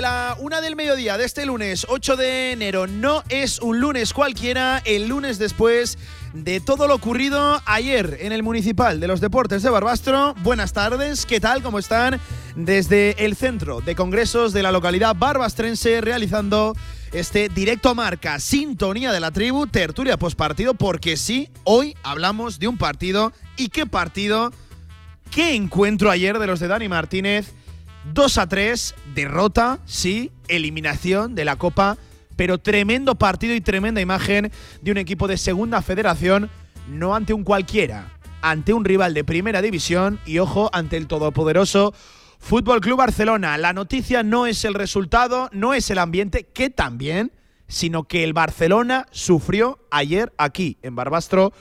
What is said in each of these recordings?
La una del mediodía de este lunes 8 de enero. No es un lunes cualquiera, el lunes después de todo lo ocurrido ayer en el Municipal de los Deportes de Barbastro. Buenas tardes, ¿qué tal? ¿Cómo están? Desde el centro de congresos de la localidad barbastrense realizando este directo marca, sintonía de la tribu, tertulia postpartido, porque sí, hoy hablamos de un partido. ¿Y qué partido? ¿Qué encuentro ayer de los de Dani Martínez? 2 a 3, derrota, sí, eliminación de la Copa, pero tremendo partido y tremenda imagen de un equipo de segunda federación, no ante un cualquiera, ante un rival de primera división y ojo, ante el todopoderoso Fútbol Club Barcelona. La noticia no es el resultado, no es el ambiente, que también, sino que el Barcelona sufrió ayer aquí, en Barbastro,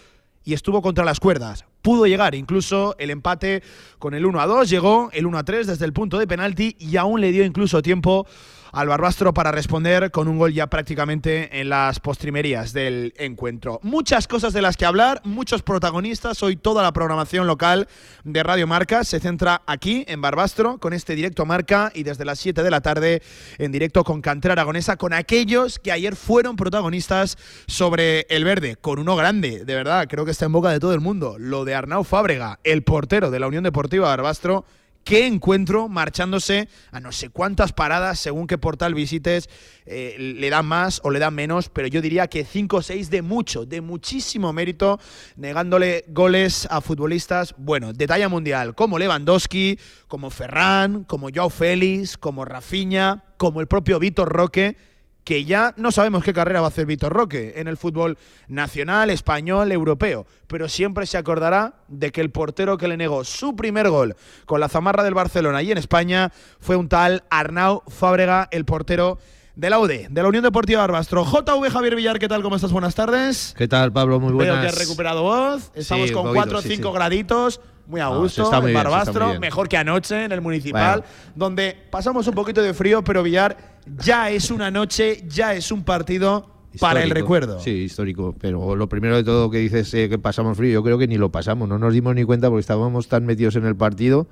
y estuvo contra las cuerdas. Pudo llegar. Incluso el empate con el 1 a 2, llegó el 1 a 3 desde el punto de penalti y aún le dio incluso tiempo al Barbastro para responder con un gol ya prácticamente en las postrimerías del encuentro. Muchas cosas de las que hablar, muchos protagonistas. Hoy toda la programación local de Radio Marca se centra aquí en Barbastro con este directo Marca y desde las 7 de la tarde en directo con Cantera Aragonesa con aquellos que ayer fueron protagonistas sobre el verde, con uno grande, de verdad, creo que está en boca de todo el mundo, lo de Arnau Fábrega, el portero de la Unión Deportiva Barbastro qué encuentro marchándose a no sé cuántas paradas, según qué portal visites, eh, le dan más o le dan menos, pero yo diría que 5 o 6 de mucho, de muchísimo mérito, negándole goles a futbolistas, bueno, de talla mundial, como Lewandowski, como Ferran, como Joao Félix, como Rafinha, como el propio Vitor Roque que ya no sabemos qué carrera va a hacer Vitor Roque en el fútbol nacional, español, europeo, pero siempre se acordará de que el portero que le negó su primer gol con la zamarra del Barcelona y en España fue un tal Arnau Fábrega, el portero de la UD, de la Unión Deportiva Barbastro. JV Javier Villar, ¿qué tal? ¿Cómo estás? Buenas tardes. ¿Qué tal, Pablo? Muy buenas. Veo que has recuperado voz. Estamos Sí, con un poquito, 4 o sí, 5 sí. graditos. Muy a gusto, se está muy en bien, se está Barbastro, muy mejor que anoche en el municipal, Bueno. donde pasamos un poquito de frío, pero Villar ya es una noche, ya es un partido para el recuerdo. Sí, histórico. Pero lo primero de todo que dices eh, que pasamos frío, yo creo que ni lo pasamos. No nos dimos ni cuenta porque estábamos tan metidos en el partido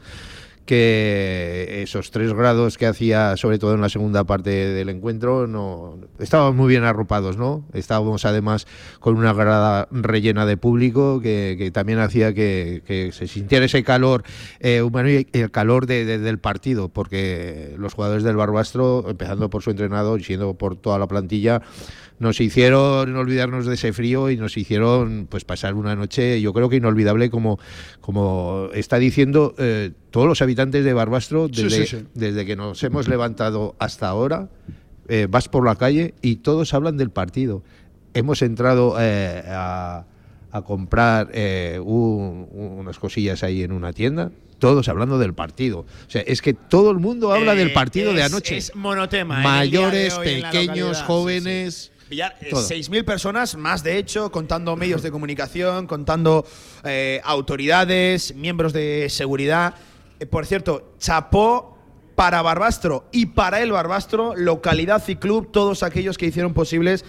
que esos tres grados que hacía, sobre todo en la segunda parte del encuentro, no estábamos muy bien arropados, ¿no? Estábamos además con una grada rellena de público que, también hacía que, se sintiera ese calor eh, humano y el calor de- del partido, porque los jugadores del Barbastro, empezando por su entrenador y siendo por toda la plantilla, nos hicieron olvidarnos de ese frío y nos hicieron pues pasar una noche yo creo que inolvidable como como está diciendo eh, todos los habitantes de Barbastro desde, sí, sí. desde que nos hemos levantado hasta ahora eh, vas por la calle y todos hablan del partido hemos entrado eh, a, a comprar eh, un- unas cosillas ahí en una tienda todos hablando del partido o sea es que todo el mundo habla Eh, del partido de anoche Es monotema. de mayores pequeños. Sí, jóvenes sí. Villar, eh, todo. 6.000 personas, más de hecho, contando medios de comunicación, contando eh, autoridades, miembros de seguridad. Eh, por cierto, chapó para Barbastro y para el Barbastro, localidad y club, todos aquellos que hicieron posibles.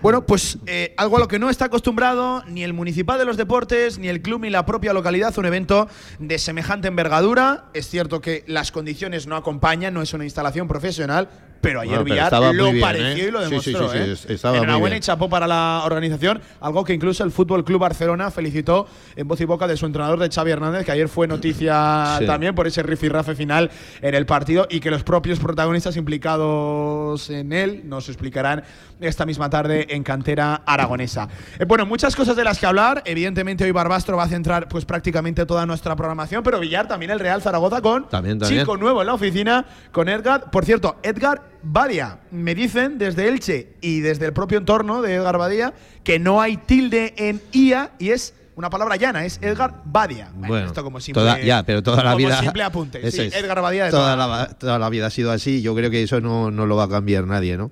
Bueno, pues eh, algo a lo que no está acostumbrado ni el Municipal de los Deportes, ni el club, ni la propia localidad, un evento de semejante envergadura. Es cierto que las condiciones no acompañan, no es una instalación profesional, pero ayer Bueno, pero Villar lo bien, pareció ¿eh? y lo Sí, sí, demostró. sí, sí, ¿eh? Enhorabuena y chapó para la organización, algo que incluso el Fútbol Club Barcelona felicitó en voz y boca de su entrenador de Xavi Hernández, que ayer fue noticia también por ese rifirrafe final en el partido y que los propios protagonistas implicados en él nos explicarán esta misma tarde en cantera aragonesa. Eh, bueno, muchas cosas de las que hablar. Evidentemente hoy Barbastro va a centrar pues prácticamente toda nuestra programación, pero Villar también el Real Zaragoza con También, también. chico nuevo en la oficina con Edgar. Por cierto, Edgar Badia. Me dicen desde Elche y desde el propio entorno de Edgar Badia que no hay tilde en IA y es una palabra llana, es Edgar Badia. Bueno, esto como simple, toda, ya, pero toda la como vida. simple apunte. Sí, es. Edgar Badia de toda, toda- la, toda la vida ha sido así. Yo creo que eso no, no lo va a cambiar nadie, ¿no?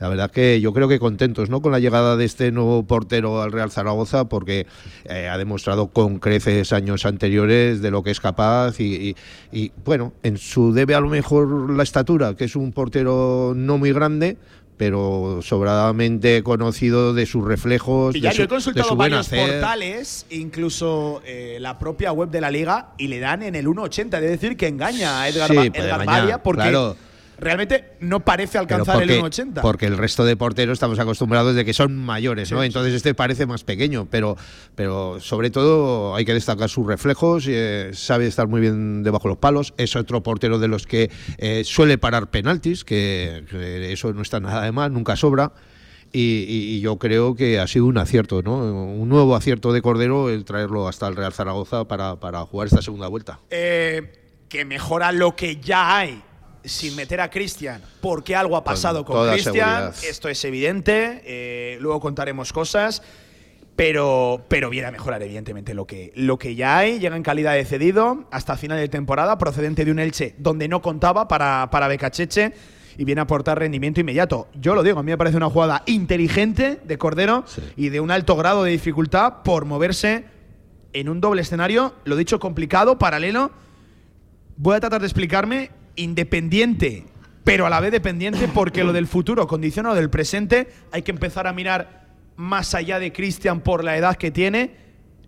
La verdad que yo creo que contentos, ¿no? Con la llegada de este nuevo portero al Real Zaragoza, porque eh, ha demostrado con creces años anteriores de lo que es capaz y, y- y, bueno, en su debe a lo mejor la estatura, que es un portero no muy grande. Pero sobradamente conocido de sus reflejos, Y ya de yo he su, de consultado su buen varios hacer. portales, incluso eh, la propia web de la liga, y le dan en el 1.80. Es decir, que engaña a Edgar, Sí, Ba- puede Edgar Badia porque claro. Realmente no parece alcanzar porque, el 1.80. porque el resto de porteros estamos acostumbrados de que son mayores, ¿no? Sí, sí. Entonces este parece más pequeño, pero, pero sobre todo hay que destacar sus reflejos, eh, sabe estar muy bien debajo de los palos, es otro portero de los que eh, suele parar penaltis, que, que eso no está nada de mal, nunca sobra. Y yo creo que ha sido un acierto, ¿no? Un nuevo acierto de Cordero el traerlo hasta el Real Zaragoza para, para jugar esta segunda vuelta. Eh, que mejora lo que ya hay sin meter a Cristian, porque algo ha pasado con toda Cristian. Esto es evidente. eh, luego contaremos cosas. Pero, pero viene a mejorar, evidentemente, lo que, lo que ya hay. Llega en calidad de cedido hasta final de temporada, procedente de un Elche donde no contaba para, para Becacheche y viene a aportar rendimiento inmediato. Yo lo digo, a mí me parece una jugada inteligente de Cordero Sí. y de un alto grado de dificultad por moverse en un doble escenario, lo dicho, complicado, paralelo. Voy a tratar de explicarme independiente, pero a la vez dependiente, porque lo del futuro condiciona lo del presente. Hay que empezar a mirar más allá de Cristian por la edad que tiene,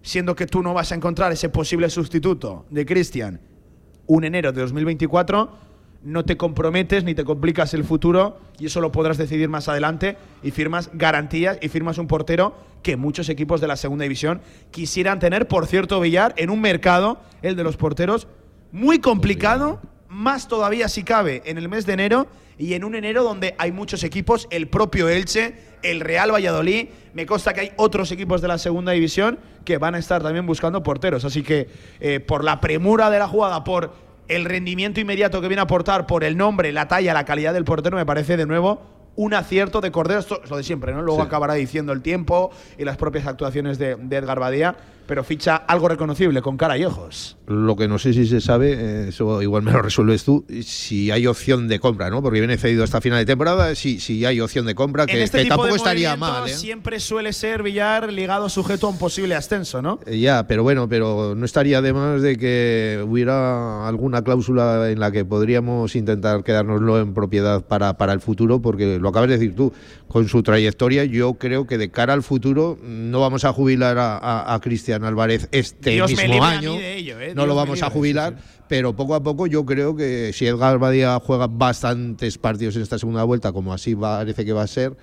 siendo que tú no vas a encontrar ese posible sustituto de Cristian un enero de 2024. No te comprometes ni te complicas el futuro y eso lo podrás decidir más adelante y firmas garantías y firmas un portero que muchos equipos de la segunda división quisieran tener. Por cierto, Villar, en un mercado, el de los porteros, muy complicado, más todavía si cabe en el mes de enero y en un enero donde hay muchos equipos, el propio Elche, el Real Valladolid, me consta que hay otros equipos de la segunda división que van a estar también buscando porteros. Así que eh, por la premura de la jugada, por el rendimiento inmediato que viene a aportar, por el nombre, la talla, la calidad del portero, me parece de nuevo un acierto de Cordero. Esto es lo de siempre, ¿no? Luego Sí. acabará diciendo el tiempo y las propias actuaciones de, de Edgar Badía, pero ficha algo reconocible, con cara y ojos. Lo que no sé si se sabe, eh, eso igual me lo resuelves tú, si hay opción de compra, ¿no? Porque viene cedido hasta final de temporada, si, si hay opción de compra, que, este que tampoco de estaría mal, ¿eh? siempre suele ser Villar ligado sujeto a un posible ascenso, ¿no? Eh, Ya, pero bueno, pero no estaría de más de que hubiera alguna cláusula en la que podríamos intentar quedárnoslo en propiedad para, para el futuro, porque lo acabas de decir tú, con su trayectoria, yo creo que de cara al futuro no vamos a jubilar a, a- a Cristian Álvarez este Dios mismo año, ello, ¿eh? no Dios lo vamos a jubilar, pero poco a poco yo creo que si Edgar Badía juega bastantes partidos en esta segunda vuelta, como así parece que va a ser,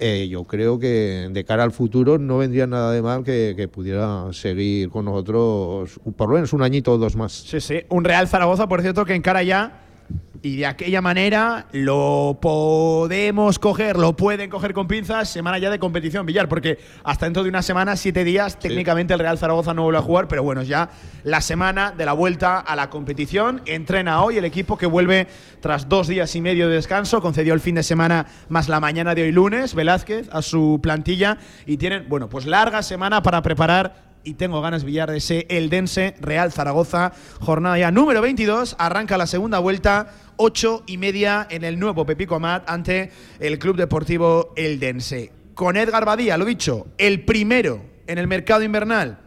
eh, yo creo que de cara al futuro no vendría nada de mal que, que pudiera seguir con nosotros por lo menos un añito o dos más. Sí, sí. Un Real Zaragoza, por cierto, que encara ya. Y de aquella manera lo podemos coger, lo pueden coger con pinzas, semana ya de competición, Villar, porque hasta dentro de una semana, siete días, técnicamente el Real Zaragoza no vuelve a jugar, pero bueno, ya la semana de la vuelta a la competición. Entrena hoy el equipo que vuelve tras dos días y medio de descanso, concedió el fin de semana más la mañana de hoy lunes, Velázquez, a su plantilla, y tienen, bueno, pues larga semana para preparar y tengo ganas Villar de ese Eldense Real Zaragoza. Jornada ya número 22. Arranca la segunda vuelta. Ocho y media en el nuevo Pepico Amat ante el Club Deportivo Eldense. Con Edgar Badía, lo dicho, el primero en el mercado invernal.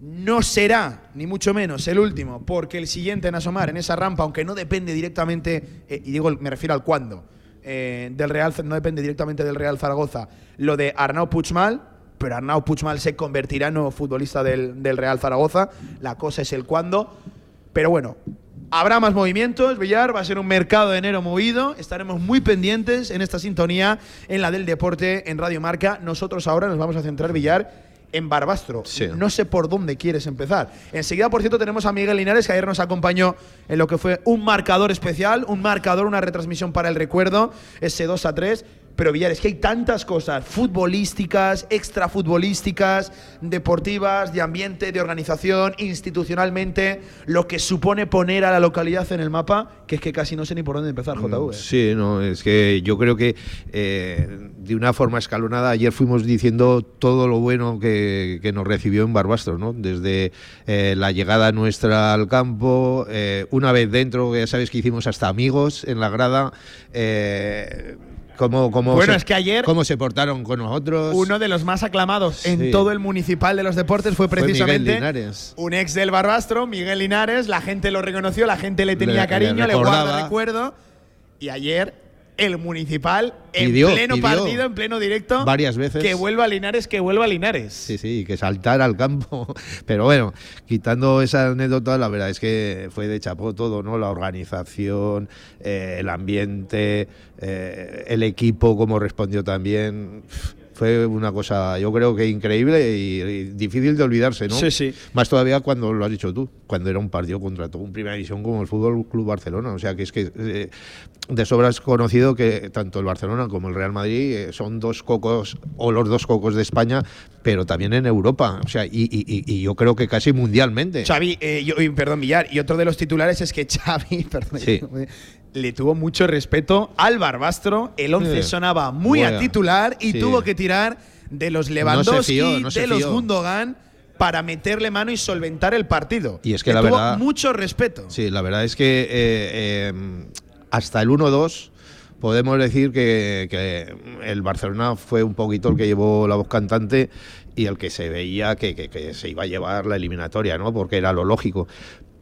No será, ni mucho menos, el último, porque el siguiente en asomar en esa rampa, aunque no depende directamente, eh, y digo, me refiero al cuándo, eh, del Real, no depende directamente del Real Zaragoza, lo de Arnau Puigmal, pero Arnau Puigmal se convertirá en nuevo futbolista del, del Real Zaragoza. La cosa es el cuándo. Pero bueno, habrá más movimientos. Villar va a ser un mercado de enero movido. Estaremos muy pendientes en esta sintonía, en la del deporte, en Radio Marca. Nosotros ahora nos vamos a centrar, Villar, en Barbastro. Sí. No sé por dónde quieres empezar. Enseguida, por cierto, tenemos a Miguel Linares, que ayer nos acompañó en lo que fue un marcador especial, un marcador, una retransmisión para el recuerdo, ese 2 a 3. Pero Villar, es que hay tantas cosas futbolísticas, extrafutbolísticas, deportivas, de ambiente, de organización, institucionalmente, lo que supone poner a la localidad en el mapa, que es que casi no sé ni por dónde empezar, Mm, JV. Sí, no, es que yo creo que eh, de una forma escalonada, ayer fuimos diciendo todo lo bueno que, que nos recibió en Barbastro, ¿no? Desde eh, la llegada nuestra al campo, eh, una vez dentro, ya sabes que hicimos hasta amigos en la grada. Eh, cómo, cómo Bueno, se, es que ayer- cómo se portaron con nosotros. Uno de los más aclamados Sí. en todo el municipal de los deportes fue Miguel precisamente Linares. un ex del Barbastro, Miguel Linares. La gente lo reconoció, la gente le tenía Le- le cariño, le, guarda recordaba. recuerdo. Y ayer el municipal Pidió, en pleno pidió partido, en pleno directo, varias veces. que vuelva Linares, que vuelva Linares. Sí, sí, que saltar al campo. Pero bueno, quitando esa anécdota, la verdad es que fue de chapó todo, ¿no? La organización, eh, el ambiente, eh, el equipo, cómo respondió también. Fue una cosa, yo creo que increíble y, y difícil de olvidarse, ¿no? Sí, sí. Más todavía cuando lo has dicho tú, cuando era un partido contra todo un primera división como el Fútbol Club Barcelona. O sea que es que eh, de sobra es conocido que tanto el Barcelona como el Real Madrid eh, son dos cocos o los dos cocos de España, pero también en Europa. O sea, y, y- y- y yo creo que casi mundialmente. Xavi, eh, yo- perdón, Villar, y otro de los titulares es que Xavi, perdón, Sí. Le tuvo mucho respeto al Barbastro. El 11 Sí. sonaba muy a titular y sí. tuvo que tirar de los Lewandowski, fió, no de los. Gundogan para meterle mano y solventar el partido. Y es que Le la tuvo verdad- mucho respeto. Sí, la verdad es que eh, eh, hasta el 1-2 podemos decir que, que el Barcelona fue un poquito el que llevó la voz cantante y el que se veía que, que- que se iba a llevar la eliminatoria, ¿no? Porque era lo lógico.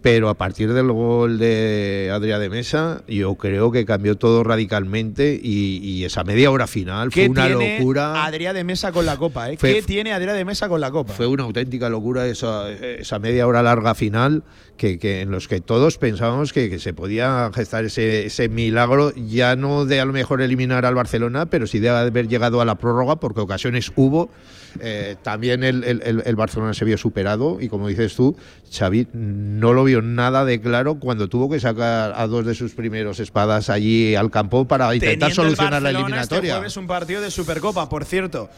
Pero a partir del gol de Adrià de Mesa, yo creo que cambió todo radicalmente y, y esa media hora final fue ¿Qué una tiene locura. De Mesa con la copa? ¿eh? Fue- ¿Qué tiene Adrià de Mesa con la copa? Fue una auténtica locura esa, esa media hora larga final que, que en los que todos pensábamos que, que se podía gestar ese, ese milagro, ya no de a lo mejor eliminar al Barcelona, pero sí de haber llegado a la prórroga, porque ocasiones hubo. Eh, también el, el- el- el Barcelona se vio superado y como dices tú, Xavi no lo vio nada de claro cuando tuvo que sacar a dos de sus primeros espadas allí al campo para intentar Teniendo el solucionar la Este eliminatoria. jueves un partido de Supercopa, por cierto.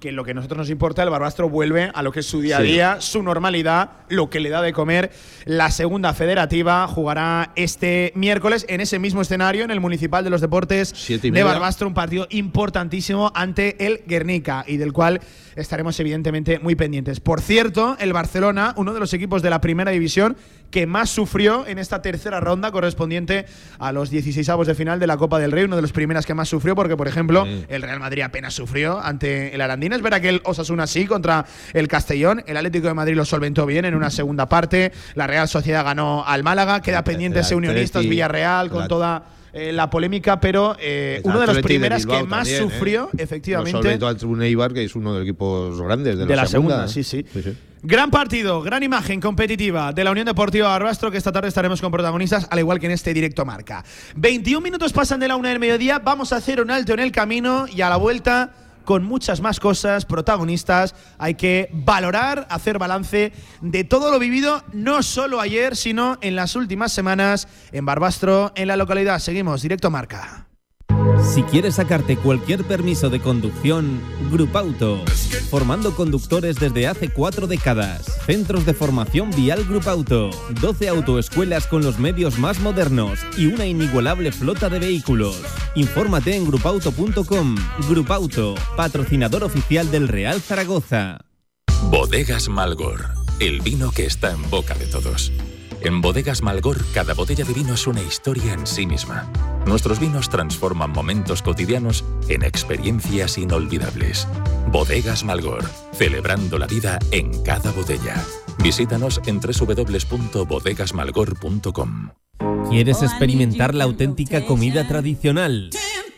Que lo que a nosotros nos importa, el Barbastro vuelve a lo que es su día a Sí. día, su normalidad, lo que le da de comer. La segunda federativa jugará este miércoles en ese mismo escenario, en el Municipal de los Deportes de. Barbastro, un partido importantísimo ante el Guernica y del cual estaremos evidentemente muy pendientes. Por cierto, el Barcelona, uno de los equipos de la primera división que más sufrió en esta tercera ronda correspondiente a los 16 de final de la Copa del Rey, uno de los primeras que más sufrió, porque por ejemplo Sí. el Real Madrid apenas sufrió ante el Arandina. Es verdad que el Osasuna sí contra el Castellón, el Atlético de Madrid lo solventó bien en una segunda parte, la Real Sociedad ganó al Málaga, queda pendiente ese Unionistas Villarreal con toda eh, la polémica, pero eh, uno de los primeras que más también, ¿eh? sufrió, efectivamente, Tribune Eibar, que es uno de los equipos grandes de, de la segunda, ¿eh? sí, sí. Gran partido, gran imagen competitiva de la Unión Deportiva Barbastro que esta tarde estaremos con protagonistas, al igual que en este directo marca. 21 minutos pasan de la una del mediodía, vamos a hacer un alto en el camino y a la vuelta con muchas más cosas, protagonistas, hay que valorar, hacer balance de todo lo vivido, no solo ayer, sino en las últimas semanas en Barbastro, en la localidad. Seguimos, directo marca. Si quieres sacarte cualquier permiso de conducción, Grupauto. Formando conductores desde hace cuatro décadas. Centros de formación vial Grupauto. 12 autoescuelas con los medios más modernos y una inigualable flota de vehículos. Infórmate en grupauto.com. Grupauto, patrocinador oficial del Real Zaragoza. Bodegas Malgor, el vino que está en boca de todos. En Bodegas Malgor, cada botella de vino es una historia en sí misma. Nuestros vinos transforman momentos cotidianos en experiencias inolvidables. Bodegas Malgor, celebrando la vida en cada botella. Visítanos en www.bodegasmalgor.com. ¿Quieres experimentar la auténtica comida tradicional?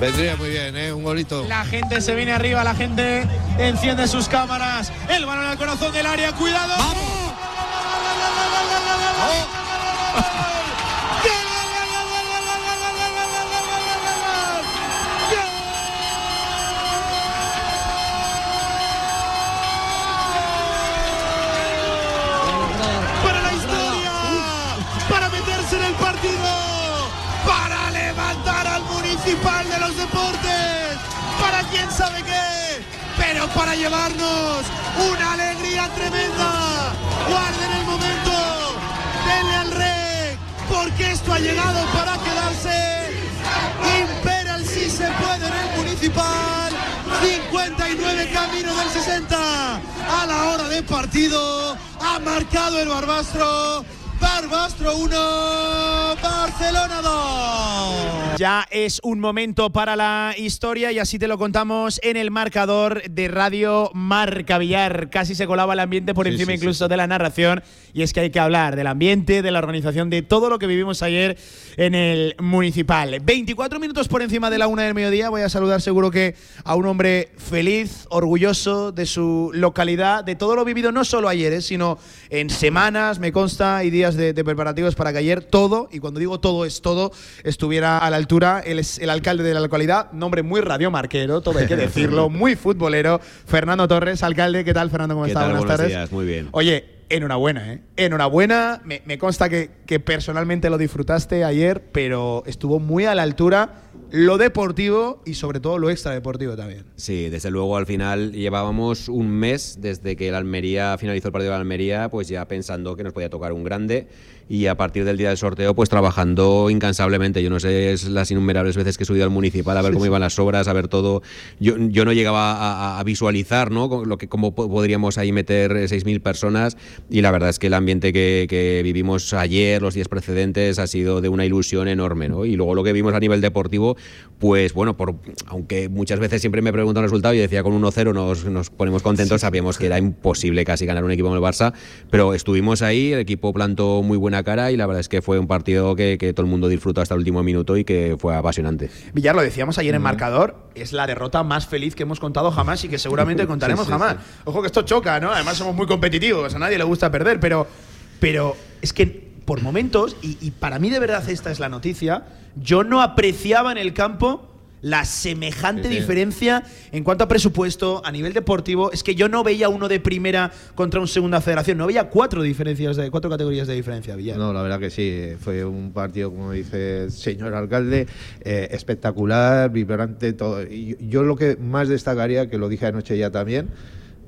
Vendría muy bien, ¿eh? Un golito. La gente se viene arriba, la gente enciende sus cámaras. El balón al corazón del área, cuidado. Para para quién sabe qué, pero para llevarnos una alegría tremenda. Guarden el momento, denle al rey, porque esto ha llegado para quedarse. Impera el sí se puede en el municipal. 59 camino del 60 a la hora de partido. Ha marcado el Barbastro. Barbastro 1, Barcelona 2. Ya es un momento para la historia y así te lo contamos en el marcador de Radio Marca Villar. Casi se colaba el ambiente por Sí, encima sí, sí, incluso de la narración. Y es que hay que hablar del ambiente, de la organización, de todo lo que vivimos ayer en el municipal. 24 minutos por encima de la una del mediodía. Voy a saludar seguro que a un hombre feliz, orgulloso de su localidad, de todo lo vivido no solo ayer, eh, sino en semanas, me consta, y días de, de preparativos para que ayer todo, y cuando digo todo es todo, estuviera a la altura. Él es el alcalde de la localidad, nombre muy radiomarquero, todo hay que decirlo, muy futbolero. Fernando Torres, alcalde. ¿Qué tal, Fernando? ¿Cómo ¿Qué estás? Buenas Buenos tardes. días, muy bien. Oye, enhorabuena, ¿eh? Enhorabuena. Me, me consta que, que personalmente lo disfrutaste ayer, pero estuvo muy a la altura lo deportivo y sobre todo lo extradeportivo también. Sí, desde luego al final llevábamos un mes desde que el Almería finalizó el partido de Almería, pues ya pensando que nos podía tocar un grande y a partir del día del sorteo pues trabajando incansablemente. Yo no sé es las innumerables veces que he subido al municipal a ver cómo iban las obras, a ver todo. Yo, yo no llegaba a, visualizar ¿no? Lo que, cómo po- podríamos ahí meter 6.000 personas y la verdad es que el ambiente que, que vivimos ayer, los días precedentes, ha sido de una ilusión enorme. ¿no? Y luego lo que vimos a nivel deportivo, pues bueno, por, aunque muchas veces siempre me preguntan el resultado y decía con 1-0 nos, nos ponemos contentos, sabíamos que era imposible casi ganar un equipo como el Barça, pero estuvimos ahí, el equipo plantó muy buena cara y la verdad es que fue un partido que, que todo el mundo disfrutó hasta el último minuto y que fue apasionante. Villar, lo decíamos ayer en marcador, es la derrota más feliz que hemos contado jamás y que seguramente contaremos sí, jamás. sí. Ojo que esto choca, ¿no? Además somos muy competitivos, a nadie le gusta perder, pero, pero es que por momentos, y, y para mí de verdad esta es la noticia, yo no apreciaba en el campo la semejante Sí, sí. diferencia en cuanto a presupuesto, a nivel deportivo, es que yo no veía uno de primera contra un segunda federación, no veía cuatro diferencias de cuatro categorías de diferencia, Villar. No, la verdad que sí, fue un partido, como dice el señor alcalde, eh, espectacular, vibrante, todo. Y yo lo que más destacaría, que lo dije anoche ya también,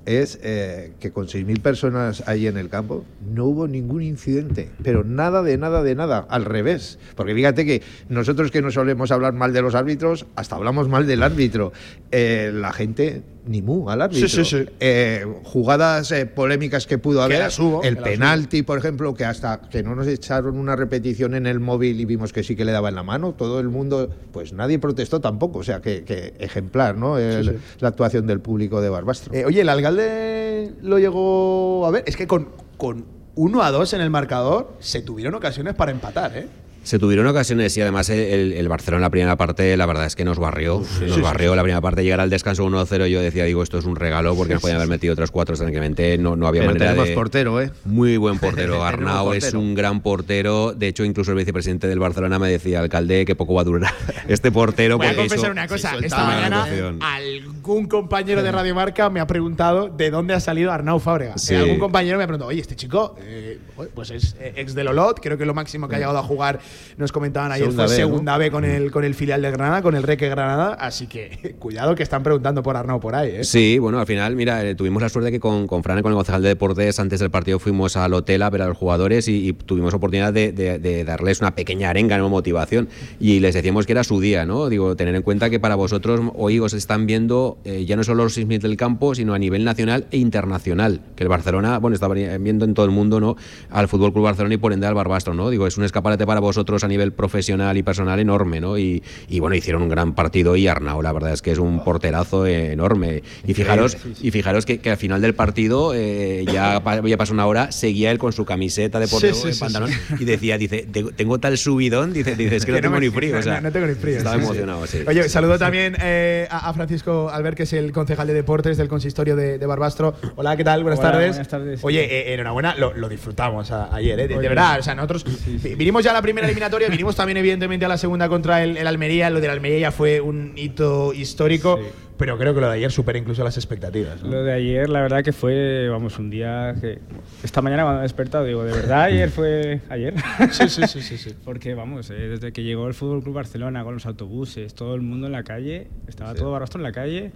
es eh, que con 6.000 personas ahí en el campo no hubo ningún incidente, pero nada de nada de nada, al revés. Porque fíjate que nosotros que no solemos hablar mal de los árbitros, hasta hablamos mal del árbitro. Eh, la gente ni mu al árbitro. Sí, sí, sí. Eh, jugadas eh, polémicas que pudo Que haber, las hubo, el penalti, por ejemplo, que hasta que no nos echaron una repetición en el móvil y vimos que sí que le daba en la mano, todo el mundo, pues nadie protestó tampoco. O sea, que, que ejemplar, ¿no? El- sí. La actuación del público de Barbastro. Eh, oye, el alcalde lo llegó a ver. Es que con, con 1 a 2 en el marcador se tuvieron ocasiones para empatar, ¿eh? Se tuvieron ocasiones y además el, el Barcelona en la primera parte, la verdad es que nos barrió. nos barrió la primera parte. Llegar al descanso 1-0, yo decía, digo, esto es un regalo porque nos podían haber metido otras cuatro tranquilamente. No, no había Pero manera tenemos de. portero, ¿eh? Muy buen portero. Arnau es un gran portero. De hecho, incluso el vicepresidente del Barcelona me decía, alcalde, que poco va a durar este portero. Voy a confesar hizo- una cosa. sí, Esta mañana algún compañero de Radio Marca me ha preguntado de dónde ha salido Arnau Fábrega. Sí. Eh, algún compañero me ha preguntado, oye, este chico, eh, pues es eh, ex del Olot, creo que lo máximo que ha llegado a jugar, nos comentaban ayer, Segunda fue B, ¿no? segunda B con el, con el filial de Granada, con el Reque Granada. Así que cuidado que están preguntando por Arnau por ahí, ¿eh? Sí, bueno, al final, mira, eh, tuvimos la suerte que con, con Fran con el concejal de deportes, antes del partido fuimos al hotel a ver a los jugadores y, y tuvimos oportunidad de, de- de darles una pequeña arenga, ¿no? motivación. Y les decíamos que era su día, ¿no? Digo, tener en cuenta que para vosotros hoy os están viendo eh, ya no solo los 6.000 del campo, sino a nivel nacional e internacional. Que el Barcelona, bueno, está viendo en todo el mundo, ¿no? Al Fútbol Club Barcelona y por ende al Barbastro, ¿no? Digo, es un escaparate para vosotros nosotros a nivel profesional y personal enorme, ¿no? Y, y bueno, hicieron un gran partido y Arnau, la verdad es que es un porterazo enorme. Y fijaros, y fijaros que, que al final del partido, eh, ya, ya pasó una hora, seguía él con su camiseta de portero, Sí, sí, de sí, pantalón, y decía, dice, "Tengo- tal subidón, dice, dice es que no tengo ni frío. o sea, no, no tengo ni frío. Estaba emocionado, sí. Oye, saludo también eh, a, Francisco Albert, que es el concejal de deportes del consistorio de, de Barbastro. Hola, ¿qué tal? Buenas Hola, tardes. buenas tardes. Oye, eh, enhorabuena, lo, lo disfrutamos a- ayer, ¿eh? De, de verdad. O sea, nosotros vi- vinimos ya a la primera eliminatoria, vinimos también, evidentemente, a la segunda contra el, el Almería. Lo del Almería ya fue un hito histórico, Sí. pero creo que lo de ayer supera incluso las expectativas. ¿no? Lo de ayer, la verdad que fue, vamos, un día que. Esta mañana cuando he despertado, digo, ¿de verdad ayer fue ayer? Sí, sí, sí, sí, sí. Porque, vamos, eh, desde que llegó el Fútbol Club Barcelona con los autobuses, todo el mundo en la calle, estaba todo Barbastro en la calle,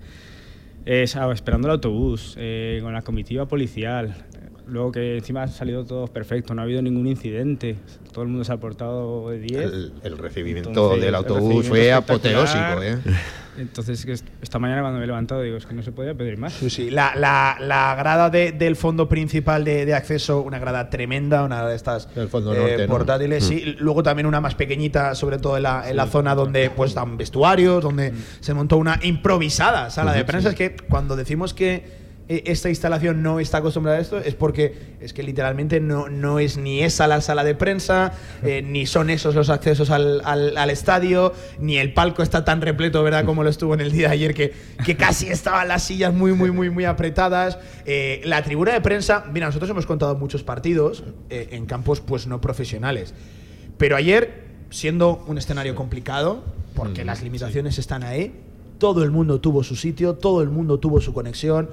eh, esperando el autobús, eh, con la comitiva policial. Luego que encima ha salido todo perfecto, no ha habido ningún incidente, todo el mundo se ha portado de 10. El, el recibimiento Entonces, del el autobús recibimiento fue apoteósico, ¿eh? Entonces, esta mañana cuando me he levantado, digo, es que no se podía pedir más. Sí, sí. La, la, la grada de- del fondo principal de, de acceso, una grada tremenda, una de estas El fondo eh, norte, ¿no? portátiles. Sí. Luego también una más pequeñita, sobre todo en la, en la zona donde pues dan vestuarios, donde se montó una improvisada sala de prensa. Es que cuando decimos que esta instalación no está acostumbrada a esto, es porque es que literalmente no, no es ni esa la sala de prensa, eh, ni son esos los accesos al, al- al estadio, ni el palco está tan repleto, ¿verdad? Como lo estuvo en el día de ayer, que, que casi estaban las sillas muy, muy, muy, muy apretadas. Eh, la tribuna de prensa, mira, nosotros hemos contado muchos partidos eh, en campos pues no profesionales. Pero ayer, siendo un escenario complicado, porque las limitaciones están ahí, todo el mundo tuvo su sitio, todo el mundo tuvo su conexión.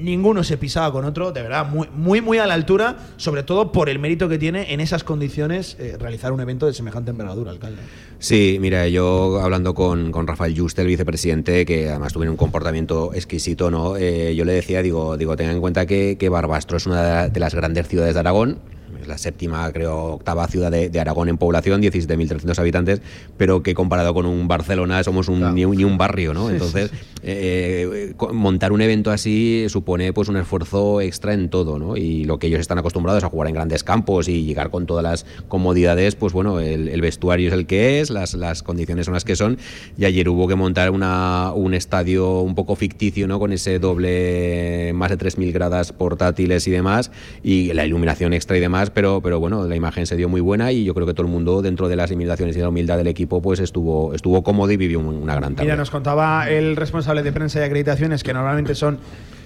Ninguno se pisaba con otro, de verdad, muy, muy, muy a la altura, sobre todo por el mérito que tiene en esas condiciones eh, realizar un evento de semejante envergadura, alcalde. Sí, mira, yo hablando con, con Rafael Juste, el vicepresidente, que además tuvo un comportamiento exquisito, ¿no? Eh, yo le decía, digo, digo, tengan en cuenta que, que Barbastro es una de las grandes ciudades de Aragón, es la séptima, creo, octava ciudad de, de Aragón en población, 17.300 habitantes, pero que comparado con un Barcelona somos un, ni, un, ni un barrio, ¿no? Entonces, eh, montar un evento así supone pues un esfuerzo extra en todo, ¿no? Y lo que ellos están acostumbrados a jugar en grandes campos y llegar con todas las comodidades, pues bueno, el, vestuario es el que es, las, las condiciones son las que son, y ayer hubo que montar una, un estadio un poco ficticio, ¿no? Con ese doble, más de 3.000 gradas portátiles y demás, y la iluminación extra y demás, pero, pero bueno, la imagen se dio muy buena y yo creo que todo el mundo, dentro de las limitaciones y la humildad del equipo, pues estuvo, estuvo cómodo y vivió un- una gran tarde. Mira, nos contaba el responsable de prensa y acreditaciones que normalmente son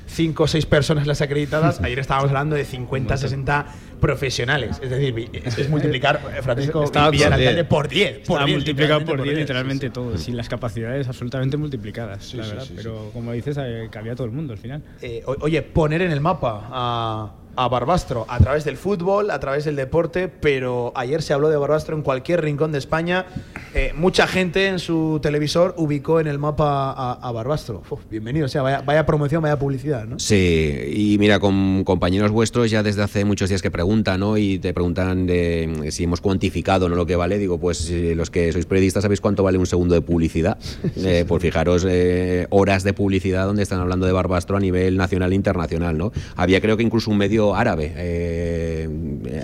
cinco o seis personas las acreditadas. Ayer estábamos hablando de 50, 60 profesionales. Es decir, es, es multiplicar, eh, Francisco Estaba Villaralcalde, por por 10. Por Estaba 10, multiplicado por 10 10, literalmente sí, todo, sin las capacidades absolutamente multiplicadas, Sí, la verdad. sí. Pero como dices, eh, cabía todo el mundo al final. Eh, oye, poner en el mapa a, a Barbastro a través del fútbol, a través del deporte, pero ayer se habló de Barbastro en cualquier rincón de España. Eh, mucha gente en su televisor ubicó en el mapa a, a Barbastro. Uf, bienvenido, o sea, vaya, vaya promoción, vaya publicidad, ¿no? Sí, y mira, con compañeros vuestros ya desde hace muchos días que preguntan, ¿no? Y te preguntan de si hemos cuantificado no lo que vale. Digo, pues si los que sois periodistas sabéis cuánto vale un segundo de publicidad. Eh, pues fijaros, eh, horas de publicidad donde están hablando de Barbastro a nivel nacional e internacional, ¿no? Había creo que incluso un medio árabe eh,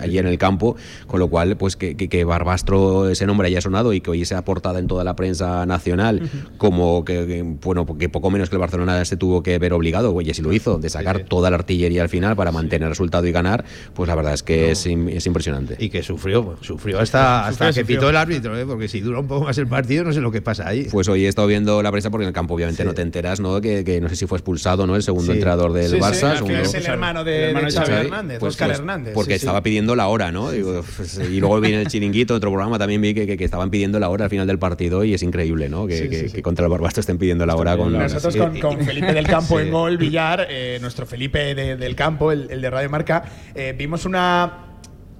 allí en el campo, con lo cual, pues que, que- que Barbastro ese nombre haya sonado y que hoy sea portada en toda la prensa nacional, como que, que, bueno, que poco menos que el Barcelona se tuvo que ver obligado, oye, si lo hizo, de sacar toda la artillería al final para mantener el resultado y ganar, pues la verdad es que es, im- es impresionante. Y que sufrió, sufrió hasta, hasta que sufrió. pitó el árbitro, ¿eh? porque si dura un poco más el partido, no sé lo que pasa ahí. Pues hoy he estado viendo la prensa porque en el campo obviamente Sí. no te enteras, ¿no? Que, que no sé si fue expulsado, ¿no? El segundo Sí. entrenador del Barça. segundo- es el hermano de, El hermano de de Xavi Xavi, Hernández, Pues- Óscar pues Hernández. Porque sí, sí. estaba pidiendo la hora, ¿no? Digo, pues, y luego viene el chiringuito, otro programa, también vi que, que- que estaban pidiendo la hora al final del partido y es increíble, ¿no? Que, contra el Barbastro estén pidiendo la hora con. Nosotros con, con Felipe del Campo en gol, Villar, eh, nuestro Felipe de- del Campo, el, el de Radio Marca, eh, vimos una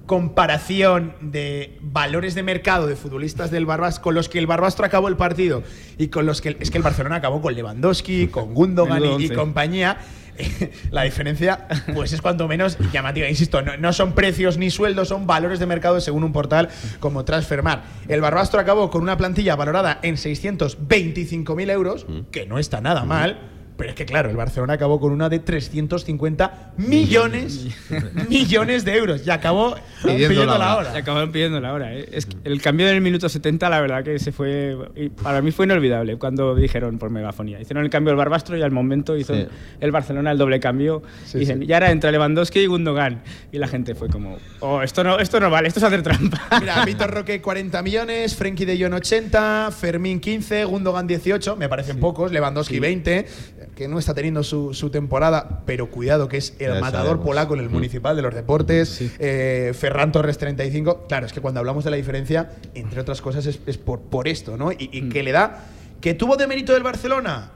comparación de valores de mercado de futbolistas del Barbastro con los que el Barbastro acabó el partido y con los que es que el Barcelona acabó con Lewandowski, con Gundogan y, compañía. La diferencia, pues es cuanto menos llamativa. Insisto, no, no son precios ni sueldos, son valores de mercado según un portal como Transfermar. El Barbastro acabó con una plantilla valorada en 625.000 euros, que no está nada mal, Pero es que claro, el Barcelona acabó con una de 350 millones, millones de euros. Y acabó Pidiendo pidiendo la Se hora. acabaron pidiendo la hora. ¿eh? Es que el cambio en el minuto 70, la verdad que se fue. Para mí fue inolvidable cuando dijeron por megafonía. Hicieron el cambio del Barbastro y al momento hizo Sí. el Barcelona el doble cambio. y dicen, y ahora entra Lewandowski y Gundogan. Y la gente fue como, oh, esto no, esto no vale, esto es hacer trampa. Mira, Víctor Roque 40 millones, Frenkie de Jong 80, Fermín 15, Gundogan 18, me parecen pocos, Lewandowski 20, que no está teniendo su, su temporada, pero cuidado que es el Ya matador sabemos. polaco en el municipal de los deportes, eh, Ferran Torres 35, claro, es que cuando hablamos de la diferencia, entre otras cosas, es, es por, por esto, ¿no? Y, y que le da, que tuvo de mérito del Barcelona.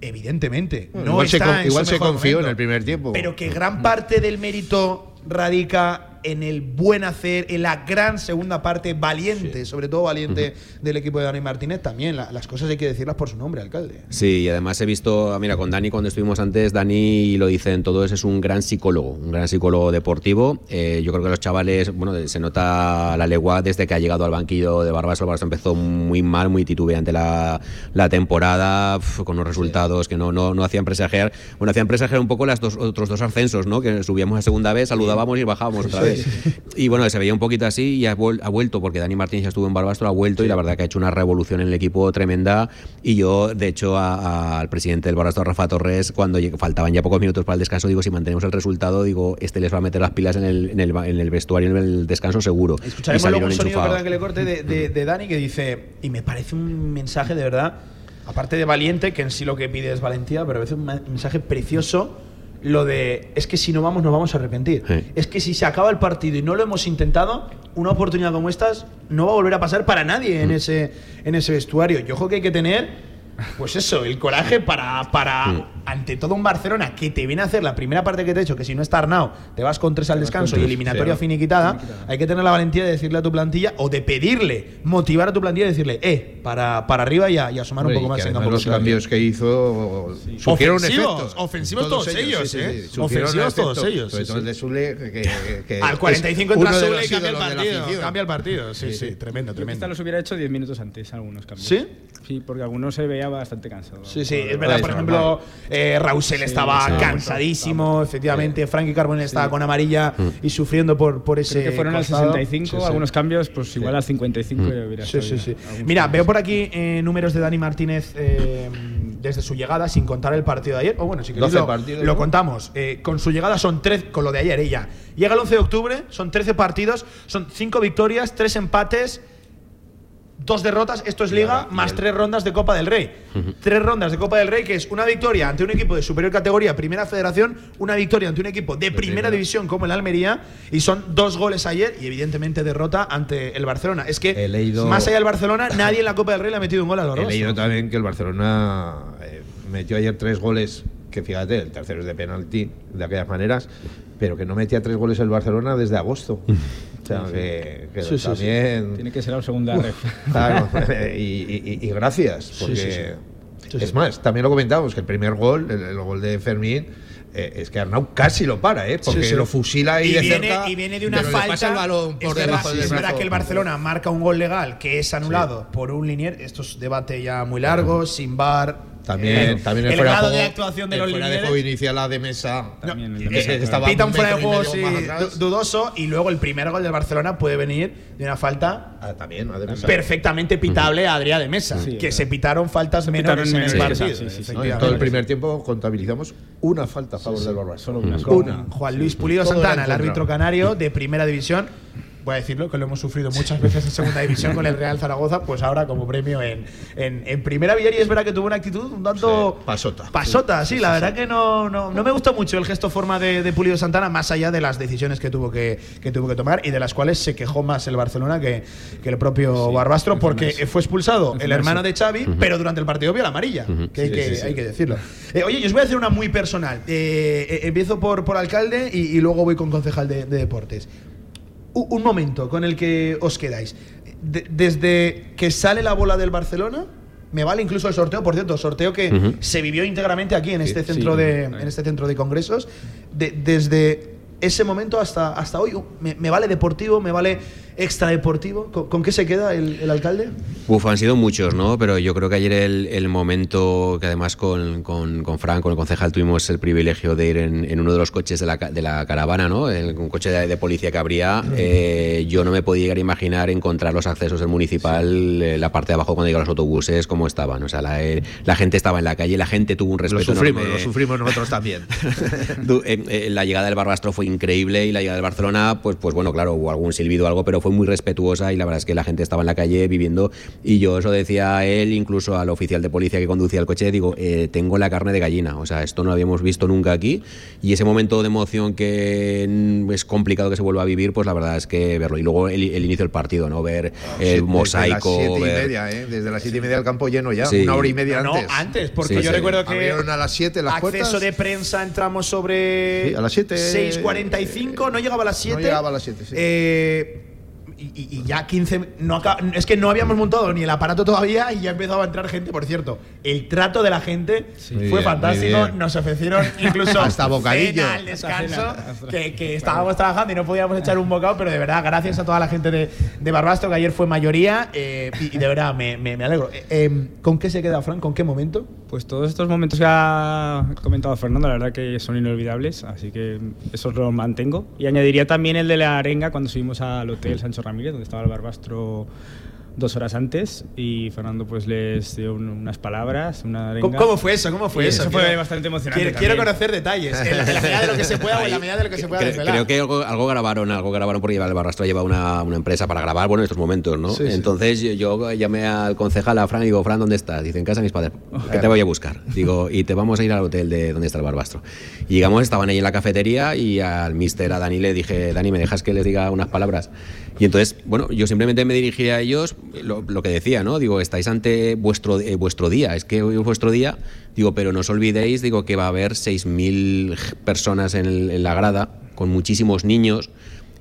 Evidentemente, Bueno, no igual se está con- en igual su se mejor confió en el primer tiempo. Pero que gran parte del mérito radica en el buen hacer, en la gran segunda parte valiente, sobre todo valiente del equipo de Dani Martínez. También la- las cosas hay que decirlas por su nombre, alcalde. Sí, y además he visto, mira, con Dani cuando estuvimos antes, Dani lo dice en todo, es un gran psicólogo, un gran psicólogo deportivo. Eh, yo creo que los chavales, bueno, se nota la legua desde que ha llegado al banquillo de Barbas. Barça empezó muy mal, muy titubeante la, la temporada, con unos resultados que no, no, no hacían presagiar. Bueno, hacían presagiar un poco los dos, otros dos ascensos, ¿no? Que subíamos a segunda vez, saludábamos y bajábamos otra vez. Y bueno, se veía un poquito así y ha, vuel- ha vuelto, porque Dani Martínez ya estuvo en Barbastro, ha vuelto y la verdad que ha hecho una revolución en el equipo tremenda. Y yo, de hecho, a- a- al presidente del Barbastro, Rafa Torres, cuando faltaban ya pocos minutos para el descanso, digo, si mantenemos el resultado, digo, este les va a meter las pilas en el, en el, en el vestuario, en el descanso seguro. y Escucharemos luego salieron un sonido, perdón que le corte, de, de- de Dani que dice, y me parece un mensaje de verdad, aparte de valiente, que en sí lo que pide es valentía, pero a veces un mensaje precioso, lo de, es que si no vamos nos vamos a arrepentir. Sí. Es que si se acaba el partido y no lo hemos intentado, una oportunidad como estas no va a volver a pasar para nadie en, ese, en ese vestuario. Yo creo que hay que tener, pues eso, el coraje para, para ante todo un Barcelona que te viene a hacer la primera parte que te he hecho, que si no está Arnau, te vas con tres al descanso y eliminatoria sí. finiquitada, hay que tener la valentía de decirle a tu plantilla o de pedirle, motivar a tu plantilla y decirle, eh, para, para arriba y a, y a sumar un poco y más que en los cambios que hizo Ofensivos, efectos. ofensivos todos ellos, sí, ¿eh? sí, Ofensivos todos ellos, Sobre sí, todo sí. el de Sule, que, que- que Al es 45 entra Sule y cambia el partido. Cambia el partido, sí, sí, Sí, sí. tremendo, Esta tremendo. los hubiera hecho 10 minutos antes, algunos cambios. ¿Sí? Sí, porque algunos se bastante cansado. Sí, sí, es verdad. es Por ejemplo, eh, Rausel estaba sí, cansadísimo, efectivamente. Frankie Carbone estaba con amarilla y sufriendo por, por ese. Creo que fueron al costado. 65, Sí, sí. algunos cambios, pues igual al 55 ya hubiera Sí, sí, sí. Mira, cambios. veo por aquí eh, números de Dani Martínez eh, desde su llegada, sin contar el partido de ayer. O bueno, si queréis 12 lo, partidos, lo ¿no? contamos. Eh, con su llegada son 13, con lo de ayer ella. Llega el 11 de octubre, son 13 partidos, son 5 victorias, 3 empates, dos derrotas, esto es Liga, más tres rondas de Copa del Rey. Tres rondas de Copa del Rey, que es una victoria ante un equipo de superior categoría, Primera Federación, una victoria ante un equipo de, primera, división como el Almería, y son dos goles ayer y evidentemente derrota ante el Barcelona. Es que leído- más allá del Barcelona, nadie en la Copa del Rey le ha metido un gol a los He leído también que el Barcelona eh, metió ayer tres goles, que fíjate, el tercero es de penalti, de aquellas maneras, pero que no metía tres goles el Barcelona desde agosto. O sea, que, que Sí, sí, sí. también... Tiene que ser la segunda ref. Claro, y, y- y gracias, porque sí, sí. Sí, es sí. más, también lo comentamos, que el primer gol, el, el gol de Fermín, eh, es que Arnau casi lo para, ¿eh? porque Sí, sí. lo fusila ahí y de viene, cerca, y viene de una pero falta. pasa el balón es por verdad, debajo del es verdad que el Barcelona marca un gol legal que es anulado por un linier. Esto es debate ya muy largo, sin bar. También, también el, el fuera grado de de juego- actuación de el los fuera de linieres. juego inicial la de mesa. También el de que pita un fuera de juego sí, dudoso y luego el primer gol del Barcelona puede venir de una falta Ah, también, de mesa. perfectamente pitable a Adrià de Mesa, Sí, que es se pitaron faltas pitaron menores en el partido. sí, sí, sí, sí. No, en todo el primer tiempo contabilizamos una falta a favor del Barça. Solo una. con Juan Luis Pulido Santana, el árbitro canario de primera división. Voy a decirlo, que lo hemos sufrido muchas veces en segunda división con el Real Zaragoza, pues ahora como premio en, en, en primera Villar y es verdad que tuvo una actitud un tanto Sí, pasota. pasota, sí, la verdad que no, no, no me gustó mucho el gesto forma de, de Pulido Santana, más allá de las decisiones que tuvo que, que tuvo que tomar y de las cuales se quejó más el Barcelona que, que el propio Barbastro, porque fue expulsado el hermano de Xavi, pero durante el partido vio la amarilla, que, hay, Sí, que sí, sí. hay que decirlo. Eh, oye, yo os voy a hacer una muy personal. Eh, eh, empiezo por, por alcalde y, y luego voy con concejal de, de deportes. Un momento con el que os quedáis. De- desde que sale la bola del Barcelona, me vale incluso el sorteo, por cierto, sorteo que se vivió íntegramente aquí en este centro sí. de en este centro de congresos. De- desde ese momento hasta, hasta hoy? ¿Me, me vale deportivo? ¿Me vale extradeportivo? ¿Con, con qué se queda el, el alcalde? Uf, han sido muchos, ¿no? Pero yo creo que ayer el, el momento que además con, con, con Frank, con el concejal, tuvimos el privilegio de ir en, en uno de los coches de la, de la caravana, ¿no? El, un coche de, de policía que habría. eh, yo no me podía llegar a imaginar encontrar los accesos del municipal, eh, la parte de abajo cuando llegaban los autobuses, cómo estaban. O sea, la, eh, la gente estaba en la calle, la gente tuvo un Lo respeto sufrimos, enorme. lo sufrimos nosotros también. La llegada del Barbastro fue increíble y la llegada del Barcelona, pues, pues bueno, claro, hubo algún silbido o algo, pero fue muy respetuosa y la verdad es que la gente estaba en la calle viviendo y yo eso decía a él, incluso al oficial de policía que conducía el coche, digo, eh, tengo la carne de gallina, o sea, esto no lo habíamos visto nunca aquí y ese momento de emoción que es complicado que se vuelva a vivir, pues la verdad es que verlo. Y luego el, el inicio del partido, ¿no? Ver el mosaico, Desde las siete y ver- media, ¿eh? Desde las siete y media el campo lleno ya. Sí. Una hora y media No, antes. antes, porque Sí, yo sí. recuerdo que Abrieron a las 7 las acceso puertas. de prensa entramos sobre Sí, a las siete. 6.45, no llegaba a las 7. llegaba a las siete, sí. Eh, y, y- ya 15. No acaba- es que no habíamos montado ni el aparato todavía y ya empezaba a entrar gente. Por cierto, el trato de la gente Muy fue bien, fantástico. Nos ofrecieron incluso Hasta bocadillo. cena al descanso, que, que estábamos trabajando y no podíamos echar un bocado, pero de verdad, gracias a toda la gente de, de Barbastro, que ayer fue mayoría, eh, y, y de verdad me, me- me alegro. Eh, eh, ¿Con qué se queda, Frank? ¿Con qué momento? Pues todos estos momentos que ha comentado Fernando, la verdad que son inolvidables, así que esos los mantengo. Y añadiría también el de la arenga cuando subimos al Hotel Sancho Ramírez, donde estaba el Barbastro dos horas antes y Fernando pues les dio un- unas palabras, una arenga. ¿Cómo, fue eso? ¿Cómo fue Y eso? eso fue Quiero- bastante emocionante Quiero, quiero conocer detalles. En la, en la medida de lo que se pueda o en la medida de lo que se pueda Cre- desvelar. Creo que algo, algo grabaron, algo grabaron porque el Barrastro lleva una, una empresa para grabar, bueno, estos momentos, ¿no? Sí, sí. Entonces yo, yo llamé al concejal, a Fran, y digo, Fran, ¿dónde estás? Dice, en casa de mis padres. Que te voy a buscar. Digo, y te vamos a ir al hotel de donde está el Barbastro. Y llegamos, estaban ahí en la cafetería y al mister, a Dani, le dije, Dani, ¿me dejas que les diga unas palabras? Y entonces, bueno, yo simplemente me dirigí a ellos, lo, que decía, ¿no? Digo, estáis ante vuestro, eh, vuestro día, es que hoy es vuestro día, digo, pero no os olvidéis, digo, que va a haber 6.000 personas en, la grada, con muchísimos niños.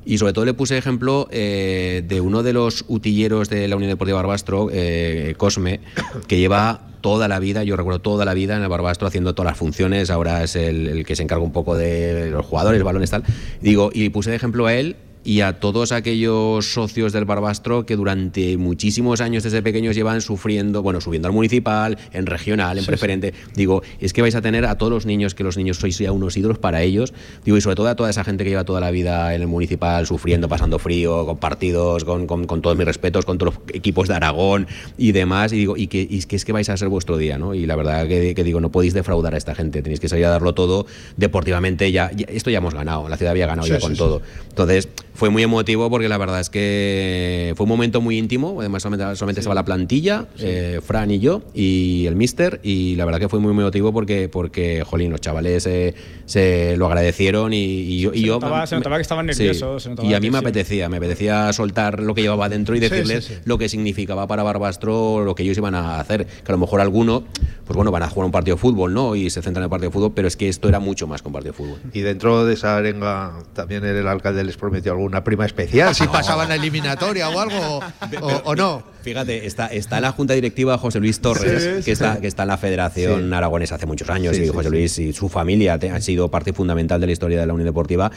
Y sobre todo le puse ejemplo eh, de uno de los utilleros de la Unión Deportiva Barbastro, eh, Cosme, que lleva toda la vida, yo recuerdo toda la vida en el Barbastro haciendo todas las funciones, ahora es el, el que se encarga un poco de los jugadores, balones, tal. Digo, y puse de ejemplo a él y a todos aquellos socios del Barbastro que durante muchísimos años desde pequeños llevan sufriendo, bueno, subiendo al municipal, en regional, en preferente. Digo, es que vais a tener a todos los niños, que los niños sois ya unos ídolos para ellos. Digo, y sobre todo a toda esa gente que lleva toda la vida en el municipal sufriendo, pasando frío, con partidos, con, con- con todos mis respetos, con todos los equipos de Aragón y demás. Y digo, y que, y es que es que vais a ser vuestro día, ¿no? Y la verdad que, que digo, no podéis defraudar a esta gente, tenéis que salir a darlo todo deportivamente. Ya, ya- esto ya hemos ganado, la ciudad había ganado Sí, ya con todo. Entonces, fue muy emotivo porque la verdad es que fue un momento muy íntimo. Además, solamente, solamente estaba la plantilla, eh, Fran y yo, y el mister. Y la verdad que fue muy emotivo porque, porque jolín, los chavales eh, se lo agradecieron y, y yo. y Se yo- notaba- se notaba que estaban Sí. nerviosos, notaba y a mí me apetecía, me apetecía soltar lo que llevaba dentro y Sí, decirles sí, sí. lo que significaba para Barbastro lo que ellos iban a hacer. Que a lo mejor alguno, pues bueno, van a jugar un partido de fútbol, ¿no? Y se centran en el partido de fútbol, pero es que esto era mucho más que un partido de fútbol. Y dentro de esa arenga también el alcalde les prometió alguna prima especial si pasaban la eliminatoria o algo o, o no. Fíjate, está, está en la junta directiva José Luis Torres, Sí, sí, que, está, que está en la Federación Sí. Aragonesa hace muchos años, Sí, y José sí. Luis y su familia han sido parte fundamental de la historia de la Unión Deportiva.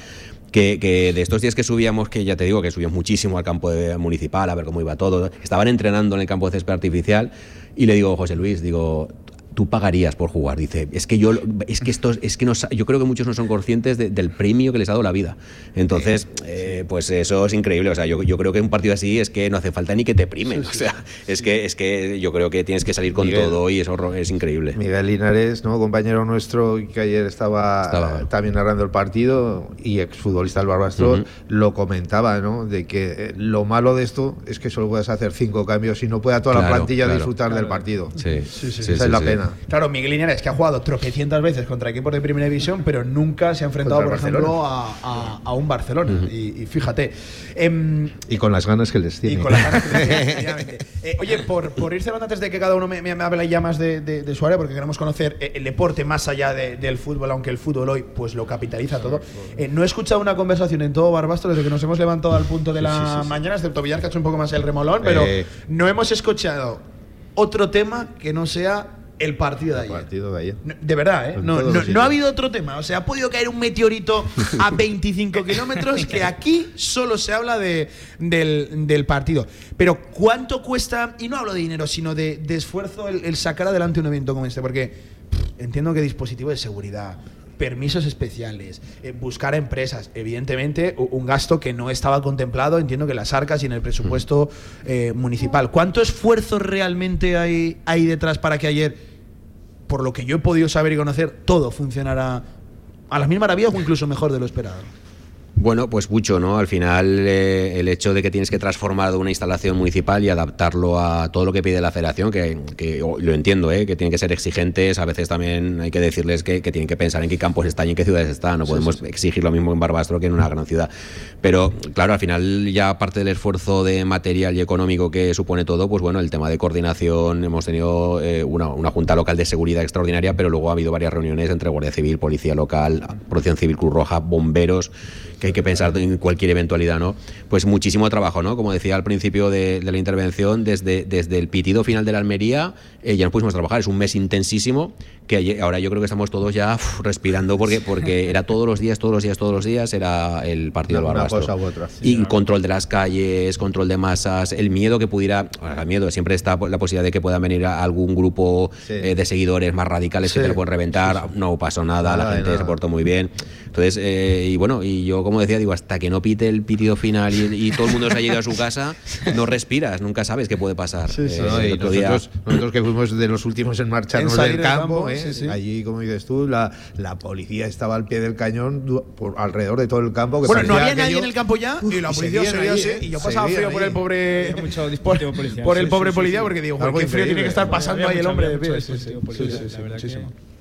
Que, que de estos días que subíamos, que ya te digo que subíamos muchísimo al campo de- municipal a ver cómo iba todo, estaban entrenando en el campo de césped artificial y le digo, José Luis, digo, tú pagarías por jugar. Dice, es que yo, es que estos, es que no, sa- yo creo que muchos no son conscientes de- del premio que les ha dado la vida. Entonces, eh, pues eso es increíble. O sea, yo, yo creo que un partido así es que no hace falta ni que te primen. O sea, es que, es que yo creo que tienes que salir con Miguel. todo y eso es increíble. Miguel Linares, ¿no? compañero nuestro que ayer estaba, Estaba. también narrando el partido y exfutbolista del Barbastro, lo comentaba, ¿no? De que eh, lo malo de esto es que solo puedes hacer cinco cambios y no pueda toda la plantilla claro. disfrutar del partido. Sí, Sí, sí, sí, Esa sí, es la sí. pena. Claro, Miguel Linares, que ha jugado tropecientas veces contra equipos de primera división, pero nunca se ha enfrentado, por ejemplo, a, a- a un Barcelona. y, y fíjate. em, Y con las ganas que les y tiene. con las ganas que tiene, efectivamente. Eh, oye, por, por ir cerrando antes de que cada uno me, me, hable ya más de, de- de su área, porque queremos conocer eh, el deporte más allá de- del fútbol, aunque el fútbol hoy pues lo capitaliza todo. Eh, no he escuchado una conversación en todo Barbastro desde que nos hemos levantado al punto de la mañana, excepto Villar, que ha hecho un poco más el remolón, pero Eh. no hemos escuchado otro tema que no sea el partido de El ayer. partido de ayer. No, De verdad, ¿eh? No, no- ha habido otro tema. O sea, ha podido caer un meteorito a 25 kilómetros que aquí solo se habla de, del, del partido. Pero ¿cuánto cuesta, y no hablo de dinero, sino de, de esfuerzo, el, el sacar adelante un evento como este? Porque pff, entiendo que dispositivo de seguridad, permisos especiales, eh, buscar a empresas, evidentemente un gasto que no estaba contemplado, entiendo que las arcas y en el presupuesto eh, municipal. ¿Cuánto esfuerzo realmente hay, hay detrás para que ayer por lo que yo he podido saber y conocer, todo funcionará a las mil maravillas o incluso mejor de lo esperado. Bueno, pues mucho, ¿no? Al final, eh, el hecho de que tienes que transformar una instalación municipal y adaptarlo a todo lo que pide la federación, que, lo entiendo, ¿eh? que tienen que ser exigentes, a veces también hay que decirles que, que tienen que pensar en qué campos están y en qué ciudades están, no podemos exigir lo mismo en Barbastro que en una gran ciudad. Pero, claro, al final, ya aparte del esfuerzo de material y económico que supone todo, pues bueno, el tema de coordinación, hemos tenido eh, una, una junta local de seguridad extraordinaria, pero luego ha habido varias reuniones entre Guardia Civil, Policía Local, Protección Civil, Cruz Roja, bomberos, que hay que pensar en cualquier eventualidad, ¿no? Pues muchísimo trabajo, ¿no? Como decía al principio de, de la intervención, desde, desde el pitido final de la Almería eh, ya nos pusimos a trabajar. Es un mes intensísimo que ayer- ahora yo creo que estamos todos ya respirando porque, porque era todos los días, todos los días, todos los días era el partido del Una Barbastro. cosa u otra. Y control de las calles, control de masas, el miedo que pudiera, el miedo, siempre está la posibilidad de que pueda venir a algún grupo Sí. eh, de seguidores más radicales que Sí. te lo pueden reventar, no pasó nada, Nada la gente se nada. portó muy bien. Entonces, eh, y bueno, y yo como decía, digo, hasta que no pite el pitido final y, y todo el mundo se haya ido a su casa, no respiras, nunca sabes qué puede pasar. Sí, sí, Eh, No, el y otro día- nosotros, que fuimos de los últimos en marcharnos En del campo, campo, ¿eh? sí, sí. allí, como dices tú, la, la policía estaba al pie del cañón por alrededor de todo el campo. que Bueno, no había nadie en el campo ya y la policía seguía así, ¿eh? y yo pasaba frío por el pobre mucho por, dispositivo policial, por el pobre sí, sí, policía sí. porque digo, Algo qué frío tiene que estar pasando ahí el hombre. había mucho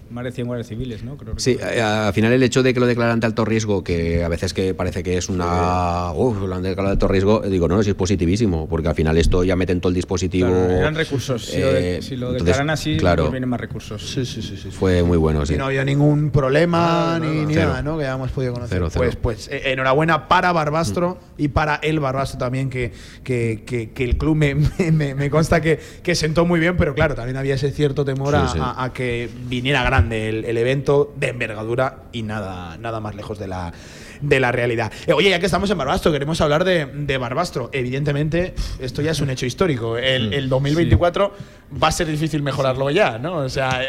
Sí, sí, sí, sí, sí, sí, que más de 100 guardias civiles, ¿no? Creo Sí, recordar. eh, al final el hecho de que lo declaran de alto riesgo, que a veces que parece que es una... Uf, lo han declarado de alto riesgo, digo, no, no, sí es positivísimo, porque al final esto ya meten todo el dispositivo... Claro, eran recursos. Si, lo, de- eh, si lo entonces, declaran así, claro. vienen más recursos. Sí, sí, sí, sí. Fue muy bueno, sí. Y no había ningún problema ni, ni Cero. nada, ¿no? Que hayamos podido conocer. Cero, cero. Pues, pues eh, enhorabuena para Barbastro y para el Barbastro también, que, que, que- que el club me, me- me consta que, que sentó muy bien, pero claro, también había ese cierto temor a, Sí, sí. a- a que viniera grande el, el evento de envergadura y nada, nada más lejos de la, de la realidad. Eh, oye, ya que estamos en Barbastro, queremos hablar de, de Barbastro. Evidentemente, esto ya es un hecho histórico. El, el 2024 va a ser difícil mejorarlo ya, ¿no? O sea,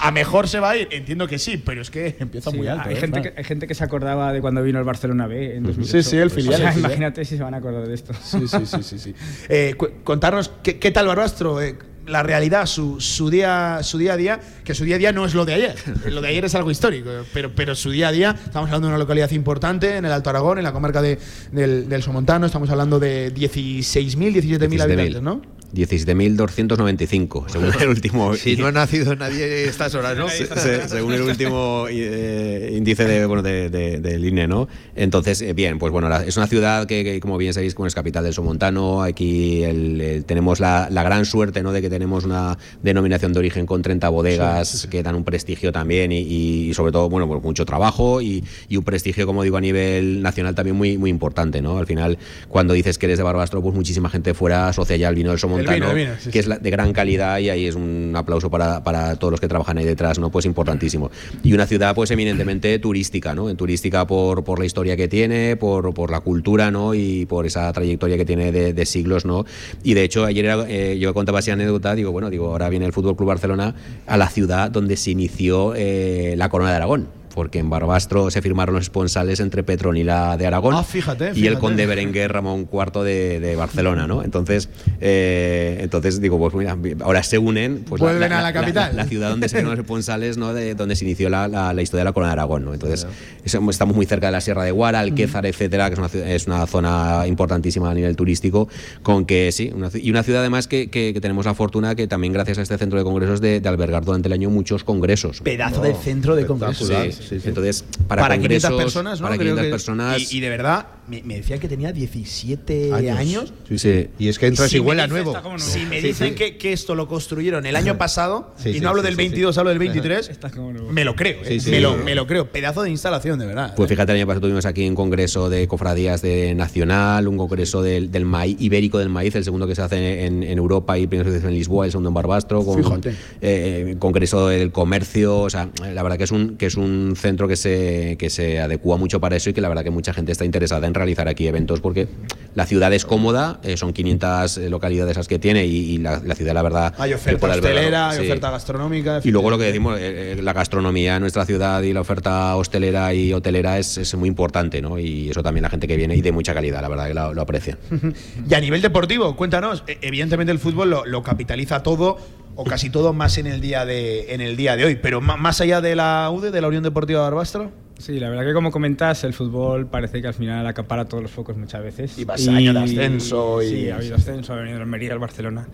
a mejor se va a ir, entiendo que sí, pero es que empieza Sí, muy alto. hay, ¿eh, gente que, hay gente que se acordaba de cuando vino el Barcelona B en 2008. Sí, sí, el filial, O sea, imagínate si se van a acordar de esto. Sí, sí, sí, sí. sí. Eh, cu- contarnos qué, qué tal Barbastro, eh, la realidad, su, su, día, su día a día, que su día a día no es lo de ayer. Lo de ayer es algo histórico, pero, pero su día a día, estamos hablando de una localidad importante en el Alto Aragón, en la comarca de, del, del Somontano, estamos hablando de 16.000, 17.000 habitantes, ¿no? 17.295, según el último. Si no ha nacido nadie estas horas, ¿no? Se- se- según el último eh, índice de, bueno, de, de- del INE, ¿no? Entonces, eh, bien, pues bueno, la- es una ciudad que, que, como bien sabéis, como es capital del Somontano, aquí el- el- tenemos la, la gran suerte, ¿no? De que tenemos una denominación de origen con 30 bodegas que dan un prestigio también y, y sobre todo, bueno, pues mucho trabajo y, y un prestigio, como digo, a nivel nacional también muy, muy importante, ¿no? Al final, cuando dices que eres de Barbastro, pues muchísima gente fuera asocia ya el vino del Somontano, vino, el vino, sí, que es la- de gran calidad y ahí es un aplauso para, para todos los que trabajan ahí detrás, ¿no? Pues importantísimo. Y una ciudad pues eminentemente turística, ¿no? Turística por, por la historia que tiene, por, por la cultura, ¿no? Y por esa trayectoria que tiene de, de siglos, ¿no? Y de hecho ayer era, eh, yo contaba así anécdota, digo, bueno, digo, ahora viene el Fútbol Club Barcelona a la ciudad donde se inició eh, la Corona de Aragón. Porque en Barbastro se firmaron los esponsales entre Petronila de Aragón Ah, fíjate, y el conde Berenguer Ramón IV de, de Barcelona, ¿no? Entonces, eh, entonces digo, pues mira, ahora se unen pues, Vuelven a la capital. La, ciudad donde se firmaron los esponsales, ¿no? De, donde se inició la, la- la historia de la Corona de Aragón, ¿no? Entonces, estamos muy cerca de la Sierra de Guara, Alquézar, etcétera, que es una, ciudad- es una zona importantísima a nivel turístico, con que sí, una y una ciudad además que, que- que tenemos la fortuna que también gracias a este centro de congresos de, de albergar durante el año muchos congresos. Pedazo de centro de congresos. espectacular. Sí, Sí, sí. Entonces, para, Para, 500 congresos, personas, ¿no? Para Creo 500 que- personas. Y, y de verdad, me, me decían que tenía 17 años. Sí, sí. Y es que entras Si huele a nuevo. está como nuevo. Si me Sí, dicen sí. Que, que esto lo construyeron el año pasado, Sí, y no hablo sí, del sí, 22, hablo del 23, Está como nuevo. me lo creo. ¿eh? Sí, sí. me, lo, me lo creo. Pedazo de instalación, de verdad. Pues fíjate, el año pasado tuvimos aquí un congreso de cofradías de Nacional, un congreso del, del maíz, ibérico del maíz, el segundo que se hace en, en Europa y primero se hace en Lisboa, el segundo en Barbastro, con Fíjate. eh, congreso del comercio, o sea, la verdad que es un que es un centro que se que se adecua mucho para eso y que la verdad que mucha gente está interesada en realizar aquí eventos porque la ciudad es cómoda, eh, son 500 localidades las que tiene y, y la, la ciudad la verdad Hay oferta hostelera, hay sí. oferta gastronómica. Y luego lo que decimos, eh, eh, la gastronomía en nuestra ciudad y la oferta hostelera y hotelera es, es muy importante, ¿no? Y eso también la gente que viene y de mucha calidad, la verdad que lo, lo aprecia. Y a nivel deportivo, cuéntanos. E- Evidentemente el fútbol lo, lo capitaliza todo o casi todo más en el día de en el día de hoy. Pero más allá de la UDE, de la Unión Deportiva de Barbastro. Sí, la verdad que como comentas, el fútbol parece que al final acapara todos los focos muchas veces. Y vas año de ascenso y- Sí, ha habido ascenso, ha venido el Almería, el Barcelona.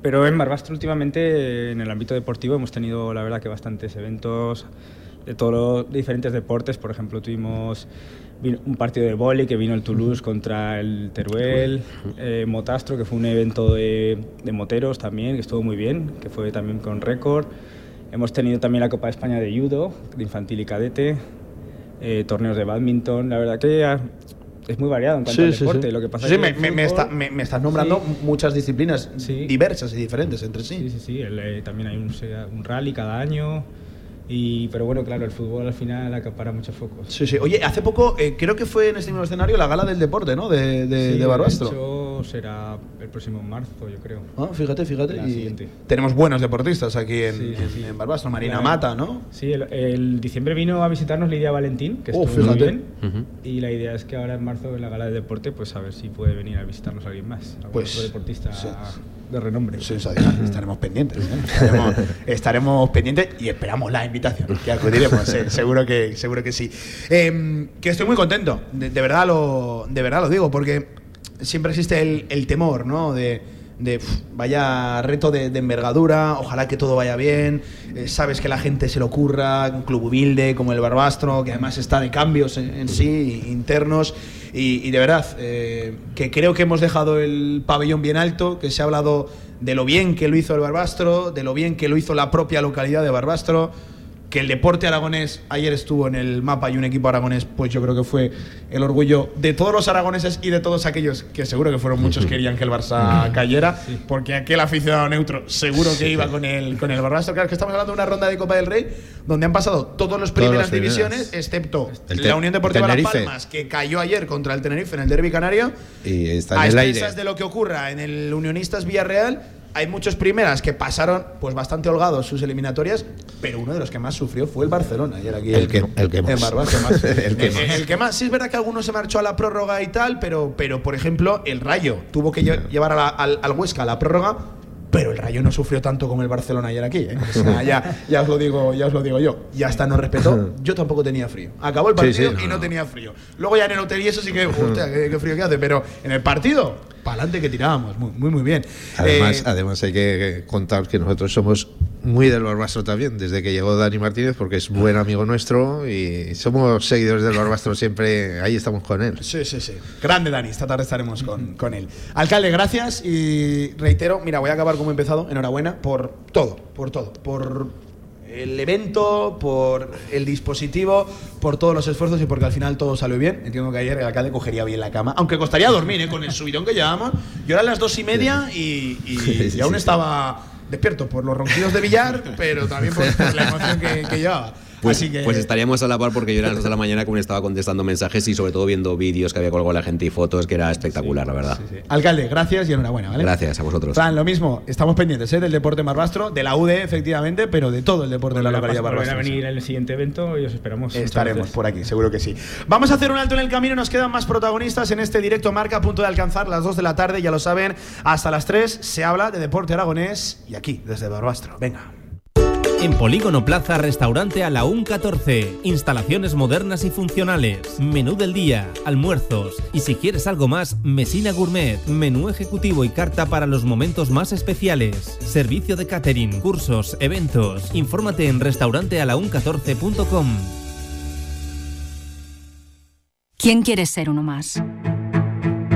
Pero en Barbastro últimamente, en el ámbito deportivo, hemos tenido la verdad que bastantes eventos de todos los diferentes deportes. Por ejemplo, tuvimos un partido de vóley que vino el Toulouse contra el Teruel, eh, Motastro, que fue un evento de, de moteros también, que estuvo muy bien, que fue también con récord. Hemos tenido también la Copa de España de Judo, de infantil y cadete, eh, torneos de badminton. La verdad que es muy variado en cuanto al deporte. Lo que pasa Sí, es que me, el me- fútbol- está- me- me estás nombrando Sí. muchas disciplinas Sí. diversas y diferentes entre sí. Sí, sí, sí. el, eh, también hay un, un rally cada año. Y, pero bueno, claro, el fútbol al final acapara muchos focos. Sí, sí. Oye, hace poco, eh, creo que fue en este mismo escenario la gala del deporte, ¿no? De, de, Sí, de Barbastro. hecho, será el próximo marzo, yo creo. Ah, fíjate, fíjate. La y siguiente. tenemos buenos deportistas aquí en, Sí, sí, en- Barbastro. Marina Claro. Mata, ¿no? Sí, el, el diciembre vino a visitarnos Lidia Valentín, que Oh, estuvo muy bien. Y la idea es que ahora en marzo, en la gala de deporte, pues a ver si puede venir a visitarnos alguien más. Algún Pues, otro deportista sí. De renombre. Sensacional. Estaremos pendientes. ¿eh? Estaremos, estaremos pendientes y esperamos la invitación. Que acudiremos, eh, seguro, que, seguro que sí. Eh, que estoy muy contento. De, de verdad lo, de verdad lo digo, porque siempre existe el, el temor, ¿no? De, de, "Uf, vaya reto de, envergadura, ojalá que todo vaya bien. eh, sabes que la gente se lo ocurra, un club humilde como el Barbastro, que además está de cambios en, sí, internos. Y, y de verdad, eh, que creo que hemos dejado el pabellón bien alto, que se ha hablado de lo bien que lo hizo el Barbastro, de lo bien que lo hizo la propia localidad de Barbastro, que el deporte aragonés ayer estuvo en el mapa y un equipo aragonés, pues yo creo que fue el orgullo de todos los aragoneses y de todos aquellos que seguro que fueron muchos que querían que el Barça cayera, porque aquel aficionado neutro seguro que iba con el, con el Barbastro. Claro, es que estamos hablando de una ronda de Copa del Rey donde han pasado todos los Todas primeras las primeras. divisiones, excepto El la Unión Deportiva Las. Palmas, que cayó ayer contra el Tenerife en el Derby Canario Y está a en el aire. expensas de lo que ocurra en el Unionistas Villarreal, hay muchos primeras que pasaron pues bastante holgados sus eliminatorias, pero uno de los que más sufrió fue el Barcelona ayer aquí El que- el que en más. Barbastro. El que Eh, más. el que más. Sí es verdad que algunos se marchó a la prórroga y tal, pero, pero por ejemplo el Rayo tuvo que lle- llevar a la- al, al Huesca a la prórroga. Pero el Rayo no sufrió tanto como el Barcelona ayer aquí. ¿eh? O sea, ya, ya os lo digo, ya os lo digo yo. Y hasta nos respetó. Yo tampoco tenía frío. Acabó el Sí, partido sí, y no, no, no. tenía frío. Luego ya en el hotel y eso sí que, hostia, qué, qué frío que hace. Pero en el partido, para adelante que tirábamos. Muy, muy, muy bien. Además, Eh, además hay que contar que nosotros somos muy del Barbastro también, desde que llegó Dani Martínez, porque es buen amigo nuestro y somos seguidores del Barbastro siempre, ahí estamos con él. Sí, sí, sí. Grande Dani, esta tarde estaremos con, con él. Alcalde, gracias y reitero, mira, voy a acabar como he empezado, enhorabuena por todo, por todo, por el evento, por el dispositivo, por todos los esfuerzos y porque al final todo salió bien. Entiendo que ayer el alcalde cogería bien la cama, aunque costaría dormir ¿eh? con el subidón que llevábamos. Yo era a las dos y media y, y- Sí, sí, y aún sí. estaba despierto por los ronquidos de billar, pero también por, por la emoción que, que llevaba. Pues, Así que, pues estaríamos a la par porque yo era a las 2 de la mañana como estaba contestando mensajes y sobre todo viendo vídeos que había colgado la gente y fotos que era espectacular, la verdad. Alcalde, gracias y enhorabuena, ¿vale? Gracias a vosotros. Fran, lo mismo, estamos pendientes ¿eh? del deporte Marbastro, de la UD, efectivamente, pero de todo el deporte de la localidad Volver a Barbastro. venir en el siguiente evento y os esperamos. Estaremos por aquí, seguro que sí. Vamos a hacer un alto en el camino, nos quedan más protagonistas en este directo marca a punto de alcanzar las 2 de la tarde, ya lo saben, hasta las 3 se habla de deporte aragonés y aquí, desde Barbastro. Venga. En Polígono Plaza, restaurante a la UN 14. Instalaciones modernas y funcionales. Menú del día, almuerzos. Y si quieres algo más, Mesina Gourmet. Menú ejecutivo y carta para los momentos más especiales. Servicio de catering, cursos, eventos. Infórmate en restaurantealaun14.com. ¿Quién quiere ser uno más?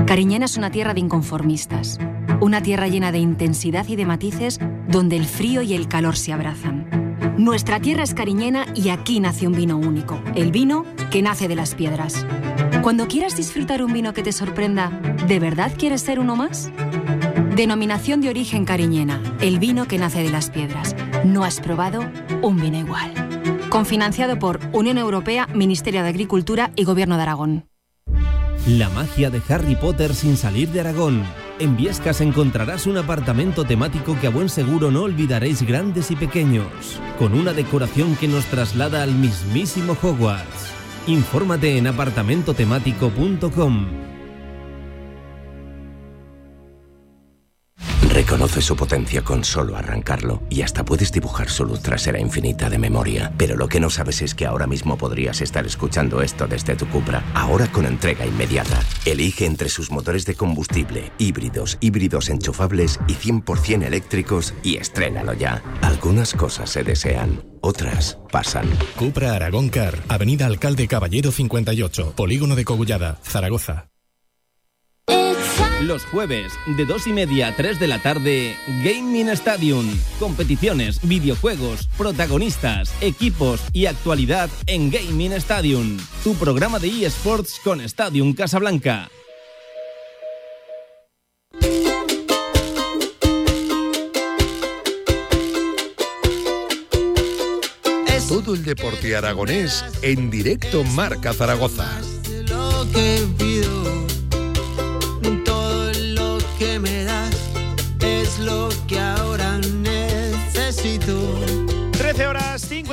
Cariñena es una tierra de inconformistas, una tierra llena de intensidad y de matices donde el frío y el calor se abrazan. Nuestra tierra es cariñena y aquí nace un vino único, el vino que nace de las piedras. Cuando quieras disfrutar un vino que te sorprenda, ¿de verdad quieres ser uno más? Denominación de origen cariñena, el vino que nace de las piedras. No has probado un vino igual. Confinanciado por Unión Europea, Ministerio de Agricultura y Gobierno de Aragón. La magia de Harry Potter sin salir de Aragón. En Viescas encontrarás un apartamento temático que a buen seguro no olvidaréis grandes y pequeños, con una decoración que nos traslada al mismísimo Hogwarts. Infórmate en apartamentotemático.com. Reconoce su potencia con solo arrancarlo y hasta puedes dibujar su luz trasera infinita de memoria. Pero lo que no sabes es que ahora mismo podrías estar escuchando esto desde tu Cupra, ahora con entrega inmediata. Elige entre sus motores de combustible, híbridos, híbridos enchufables y 100% eléctricos y estrénalo ya. Algunas cosas se desean, otras pasan. Cupra Aragón Car, Avenida Alcalde Caballero 58, Polígono de Cogullada, Zaragoza. Los jueves, de 2 y media a 3 de la tarde, Gaming Stadium. Competiciones, videojuegos, protagonistas, equipos y actualidad en Gaming Stadium. Tu programa de eSports con Stadium Casablanca. Todo el deporte aragonés en directo Marca Zaragoza. lo que pido.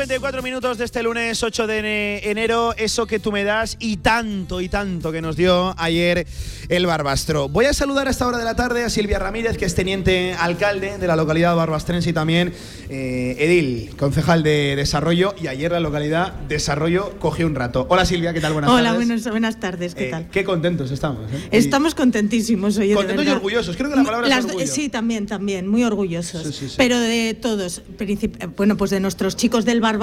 34 minutos de este lunes 8 de enero, eso que tú me das y tanto y tanto que nos dio ayer el Barbastro. Voy a saludar a esta hora de la tarde a Silvia Ramírez, que es teniente alcalde de la localidad barbastrense y también eh, Edil, concejal de desarrollo, y ayer la localidad Desarrollo cogió un rato. Hola Silvia, ¿qué tal? Buenas Hola, tardes. Hola, buenas, buenas, tardes, ¿qué eh, tal? Qué contentos estamos. Eh? Estamos contentísimos hoy. Contentos y orgullosos, creo que la palabra Las, es orgullo. Sí, también, también, muy orgullosos. Sí, sí, sí. Pero de todos, bueno, pues de nuestros chicos del Barbastro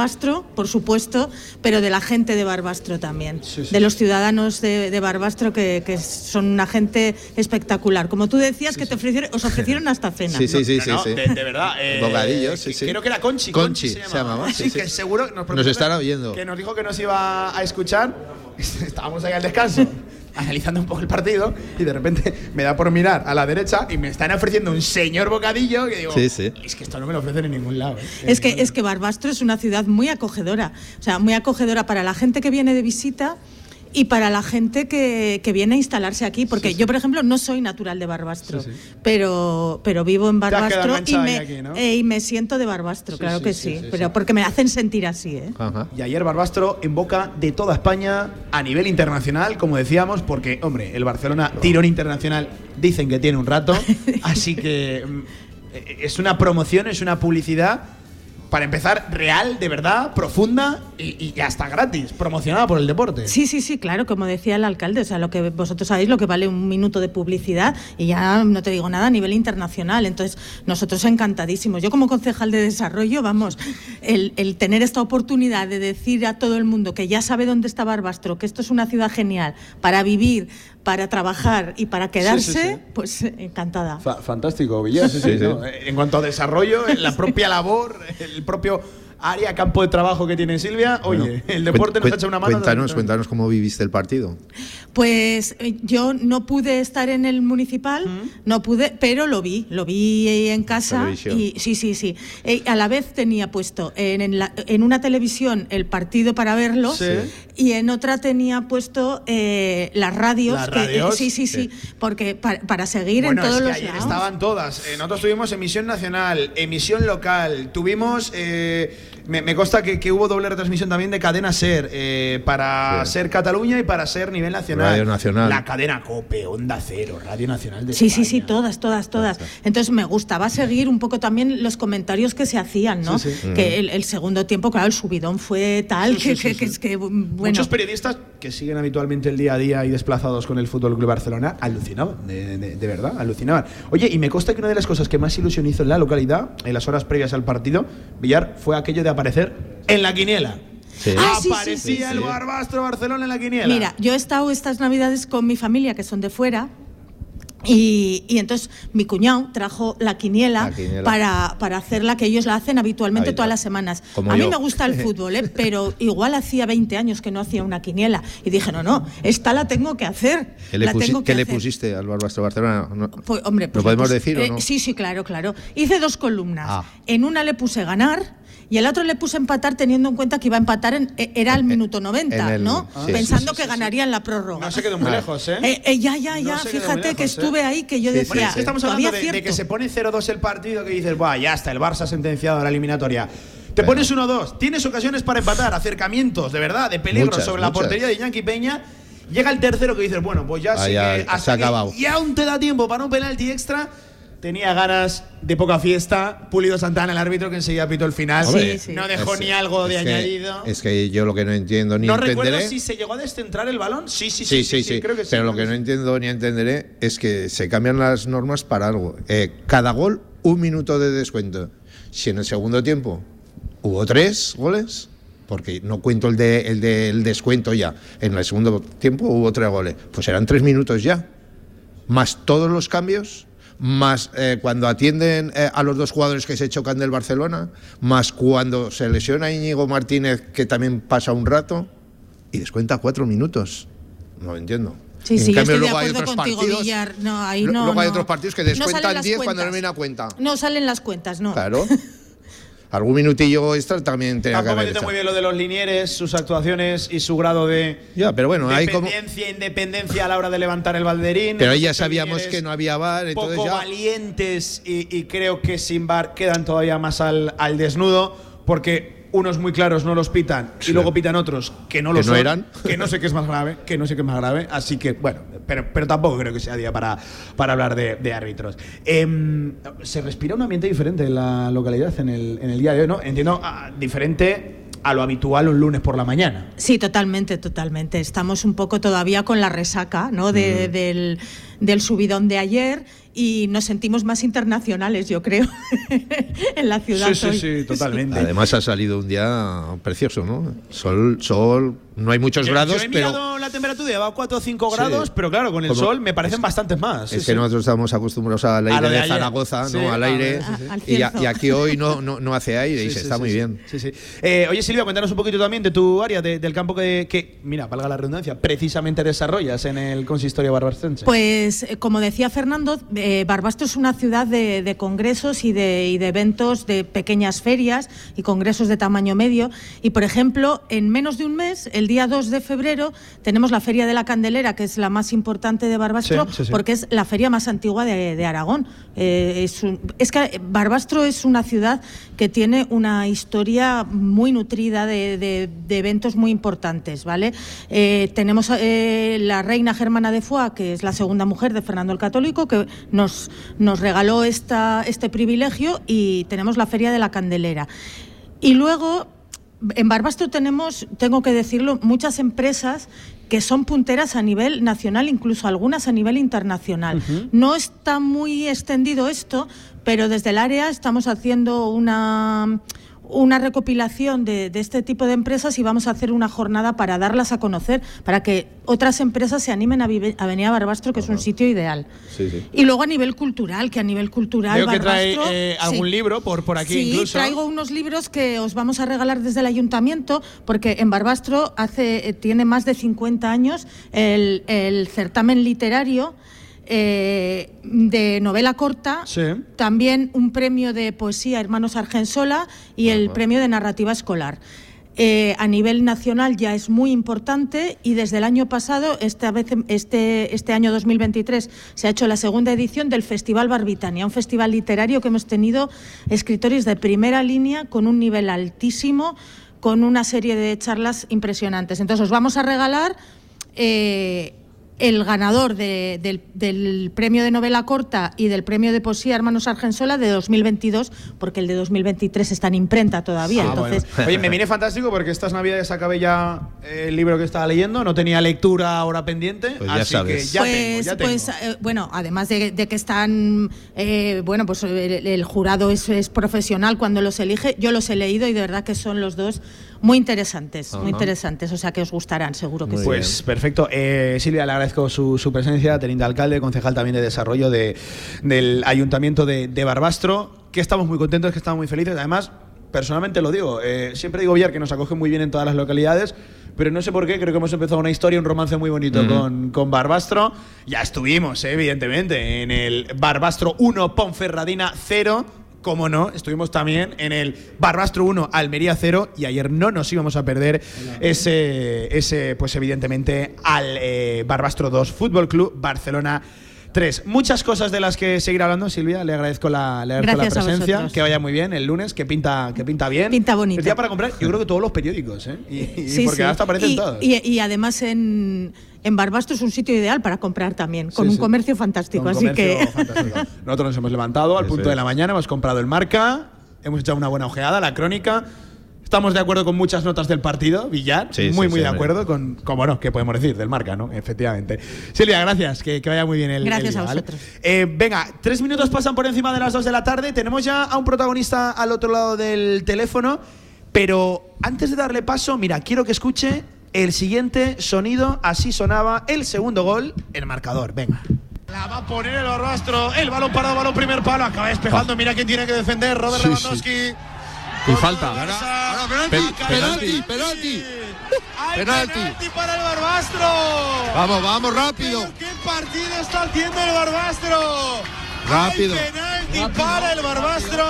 por supuesto, pero de la gente de Barbastro también. Sí, sí. De los ciudadanos de, de Barbastro que, que son una gente espectacular. Como tú decías, que te ofrecieron, os ofrecieron hasta cena. Sí, sí, sí, No, sí, no, sí. De, de verdad. eh, Bocadillos, sí. Creo que era Conchi. Conchi, se se llamaba, Sí, sí, sí. que seguro nos, Nos estará oyendo. Que nos dijo que nos iba a escuchar. Estábamos ahí al descanso. Analizando un poco el partido y de repente me da por mirar a la derecha y me están ofreciendo un señor bocadillo que digo, Sí, sí. es que esto no me lo ofrecen en ningún lado. ¿eh? Es que, es que Barbastro es una ciudad muy acogedora, o sea, muy acogedora para la gente que viene de visita y para la gente que, que viene a instalarse aquí, porque yo, por ejemplo, no soy natural de Barbastro, Sí, sí. pero, pero vivo en Barbastro y me, ya aquí, ¿no? eh, y me siento de Barbastro, Sí, claro sí, que sí, sí, sí, pero sí. porque me hacen sentir así, ¿eh? Ajá. Y ayer Barbastro en boca de toda España a nivel internacional, como decíamos, porque, hombre, el Barcelona tirón internacional dicen que tiene un rato, así que mm, eh, es una promoción, es una publicidad, para empezar, real, de verdad, profunda y, hasta gratis, promocionada por el deporte. Sí, sí, sí, claro, como decía el alcalde, o sea, lo que vosotros sabéis, lo que vale un minuto de publicidad y ya no te digo nada a nivel internacional. Entonces, nosotros encantadísimos. Yo como concejal de desarrollo, vamos, el, el tener esta oportunidad de decir a todo el mundo que ya sabe dónde está Barbastro, que esto es una ciudad genial para vivir, para trabajar y para quedarse, sí, sí. pues encantada. Fa- fantástico, Villas. sí, Sí, sí. ¿no? En cuanto a desarrollo, en la propia labor, el propio área, campo de trabajo que tiene Silvia, oye, Bueno, el deporte nos cuen- ha hecho una mano. Cuéntanos, cuéntanos cómo viviste el partido. Pues eh, yo no pude estar en el municipal, no pude, pero lo vi, lo vi eh, en casa Televisión. y sí, sí, sí. Eh, a la vez tenía puesto en, en la- en una televisión el partido para verlo Sí. Y en otra tenía puesto eh, las radios. Las que, eh, radios, sí, sí, sí, porque pa- para, seguir Bueno, en todos es que los ayer lados. estaban todas. Eh, nosotros tuvimos emisión nacional, emisión local, tuvimos. eh, me, me consta que, que hubo doble retransmisión también de cadena Ser eh, para Sí. Ser Cataluña y para Ser nivel nacional. Radio Nacional. La cadena Cope, Onda Cero, Radio Nacional de Sí, sí, sí, todas, todas, todas. Entonces me gustaba seguir un poco también los comentarios que se hacían, ¿no? Sí, sí. Que el, el segundo tiempo, claro, el subidón fue tal Sí, sí, que, sí, que- sí. que es que, bueno, Muchos periodistas que siguen habitualmente el día a día y desplazados con el Fútbol Club Barcelona alucinaban, de, de- de verdad, alucinaban. Oye, y me consta que una de las cosas que más ilusión hizo en la localidad, en las horas previas al partido, Villar, fue aquello de aparecer en la quiniela. Ah, sí, sí, Aparecía sí, el. Barbastro Barcelona en la quiniela. Mira, yo he estado estas navidades con mi familia, que son de fuera. Y, y entonces mi cuñado trajo la quiniela, La quiniela. Para, para hacerla, que ellos la hacen habitualmente Habitual. todas las semanas. Como a mí yo. me gusta el fútbol, ¿eh? pero igual hacía 20 años que no hacía una quiniela. Y dije, no, no, esta la tengo que hacer. ¿Qué le, la pusi- tengo que qué le hacer. pusiste al Barbastro Barcelona? No- Pues, hombre, pues ¿Lo podemos le puse- decir eh, o no? Sí, sí, claro, claro. Hice dos columnas. Ah. En una le puse ganar y el otro le puse empatar teniendo en cuenta que iba a empatar, en, eh, era el minuto 90, en el- ¿no? sí. Pensando Sí, sí, que ganaría en la prórroga. No se quedó muy Ah. lejos, ¿eh? Eh, eh, ya, ya, No ya, muy fíjate que lejos, ¿eh? estuve ahí, que yo Sí, sí, decía, Es que estamos hablando de, de que se pone 0-2 el partido, que dices, Buah, ya está, el Barça sentenciado a la eliminatoria. Te pones 1-2, tienes ocasiones para empatar, acercamientos, de verdad, de peligro Muchas, sobre la muchas. portería de Iñaki Peña. Llega el tercero que dices, bueno, pues ya Ah, sí ya, que se ha que acabado. ya aún te da tiempo para un penalti extra. Tenía ganas de poca fiesta. Pulido Santana, el árbitro, que enseguida pitó el final. Hombre, No dejó es- ni algo de que- añadido. Es que yo lo que no entiendo ni no entenderé. recuerdo si se llegó a descentrar el balón. Sí, sí, Sí, sí, sí. creo que sí. Pero lo que no entiendo ni entenderé es que se cambian las normas para algo. Eh, cada gol, un minuto de descuento. Si en el segundo tiempo hubo tres goles, porque no cuento el, de, el del descuento ya, en el segundo tiempo hubo tres goles, pues eran tres minutos ya. Más todos los cambios, más eh, cuando atienden eh, a los dos jugadores que se chocan del Barcelona, más cuando se lesiona Íñigo Martínez, que también pasa un rato, y descuenta cuatro minutos. No lo entiendo. Sí, En sí, yo cambio, de luego hay otros contigo, partidos- Villar. No, ahí Lo- no. luego hay otros partidos que descuentan las 10 cuando no cuentas. viene a cuenta. No salen las cuentas, no. Claro. Algún minutillo extra también tenía que Tampoco haber entiendo hecho. muy bien lo de los linieres, sus actuaciones y su grado de Ya, pero bueno, hay como. dependencia, independencia a la hora de levantar el balderín. Pero ahí ya sabíamos que no había bar, entonces poco ya. valientes y, y creo que sin bar quedan todavía más al, al desnudo porque unos muy claros no los pitan y luego pitan otros que no lo Que no son, eran. que no sé qué es más grave, que no sé qué es más grave, así que bueno, pero, pero tampoco creo que sea día para, para hablar de, de árbitros. Em, se respira un ambiente diferente en la localidad en el, en el día de hoy, ¿no? Entiendo, ah, diferente a lo habitual un lunes por la mañana. Sí, totalmente, totalmente. Estamos un poco todavía con la resaca ¿no? de- del, del subidón de ayer y nos sentimos más internacionales, yo creo, en la ciudad. hoy. totalmente. Además ha salido un día precioso, ¿no? Sol, sol, no hay muchos Yo- grados, yo he pero mirado la temperatura, va a 4 o 5 Sí. grados, pero claro, con el Como- sol me parecen bastantes más. sí, es que sí. nosotros estamos acostumbrados al A aire lo de. Zaragoza, Sí, ¿no? Al a aire. sí, sí. Y, a- aquí hoy no, no, no hace aire y Sí, se sí, está sí, muy sí. bien. Sí, sí. Eh, oye, Silvia, cuéntanos un poquito también de tu área, de- del campo que, que, mira, valga la redundancia, precisamente desarrollas en el consistorio barbarcense. Pues, eh, como decía Fernando, eh, Barbastro es una ciudad de, de congresos y de, y de eventos, de pequeñas ferias y congresos de tamaño medio. Y, por ejemplo, en menos de un mes, el día 2 de febrero, tenemos la Feria de la Candelera, que es la más importante de Barbastro, Sí, sí, sí. porque es la feria más antigua de, de Aragón. Eh, es, un- es que Barbastro es una ciudad que tiene una historia muy nutrida de, de- eventos muy importantes, ¿vale? Eh, tenemos eh, la reina Germana de Foix, que es la segunda mujer de Fernando el Católico, que nos, nos regaló esta, este privilegio y tenemos la Feria de la Candelera. Y luego, en Barbastro tenemos, tengo que decirlo, muchas empresas que son punteras a nivel nacional, incluso algunas a nivel internacional. No está muy extendido esto, pero desde el área estamos haciendo una una recopilación de, de este tipo de empresas y vamos a hacer una jornada para darlas a conocer, para que otras empresas se animen a, vive- a venir a Barbastro, que es un sitio ideal. Sí, sí. Y luego a nivel cultural, que a nivel cultural. Veo que trae eh, algún sí. libro por, por aquí incluso. traigo unos libros que os vamos a regalar desde el ayuntamiento, porque en Barbastro hace, eh, tiene más de 50 años el, el certamen literario eh, de novela corta, Sí. también un premio de poesía Hermanos Argensola y el premio de narrativa escolar. Eh, a nivel nacional ya es muy importante y desde el año pasado, esta vez, este, este año 2023, se ha hecho la segunda edición del Festival Barbitania, un festival literario que hemos tenido escritores de primera línea con un nivel altísimo, con una serie de charlas impresionantes. Entonces os vamos a regalar eh, el ganador de- del, del premio de novela corta y del premio de poesía Hermanos Argensola de 2022, porque el de 2023 está en imprenta todavía. Ah, entonces, bueno. Oye, me viene fantástico porque estas navidades acabé ya el libro que estaba leyendo, no tenía lectura ahora pendiente, Pues ya así sabes. que ya pues, tengo, ya tengo. pues, eh, bueno, además de, de que están, eh, bueno, pues el, el jurado es, es profesional cuando los elige. Yo los he leído y de verdad que son los dos muy interesantes, muy Ajá. interesantes, o sea que os gustarán, seguro que sí. Pues perfecto. Eh, Silvia, le agradezco su, su presencia, teniente alcalde, concejal también de desarrollo de- del Ayuntamiento de, de Barbastro, que estamos muy contentos, que estamos muy felices. Además, personalmente lo digo, eh, siempre digo Villar que nos acoge muy bien en todas las localidades. Pero no sé por qué, creo que hemos empezado una historia, un romance muy bonito Ujú. con, con Barbastro. Ya estuvimos, eh, evidentemente, en el Barbastro 1, Ponferradina 0. Como no, estuvimos también en el Barbastro 1, Almería 0 y ayer no nos íbamos a perder ese, ese pues evidentemente, al eh, Barbastro 2, Fútbol Club Barcelona 3. Muchas cosas de las que seguir hablando, Silvia, le agradezco la, le agradezco la presencia, que vaya muy bien el lunes, que pinta, que pinta bien. Pinta bonito. El día para comprar, yo creo que todos los periódicos, ¿eh? Y, y Sí, porque sí. hasta aparecen y, todos. y- y además en, en Barbastro es un sitio ideal para comprar también, con Sí, un sí. comercio fantástico. Un así comercio que fantástico. Nosotros nos hemos levantado al Eso punto de la mañana, hemos comprado el marca, hemos echado una buena ojeada, la crónica. Estamos de acuerdo con muchas notas del partido, Villar. Sí, muy, sí, muy sí, de acuerdo con, con, bueno, ¿qué podemos decir? Del marca, ¿no? Efectivamente. Silvia, gracias. Que, que vaya muy bien el, el Gracias día, a ¿vale? vosotros. Eh, venga, tres minutos pasan por encima de las dos de la tarde. Tenemos ya a un protagonista al otro lado del teléfono. Pero antes de darle paso, mira, quiero que escuche el siguiente sonido. Así sonaba el segundo gol, el marcador. Venga. La va a poner el Barbastro. El balón parado, balón primer palo. Acaba despejando. Mira quién tiene que defender. Robert Sí, sí. Lewandowski. Y falta. Pe- penalti, penalti. Hay Penalti. penalti para el Barbastro. Vamos, vamos, rápido. Pero ¿Qué partido está haciendo el Barbastro? Rápido. Hay penalti para el Barbastro.